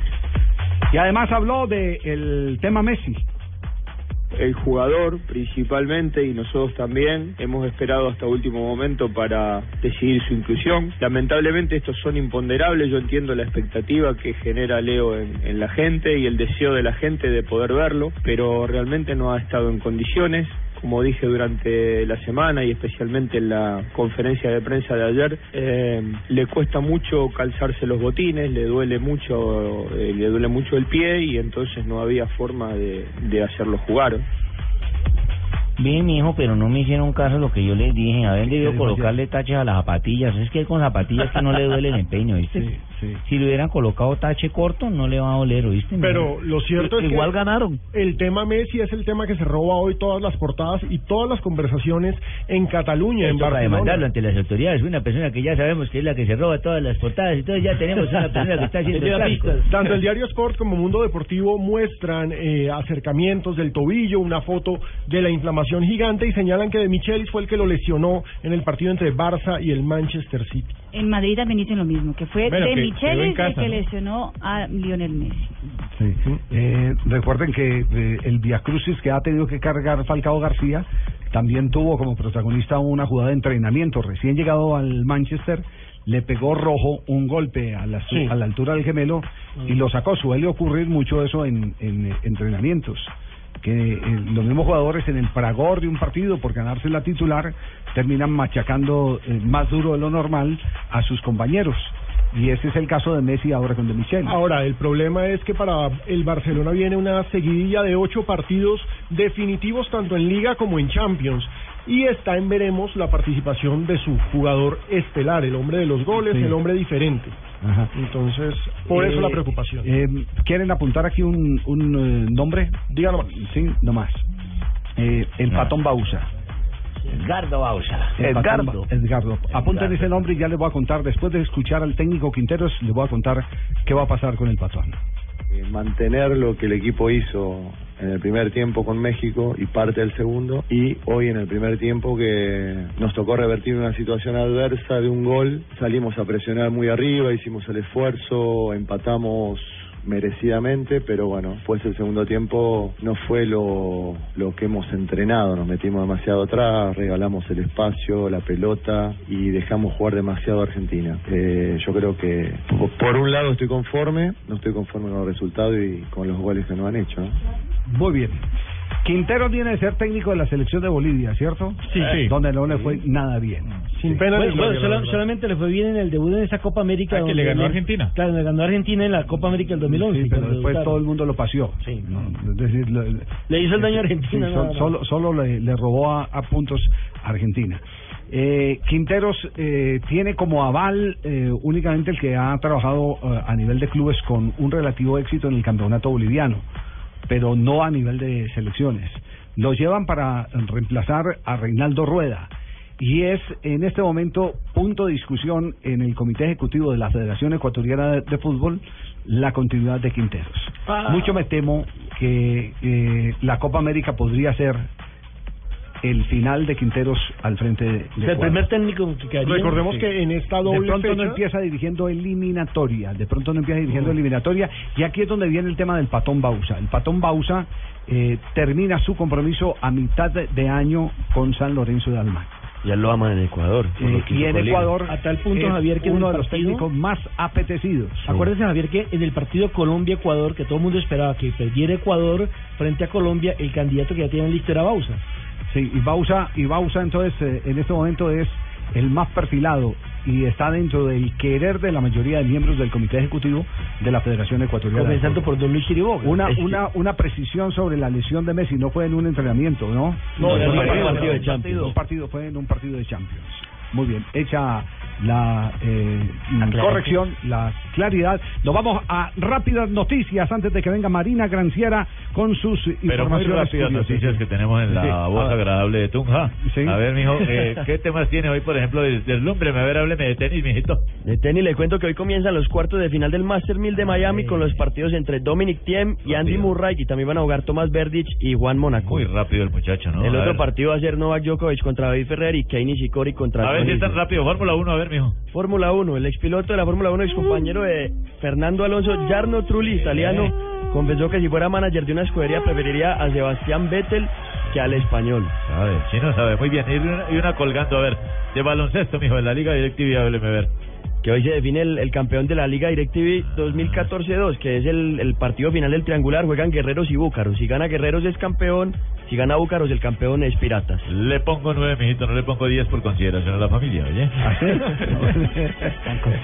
Speaker 24: Y además habló del tema Messi.
Speaker 47: El jugador principalmente y nosotros también hemos esperado hasta último momento para decidir su inclusión. Lamentablemente estos son imponderables, yo entiendo la expectativa que genera Leo en, en la gente y el deseo de la gente de poder verlo, pero realmente no ha estado en condiciones. Como dije durante la semana y especialmente en la conferencia de prensa de ayer, eh, le cuesta mucho calzarse los botines, le duele mucho, eh, le duele mucho el pie y entonces no había forma de, de hacerlo jugar.
Speaker 12: Bien, mi hijo, pero no me hicieron caso a lo que yo les dije. Haber debido
Speaker 47: dijo
Speaker 12: colocarle taches a las zapatillas. Es que con zapatillas que no le duele el empeño, ¿viste?
Speaker 41: Si le hubieran colocado tache corto, no le va a doler, ¿oíste?
Speaker 6: Pero lo cierto es
Speaker 41: Igual
Speaker 6: que
Speaker 41: ganaron.
Speaker 6: el tema Messi es el tema que se roba hoy todas las portadas y todas las conversaciones en Cataluña, en Barcelona.
Speaker 41: demandarlo ante las autoridades. Una persona que ya sabemos que es la que se roba todas las portadas. Entonces ya tenemos una persona que está haciendo.
Speaker 6: Tanto el diario Sport como Mundo Deportivo muestran eh, acercamientos del tobillo, una foto de la inflamación gigante y señalan que de Michelis fue el que lo lesionó en el partido entre Barça y el Manchester City.
Speaker 28: En Madrid también dicen lo mismo, que fue
Speaker 24: Bueno,
Speaker 28: de
Speaker 24: que
Speaker 28: Michelis el que
Speaker 24: ¿no?
Speaker 28: lesionó a Lionel Messi.
Speaker 24: Sí. Eh, recuerden que eh, el Via Crucis que ha tenido que cargar Falcao García también tuvo como protagonista una jugada de entrenamiento. Recién llegado al Manchester, le pegó rojo un golpe a la, su-
Speaker 6: Sí.
Speaker 24: a la altura del gemelo y lo sacó. Suele ocurrir mucho eso en, en, eh, entrenamientos. Que eh, los mismos jugadores en el fragor de un partido por ganarse la titular terminan machacando eh, más duro de lo normal a sus compañeros. Y ese es el caso de Messi ahora con De Michel.
Speaker 6: Ahora, el problema es que para el Barcelona viene una seguidilla de ocho partidos definitivos tanto en Liga como en Champions. Y está en veremos la participación de su jugador estelar, el hombre de los goles,
Speaker 24: Sí.
Speaker 6: el hombre diferente.
Speaker 24: Ajá.
Speaker 6: Entonces, por eso
Speaker 24: Eh,
Speaker 6: la preocupación.
Speaker 24: eh, ¿Quieren apuntar aquí un, un eh, nombre?
Speaker 6: Díganlo.
Speaker 24: Sí, nomás. Eh, el Patón Bausa.
Speaker 41: Edgardo Bausa.
Speaker 24: Ba- Edgardo. Apunten
Speaker 41: Edgardo.
Speaker 24: ese nombre y ya les voy a contar, después de escuchar al técnico Quinteros, les voy a contar qué va a pasar con el Patón.
Speaker 48: eh, mantener lo que el equipo hizo en el primer tiempo con México y parte del segundo y hoy en el primer tiempo que nos tocó revertir una situación adversa de un gol salimos a presionar muy arriba hicimos el esfuerzo empatamos merecidamente pero bueno pues el segundo tiempo no fue lo, lo que hemos entrenado nos metimos demasiado atrás regalamos el espacio la pelota y dejamos jugar demasiado Argentina Eh, yo creo que po- por un lado estoy conforme no estoy conforme con el resultado y con los goles que nos han hecho ¿no?
Speaker 24: Muy bien. Quintero viene de ser técnico de la selección de Bolivia, ¿cierto?
Speaker 4: Sí. Sí.
Speaker 24: Donde no le fue nada bien.
Speaker 6: Sin
Speaker 4: Bueno, bueno, sola- solamente le fue bien en el debut en esa Copa América.
Speaker 24: Ah, que
Speaker 4: donde
Speaker 24: le ganó a Argentina.
Speaker 4: Claro, le ganó a Argentina en la Copa América del 2011.
Speaker 24: Sí, pero después todo el mundo lo paseó. ¿no? Es decir, le,
Speaker 4: Le hizo el daño a
Speaker 24: sí,
Speaker 4: Argentina,
Speaker 24: sí, solo solo le, le robó a, a puntos a Argentina. Eh, Quinteros eh, tiene como aval eh, únicamente el que ha trabajado eh, a nivel de clubes con un relativo éxito en el campeonato boliviano, pero no a nivel de selecciones. Lo llevan para reemplazar a Reinaldo Rueda y es en este momento punto de discusión en el Comité Ejecutivo de la Federación Ecuatoriana de, Fútbol la continuidad de Quinteros.
Speaker 4: Ah.
Speaker 24: Mucho me temo que eh, la Copa América podría ser el final de Quinteros al frente de, de
Speaker 4: O sea, el primer técnico que quedaría.
Speaker 6: Recordemos
Speaker 24: Sí.
Speaker 6: que en esta
Speaker 24: de
Speaker 6: doble
Speaker 24: pronto no empieza dirigiendo eliminatoria, de pronto no empieza dirigiendo eliminatoria, y aquí es donde viene el tema del Patón Bausa. El Patón Bausa eh, termina su compromiso a mitad de, de año con San Lorenzo de Almagro.
Speaker 17: Ya lo aman en Ecuador.
Speaker 24: Eh, y en. Ecuador
Speaker 4: A tal punto,
Speaker 24: es
Speaker 4: Javier, que en
Speaker 24: uno de los
Speaker 4: partido-
Speaker 24: técnicos más apetecidos.
Speaker 4: Acuérdense, Javier, que en el partido Colombia-Ecuador, que todo el mundo esperaba que perdiera Ecuador frente a Colombia, el candidato que ya tienen listo era Bausa.
Speaker 24: Sí, y Bausa, y Bausa entonces eh, en este momento es el más perfilado y está dentro del querer de la mayoría de miembros del Comité Ejecutivo de la Federación Ecuatoriana.
Speaker 4: Comenzando por Don Luis Chiriboga.
Speaker 24: Una, una, una precisión sobre la lesión de Messi, no fue en un entrenamiento, ¿no?
Speaker 4: No,
Speaker 24: fue
Speaker 4: en un partido
Speaker 24: un
Speaker 4: de
Speaker 24: partido,
Speaker 4: Champions.
Speaker 24: un partido, fue en un partido de Champions. Muy bien, hecha la eh, corrección, la claridad. Nos vamos a rápidas noticias antes de que venga Marina Granciera con sus
Speaker 49: Pero muy
Speaker 24: informaciones.
Speaker 49: rápidas
Speaker 24: curiosas.
Speaker 49: noticias que tenemos en la
Speaker 24: Sí.
Speaker 49: voz
Speaker 24: A ver.
Speaker 49: agradable de Tunja.
Speaker 24: Sí.
Speaker 49: A ver, mijo, eh, ¿qué temas tiene hoy, por ejemplo, del deslúmbreme? A ver, hábleme de tenis, mijito.
Speaker 17: De tenis le cuento que hoy comienzan los cuartos de final del Master 1000 de Miami con los partidos entre Dominic Thiem y Andy Murray y también van a jugar Tomás Verdich y Juan Monaco.
Speaker 49: Muy rápido el muchacho, ¿no?
Speaker 17: El
Speaker 49: A
Speaker 17: otro
Speaker 49: ver.
Speaker 17: partido va a ser Novak Djokovic contra David Ferrer y Kei Nishikori contra
Speaker 49: A ver
Speaker 17: Juan
Speaker 49: tan rápido. Fórmula 1, a ver, mijo.
Speaker 17: Fórmula 1, el expiloto de la Fórmula 1, ex compañero de Fernando Alonso, Jarno Trulli, italiano, confesó que si fuera manager de una escudería preferiría a Sebastián Vettel que al español.
Speaker 49: Ver, chino sabe. Muy bien. Y una, y una colgando, a ver, de baloncesto, mijo, de la Liga Directiva, a ver.
Speaker 17: Que hoy se define el, el campeón de la Liga DirecTV 2014-2, que es el, el partido final del triangular. Juegan Guerreros y Búcaros. Si gana Guerreros es campeón, si gana Búcaros el campeón es Piratas.
Speaker 49: Le pongo nueve, mijito, no le pongo diez por consideración a la familia, ¿oye?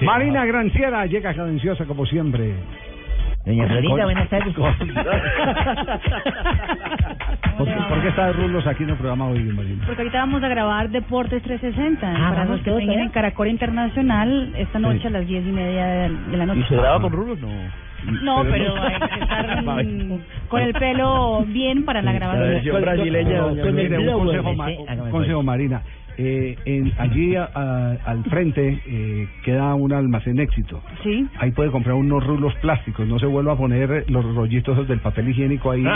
Speaker 24: Marina Granciera llega cadenciosa como siempre.
Speaker 12: Doña Florinda, buenas tardes.
Speaker 24: ¿Por qué, por qué está de rulos aquí en el programa hoy, Marina?
Speaker 28: Porque ahorita vamos a grabar Deportes 360
Speaker 24: Ah,
Speaker 28: para los que
Speaker 24: ¿eh?
Speaker 28: en Caracol Internacional esta noche a las diez y media de, la noche.
Speaker 43: ¿Y se graba con rulos? No.
Speaker 28: No, pero hay que estar con el pelo bien para la grabación.
Speaker 24: Con
Speaker 17: el
Speaker 24: un
Speaker 17: blower.
Speaker 24: consejo, ma- un consejo, Marina. Eh, en- allí a- a- al frente eh, queda un almacén éxito.
Speaker 28: Sí.
Speaker 24: Ahí puede comprar unos rulos plásticos, no se vuelva a poner los rollitos del papel higiénico ahí.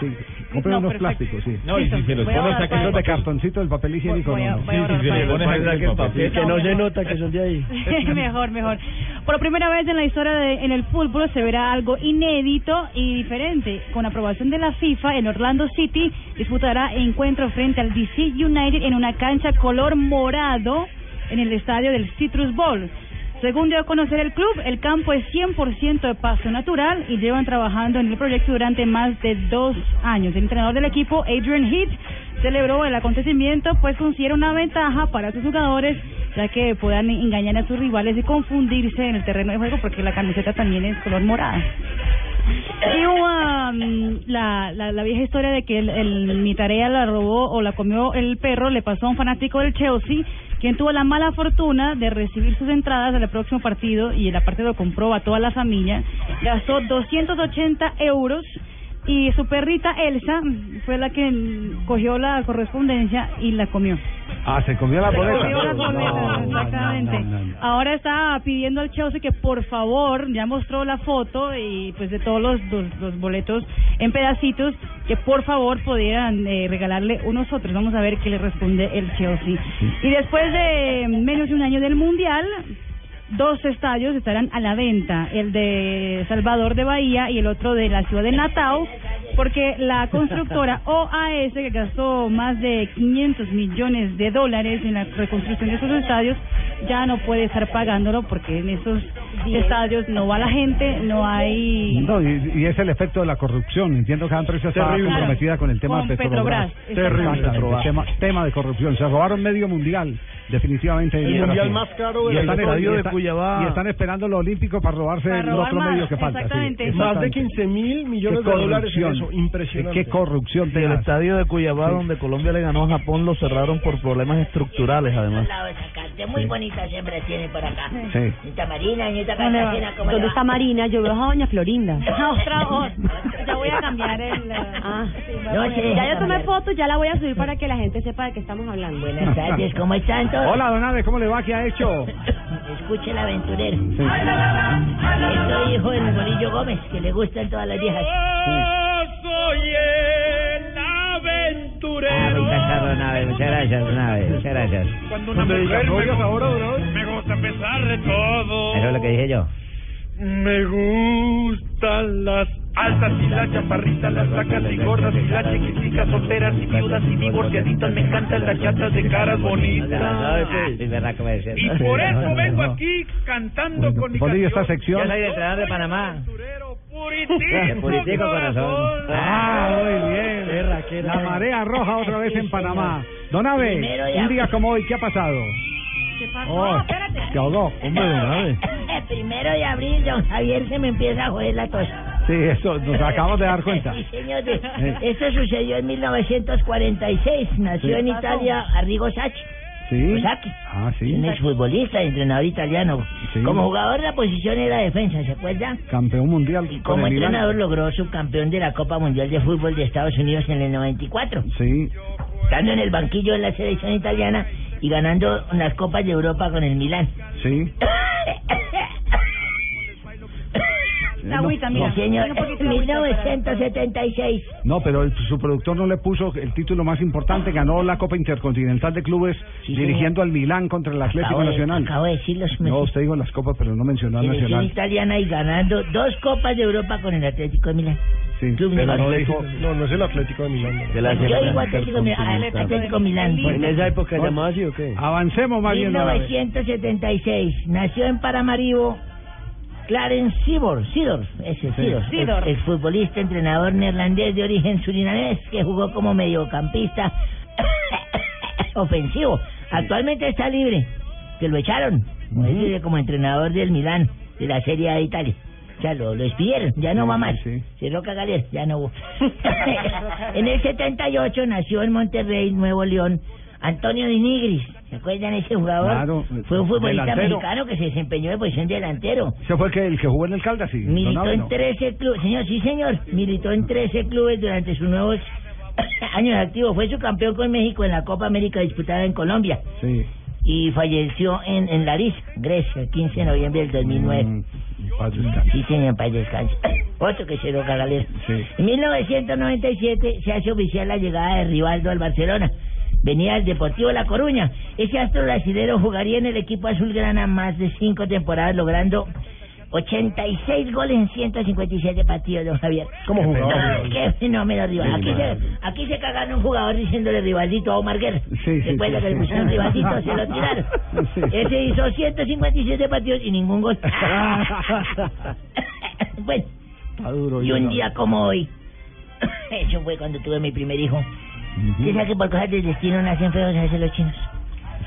Speaker 24: Sí, compre
Speaker 28: No,
Speaker 24: unos
Speaker 28: perfecto.
Speaker 24: plásticos, sí.
Speaker 10: No, y si se los
Speaker 28: a
Speaker 10: pones
Speaker 28: para
Speaker 24: Esos de cartoncito del papel higiénico,
Speaker 28: a-
Speaker 24: no,
Speaker 28: a
Speaker 10: Sí, sí,
Speaker 28: para
Speaker 10: le
Speaker 28: eso.
Speaker 10: pones aquí el papel.
Speaker 17: Que no se nota que son de ahí.
Speaker 28: mejor, mejor. Por primera vez en la historia de, en el fútbol se verá algo inédito y diferente. Con aprobación de la FIFA, en Orlando City disputará encuentro frente al DC United en una cancha color morado en el estadio del Citrus Bowl. Según dio a conocer el club, el campo es 100% de pasto natural y llevan trabajando en el proyecto durante más de dos años. El entrenador del equipo, Adrian Heath, celebró el acontecimiento pues considera una ventaja para sus jugadores ya que puedan engañar a sus rivales y confundirse en el terreno de juego porque la camiseta también es color morada. Y um, la, la, la vieja historia de que el, el- mi tarea la robó o la comió el perro le pasó a un fanático del Chelsea quien tuvo la mala fortuna de recibir sus entradas al próximo partido y la parte lo compró a toda la familia. Gastó 280 euros y su perrita Elsa fue la que cogió la correspondencia y la comió.
Speaker 24: Ah, se comió la
Speaker 28: Se
Speaker 24: boleta.
Speaker 28: comió las boletas,
Speaker 24: No, no,
Speaker 28: exactamente.
Speaker 24: no, no, no.
Speaker 28: Ahora está pidiendo al Chelsea que por favor, ya mostró la foto y pues de todos los, los, los boletos en pedacitos, que por favor pudieran eh, regalarle unos otros. Vamos a ver qué le responde el Chelsea. Y después de menos de un año del Mundial, dos estadios estarán a la venta, el de Salvador de Bahía y el otro de la ciudad de Natal, porque la constructora OAS, que gastó más de 500 millones de dólares en la reconstrucción de esos estadios, ya no puede estar pagándolo porque en esos estadios no va la gente, no hay...
Speaker 24: No, y, y es el efecto de la corrupción. Entiendo que cada empresa está
Speaker 28: Terrible.
Speaker 24: comprometida con el tema
Speaker 28: Con
Speaker 24: de Petrobras.
Speaker 28: Petrobras,
Speaker 24: Terrible. Tema, tema de corrupción. Se robaron medio mundial, definitivamente.
Speaker 6: El mundial más caro
Speaker 24: y
Speaker 6: del
Speaker 24: están,
Speaker 6: estadio
Speaker 24: y
Speaker 6: de Cuyabá.
Speaker 24: Y están esperando lo olímpico para robarse
Speaker 28: Para
Speaker 24: el otro
Speaker 28: más,
Speaker 24: medio que falta. sí,
Speaker 28: exactamente.
Speaker 6: Más de
Speaker 24: exactamente.
Speaker 6: 15 mil millones de dólares en
Speaker 24: corrupción.
Speaker 6: eso. Impresionante.
Speaker 24: Qué corrupción
Speaker 43: Y el estadio de Cuyabá, donde Colombia le ganó a Japón, lo cerraron por problemas estructurales, además.
Speaker 12: de carta. Muy bonitas hembras tiene por acá.
Speaker 43: Sí.
Speaker 12: Señorita Marina, señorita
Speaker 28: ¿Cómo
Speaker 50: ¿Dónde está Marina? Yo veo a doña Florinda.
Speaker 28: Otra, otra. Ya voy a cambiar el...
Speaker 50: Ah,
Speaker 12: No, sí,
Speaker 50: ya yo tomé fotos, ya la voy a subir para que la gente sepa de qué estamos hablando.
Speaker 12: Buenas tardes, ¿cómo están todos?
Speaker 24: Hola, don Ave, ¿cómo le va? ¿Qué ha hecho?
Speaker 12: Escuche el aventurero. Soy hijo del Bolillo Gómez, que le gustan todas las viejas.
Speaker 46: soy el aventurero.
Speaker 41: Muy cansado, Nave. Muchas gracias, Nave. Muchas gracias.
Speaker 46: Cuando una mujer me,
Speaker 6: ahora,
Speaker 46: me gusta a pesar de todo.
Speaker 41: Eso es lo que dije yo.
Speaker 46: Me gustan las altas y las chaparritas, las flacas y gordas y las chiquiticas, solteras y viudas y divorciaditas. Me encantan las chatas de caras bonitas.
Speaker 41: Es verdad que me decía.
Speaker 46: Y por eso vengo aquí cantando con mi
Speaker 24: Bolillo, esta
Speaker 46: canción.
Speaker 24: sección.
Speaker 41: Yo soy entrenador de Panamá.
Speaker 46: Puritico,
Speaker 41: De Puritico Corazón.
Speaker 24: Ah, muy bien. La marea roja otra vez en Panamá. Don Ave, un día como hoy, ¿qué ha pasado?
Speaker 12: ¿Qué
Speaker 24: Oh, se ahogó. Hombre, don Ave.
Speaker 12: Primero de abril, don Javier se me empieza a joder la tos.
Speaker 24: Sí, eso nos acabamos de dar cuenta.
Speaker 12: Sí, señor. Esto sucedió en 1946. Nació
Speaker 24: Sí.
Speaker 12: en Italia Arrigo Sacchi.
Speaker 24: Sí.
Speaker 12: Sacchi.
Speaker 24: Ah, sí.
Speaker 12: Un exfutbolista, entrenador italiano.
Speaker 24: Sí.
Speaker 12: Como jugador la posición era defensa, ¿se acuerda?
Speaker 24: Campeón mundial.
Speaker 12: Y como
Speaker 24: el
Speaker 12: entrenador logró subcampeón de la Copa Mundial de Fútbol de Estados Unidos en el 94.
Speaker 24: Sí.
Speaker 12: Estando en el banquillo de la selección italiana y ganando las Copas de Europa con el Milán.
Speaker 24: Sí.
Speaker 12: La
Speaker 28: agüita, mira.
Speaker 12: Sí, señor.
Speaker 28: Un poquito de agüita para-
Speaker 12: 1976.
Speaker 24: No, pero el- su productor no le puso el título más importante. Ganó la Copa Intercontinental de Clubes
Speaker 12: Sí,
Speaker 24: dirigiendo al Milán contra el Atlético
Speaker 12: Acabo de-
Speaker 24: Nacional.
Speaker 12: acabo de decirlo.
Speaker 24: No, usted dijo las copas, pero no mencionó al
Speaker 12: Selección
Speaker 24: Nacional.
Speaker 12: italiana y ganando dos Copas de Europa con el Atlético de Milán.
Speaker 24: Sí,
Speaker 12: Club
Speaker 24: pero
Speaker 12: Milán.
Speaker 24: no dijo...
Speaker 6: No, no es el Atlético de Milán. no.
Speaker 12: Yo digo Atlético, Milán, ah, Atlético Milán.
Speaker 6: En esa época llamaba así o qué?
Speaker 24: Avancemos más bien. don Ave.
Speaker 12: 1976. Nació en Paramaribo Clarence Seedorf, Seedorf, ese Seedorf,
Speaker 28: Seedorf.
Speaker 12: ex- exfutbolista, entrenador neerlandés de origen surinamés que jugó como mediocampista ofensivo. Actualmente está libre, que lo echaron, decir, como entrenador del Milán, de la Serie A de Italia. Ya lo, lo despidieron, ya no va más. Cerró Cagalera, ya no hubo. en el 78 nació en Monterrey, Nuevo León, Antonio Di Nigris. ¿Se acuerdan ese jugador?
Speaker 24: Claro,
Speaker 12: Fue un futbolista
Speaker 24: delantero.
Speaker 12: mexicano que se desempeñó en posición de delantero.
Speaker 24: ¿Ese fue el que, el que jugó en el Caldas? Sí,
Speaker 12: Militó en
Speaker 24: ¿no?
Speaker 12: 13 clubes, señor, sí señor, militó en 13 clubes durante sus nuevos años activos. Fue su campeón con México en la Copa América disputada en Colombia.
Speaker 24: Sí.
Speaker 12: Y falleció en, en Larissa, Grecia, el 15 de noviembre del 2009.
Speaker 24: Mm, paz descanse.
Speaker 12: Sí, señor, paz. Otro que se lo cagalera.
Speaker 24: Sí.
Speaker 12: En 1997 se hace oficial la llegada de Rivaldo al Barcelona. Venía del Deportivo La Coruña. Ese astro brasileño jugaría en el equipo azulgrana más de cinco temporadas, logrando 86 goles en 157 partidos, don Javier.
Speaker 6: ¿Cómo jugaba?
Speaker 12: No, ¡Qué fenómeno, rival! Aquí se, aquí se cagaron un jugador diciéndole rivaldito a Omar Guerra.
Speaker 24: Sí, sí,
Speaker 12: Después de que le pusieron rivaldito, se lo tiraron. Ese hizo 157 partidos y ningún gol. bueno, y un día como hoy, eso fue cuando tuve mi primer hijo. ¿Usted sabe que por cosas del destino nacen feos a veces los chinos?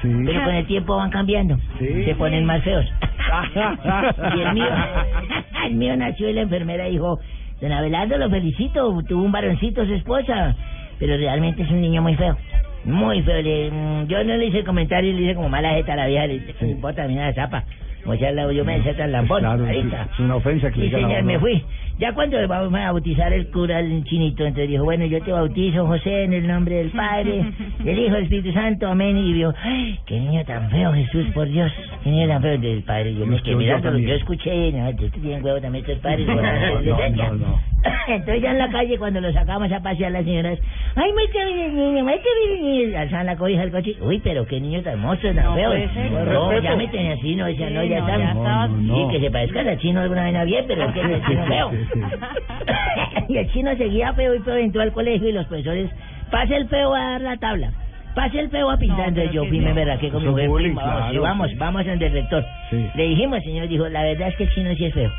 Speaker 24: Sí.
Speaker 12: Pero con el tiempo van cambiando.
Speaker 24: Sí.
Speaker 12: Se ponen más feos. y el mío, el mío nació y la enfermera dijo, don Abelardo, lo felicito, tuvo un varoncito su esposa, pero realmente es un niño muy feo. Muy feo. Le- mm, yo no le hice comentario y le hice como mala jeta a la vieja, le dije, no importa, a mí nada zapa. Como sea, la- yo me decía tan lambón.
Speaker 24: Claro, es, una ofensa que
Speaker 12: Sí,
Speaker 24: le
Speaker 12: señor, me fui. Ya cuando vamos a bautizar el cura al chinito, entonces dijo, bueno, yo te bautizo, José, en el nombre del Padre, del Hijo, del Espíritu Santo, amén. Y vio, ¡ay, qué niño tan feo, Jesús, por Dios! ¡Qué niño tan feo! Entonces el Padre, yo me quedé mirando, yo escuché, no, tú tienes huevo también, estos padres.
Speaker 24: No,
Speaker 12: con la
Speaker 24: no,
Speaker 12: adolescencia.
Speaker 24: no, no.
Speaker 12: Entonces ya en la calle, cuando lo sacamos a pasear las señoras, ¡ay, muestra bien niño, muestra bien niño! Alzaban la cobija del coche, ¡uy, pero qué niño tan monstruo, tan
Speaker 50: No
Speaker 12: feo!
Speaker 50: puede ser.
Speaker 12: No, ya me tenía así, no, decía, no, ya
Speaker 50: no,
Speaker 12: está. Sí, que se parezca al chino alguna vez bien, pero es que chino feo. y el chino seguía feo y feo, entró al colegio y los profesores, pase el feo a dar la tabla. Pase el feo a pintar. Entonces yo fui, me verá que con mi
Speaker 24: es
Speaker 12: mujer,
Speaker 24: bullying,
Speaker 12: vamos,
Speaker 24: claro,
Speaker 12: sí, vamos,
Speaker 24: sí.
Speaker 12: vamos donde el rector.
Speaker 24: Sí.
Speaker 12: Le dijimos, señor, dijo, la verdad es que el chino sí es feo.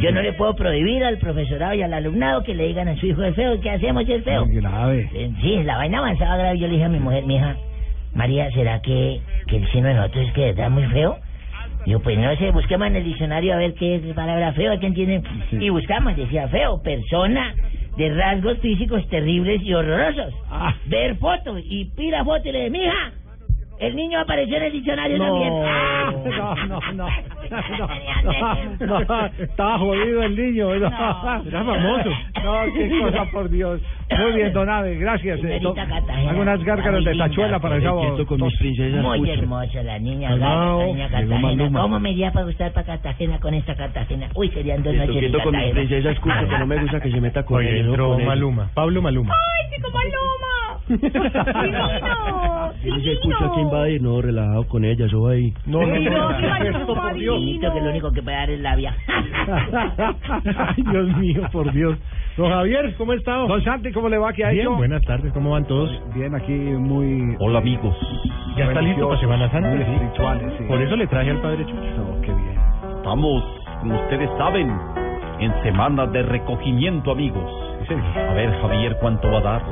Speaker 12: Yo no le puedo prohibir al profesorado y al alumnado que le digan a su hijo es feo. ¿Qué hacemos si es feo?
Speaker 24: Grave.
Speaker 12: Eh, Sí, la vaina avanzaba grave. Yo le dije a mi mujer, mi hija, María, ¿será que, que el chino de nosotros es que está muy feo? Digo, pues no sé, busquemos en el diccionario a ver qué es palabra feo, quién tiene. Y buscamos, decía feo, persona de rasgos físicos terribles y horrorosos.
Speaker 24: Ah.
Speaker 12: Ver foto y pira foto y le dije, mija, el niño apareció en el diccionario
Speaker 24: No,
Speaker 12: también. ¡Ah!
Speaker 24: no, no, no, no, no, estaba jodido el niño. No.
Speaker 12: Era famoso.
Speaker 24: No, qué cosa, por Dios. Muy bien, don Abe, gracias. eh, Algunas gárgaras de tachuela para el sábado.
Speaker 12: Muy hermosa la niña,
Speaker 24: Calmao,
Speaker 12: la niña
Speaker 24: llegó
Speaker 12: Cartagena. ¿Cómo me iría para gustar para Cartagena con esta Cartagena? Uy, serían dos noches
Speaker 17: quieto con mis princesas, escucha, que no me gusta que se meta con
Speaker 6: Oye, entró. Maluma, Pablo Maluma.
Speaker 12: ¡Ay, chico Maluma!
Speaker 17: ¿Quién se escucha aquí invadir? No, relajado con ella, yo ahí.
Speaker 6: No, no,
Speaker 12: Divino,
Speaker 6: no,
Speaker 12: divino,
Speaker 6: esto, por Dios.
Speaker 12: Que lo único que puede dar es labia.
Speaker 6: Ay, Dios mío, por Dios. Don Javier, ¿cómo está?
Speaker 24: Don Santi, ¿cómo le va? ¿Qué ha
Speaker 6: Bien,
Speaker 24: hecho?
Speaker 6: buenas tardes, ¿cómo van todos?
Speaker 24: Bien, aquí muy...
Speaker 10: Hola amigos.
Speaker 6: ¿Ya está listo para Semana Santa? Sí.
Speaker 24: sí.
Speaker 6: Por eso le traje al Padre Chucho.
Speaker 24: Oh, qué bien.
Speaker 10: Estamos, como ustedes saben, en semana de recogimiento, amigos. A ver, Javier, ¿cuánto va a dar?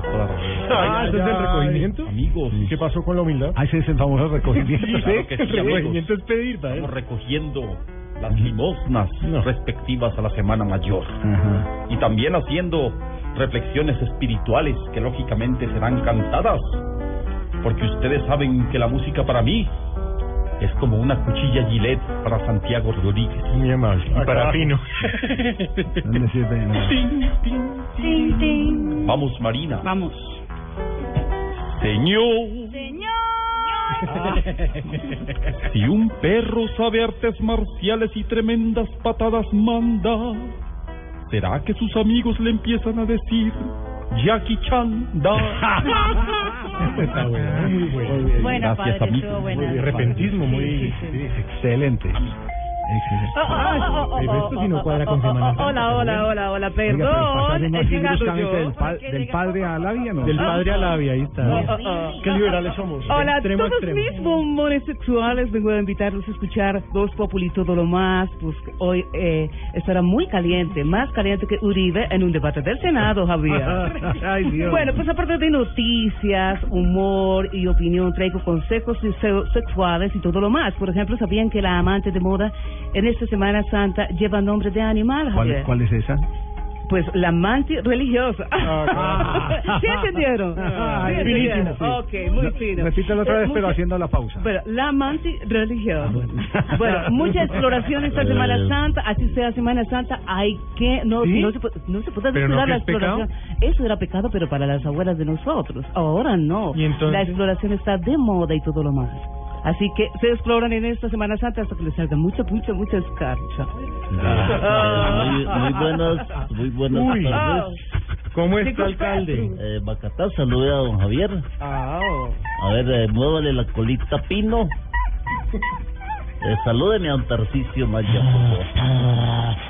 Speaker 6: Ah, ¿eso es el recogimiento?
Speaker 10: Amigos.
Speaker 6: ¿Qué pasó con la humildad?
Speaker 24: Ah, ese es el famoso recogimiento.
Speaker 6: Sí,
Speaker 10: Claro que sí,
Speaker 6: el recogimiento es pedir, padre.
Speaker 10: Estamos recogiendo las limosnas respectivas a la Semana Mayor.
Speaker 24: Ajá.
Speaker 10: Y también haciendo reflexiones espirituales que lógicamente serán cantadas. Porque ustedes saben que la música para mí es como una cuchilla Gillette para Santiago Rodríguez.
Speaker 6: Muy amable. Y para Pino.
Speaker 10: Vamos, Marina.
Speaker 50: Vamos.
Speaker 10: Señor. Si un perro sabe artes marciales y tremendas patadas manda, ¿será que sus amigos le empiezan a decir Jackie Chan da?
Speaker 6: Está bueno, muy bueno.
Speaker 50: Buena,
Speaker 10: Gracias,
Speaker 50: padre, estuvo buena.
Speaker 6: Muy repentismo, muy...
Speaker 24: Excelente. Excelente.
Speaker 50: Oh, oh, oh,
Speaker 6: Pero esto sí no cuadra con Semana Santa,
Speaker 50: Hola, hola, hola, hola,
Speaker 24: pero
Speaker 50: perdón.
Speaker 24: del, pa- del padre a la vía, ¿no?
Speaker 6: Del padre a la vía, ahí está. Qué liberales somos.
Speaker 50: Hola a todos mis bombones sexuales. Vengo a invitarlos a escuchar Dos Populi todo lo más. Pues hoy eh, estará muy caliente, más caliente que Uribe en un debate del Senado, Javier.
Speaker 24: Ay, Dios.
Speaker 50: Bueno, pues aparte de noticias, humor y opinión, traigo consejos se- sexuales y todo lo más. Por ejemplo, ¿sabían que la amante de moda en esta Semana Santa lleva nombre de animal,
Speaker 24: ¿Cuál,
Speaker 50: Javier.
Speaker 24: cuál es esa?
Speaker 50: Pues la manti religiosa. ¿Sí entendieron?
Speaker 24: Ah,
Speaker 50: ¿Sí
Speaker 24: finísimo,
Speaker 50: entendieron?
Speaker 24: sí.
Speaker 50: Ok, muy fino.
Speaker 24: Repítelo otra
Speaker 50: Eh,
Speaker 24: vez, pero
Speaker 50: mucha-
Speaker 24: haciendo la pausa.
Speaker 50: Bueno, la manti religiosa. Bueno, mucha exploración esta Semana
Speaker 24: Eh.
Speaker 50: Santa, así sea Semana Santa, hay que, no,
Speaker 24: ¿Sí?
Speaker 50: no, se, puede- no se puede
Speaker 24: ¿Pero no
Speaker 50: descuidar
Speaker 24: que
Speaker 50: la
Speaker 24: es pecado?
Speaker 50: exploración. Eso era pecado, pero para las abuelas de nosotros. Ahora no.
Speaker 24: ¿Y entonces?
Speaker 50: La exploración está de moda y todo lo más. Así que se exploran en esta Semana Santa hasta que les salga mucha, mucha, mucha escarcha.
Speaker 51: Muy, muy buenas, muy buenas
Speaker 50: Uy.
Speaker 51: tardes.
Speaker 50: ¿Cómo está, alcalde?
Speaker 51: Eh, Bacatá, salude a don Javier. A ver, eh, muévale la colita Pino. Eh, salúdeme a don Tarcicio Maya.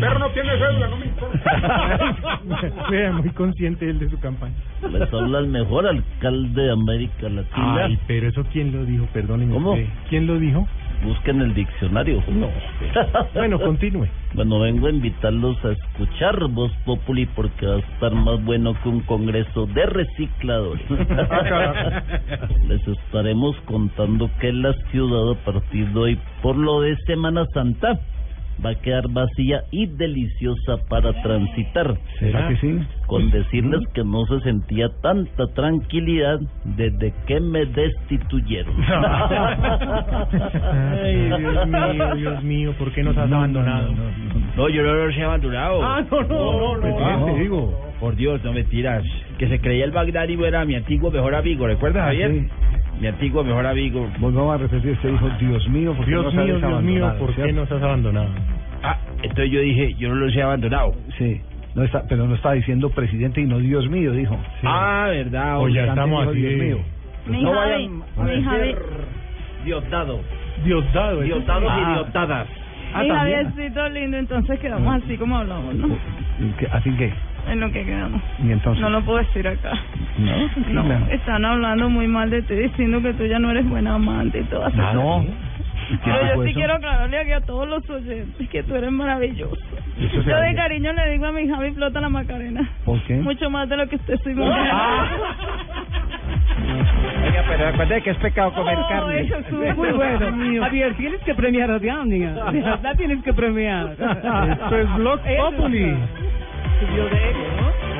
Speaker 46: Perro no tiene cédula, no me importa.
Speaker 24: Vea, muy consciente él de su campaña.
Speaker 51: Habla el mejor alcalde de América Latina.
Speaker 24: Ay, pero eso quién lo dijo, perdóneme.
Speaker 51: ¿Cómo?
Speaker 24: ¿Quién lo dijo?
Speaker 51: Busquen el diccionario.
Speaker 24: No. Bueno, continúe.
Speaker 51: Bueno, vengo a invitarlos a escuchar Voz Populi porque va a estar más bueno que un congreso de recicladores. Les estaremos contando que la ciudad a partir de hoy, por lo de Semana Santa, va a quedar vacía y deliciosa para transitar.
Speaker 24: ¿Será que sí?
Speaker 51: Con decirles que no se sentía tanta tranquilidad desde que me destituyeron.
Speaker 24: Ay, Dios mío, Dios mío, ¿por qué nos has abandonado?
Speaker 8: No, yo no los he abandonado.
Speaker 24: Ah, no, no, no, no,
Speaker 8: te digo. Por Dios, no me tiras. Que se creía el Bagdadi era mi antiguo mejor amigo, ¿recuerdas,
Speaker 24: Ah,
Speaker 8: Javier? Mi antiguo mejor amigo.
Speaker 24: Volvamos a repetir, usted dijo, Dios mío, ¿por qué
Speaker 8: Dios
Speaker 24: nos
Speaker 8: mío,
Speaker 24: has
Speaker 8: Dios
Speaker 24: abandonado?
Speaker 8: mío, ¿por qué nos
Speaker 24: has abandonado?
Speaker 8: Ah, entonces yo dije, yo no los he abandonado.
Speaker 24: Sí, no está, pero no está diciendo presidente y no Dios mío, dijo.
Speaker 8: Ah, verdad.
Speaker 24: O ya estamos de-
Speaker 8: Dios mío.
Speaker 48: Mi
Speaker 8: no
Speaker 48: Javi,
Speaker 8: vayan a
Speaker 48: mi Javi.
Speaker 8: decir Diosdado.
Speaker 24: Diosdado. ¿eh?
Speaker 8: Diodados y
Speaker 24: Ah.
Speaker 8: diotadas.
Speaker 24: Ah,
Speaker 48: Mi
Speaker 24: también.
Speaker 48: Javiercito lindo, entonces quedamos así como hablamos, ¿no?
Speaker 24: ¿Qué- ¿Así que?
Speaker 48: En lo que quedamos.
Speaker 24: ¿Y entonces?
Speaker 48: No lo puedo decir acá.
Speaker 24: No,
Speaker 48: No, están hablando muy mal de ti, diciendo que tú ya no eres buena amante y todo así.
Speaker 24: Ah, no. ¿Y quién
Speaker 48: Pero yo sí
Speaker 24: eso?
Speaker 48: quiero aclararle aquí a todos los oyentes que tú eres maravilloso. Yo de cariño le digo a mi Javi flota la Macarena.
Speaker 24: ¿Por qué?
Speaker 48: Mucho más de lo que usted estoy
Speaker 52: Oiga, pero recuerde que es pecado comer
Speaker 50: Oh,
Speaker 52: carne.
Speaker 50: eso estuvo muy bueno. Javier, tienes que premiar a Diana. De verdad tienes que premiar.
Speaker 24: Esto es Blog. Populi.
Speaker 50: subió de ego, ¿no?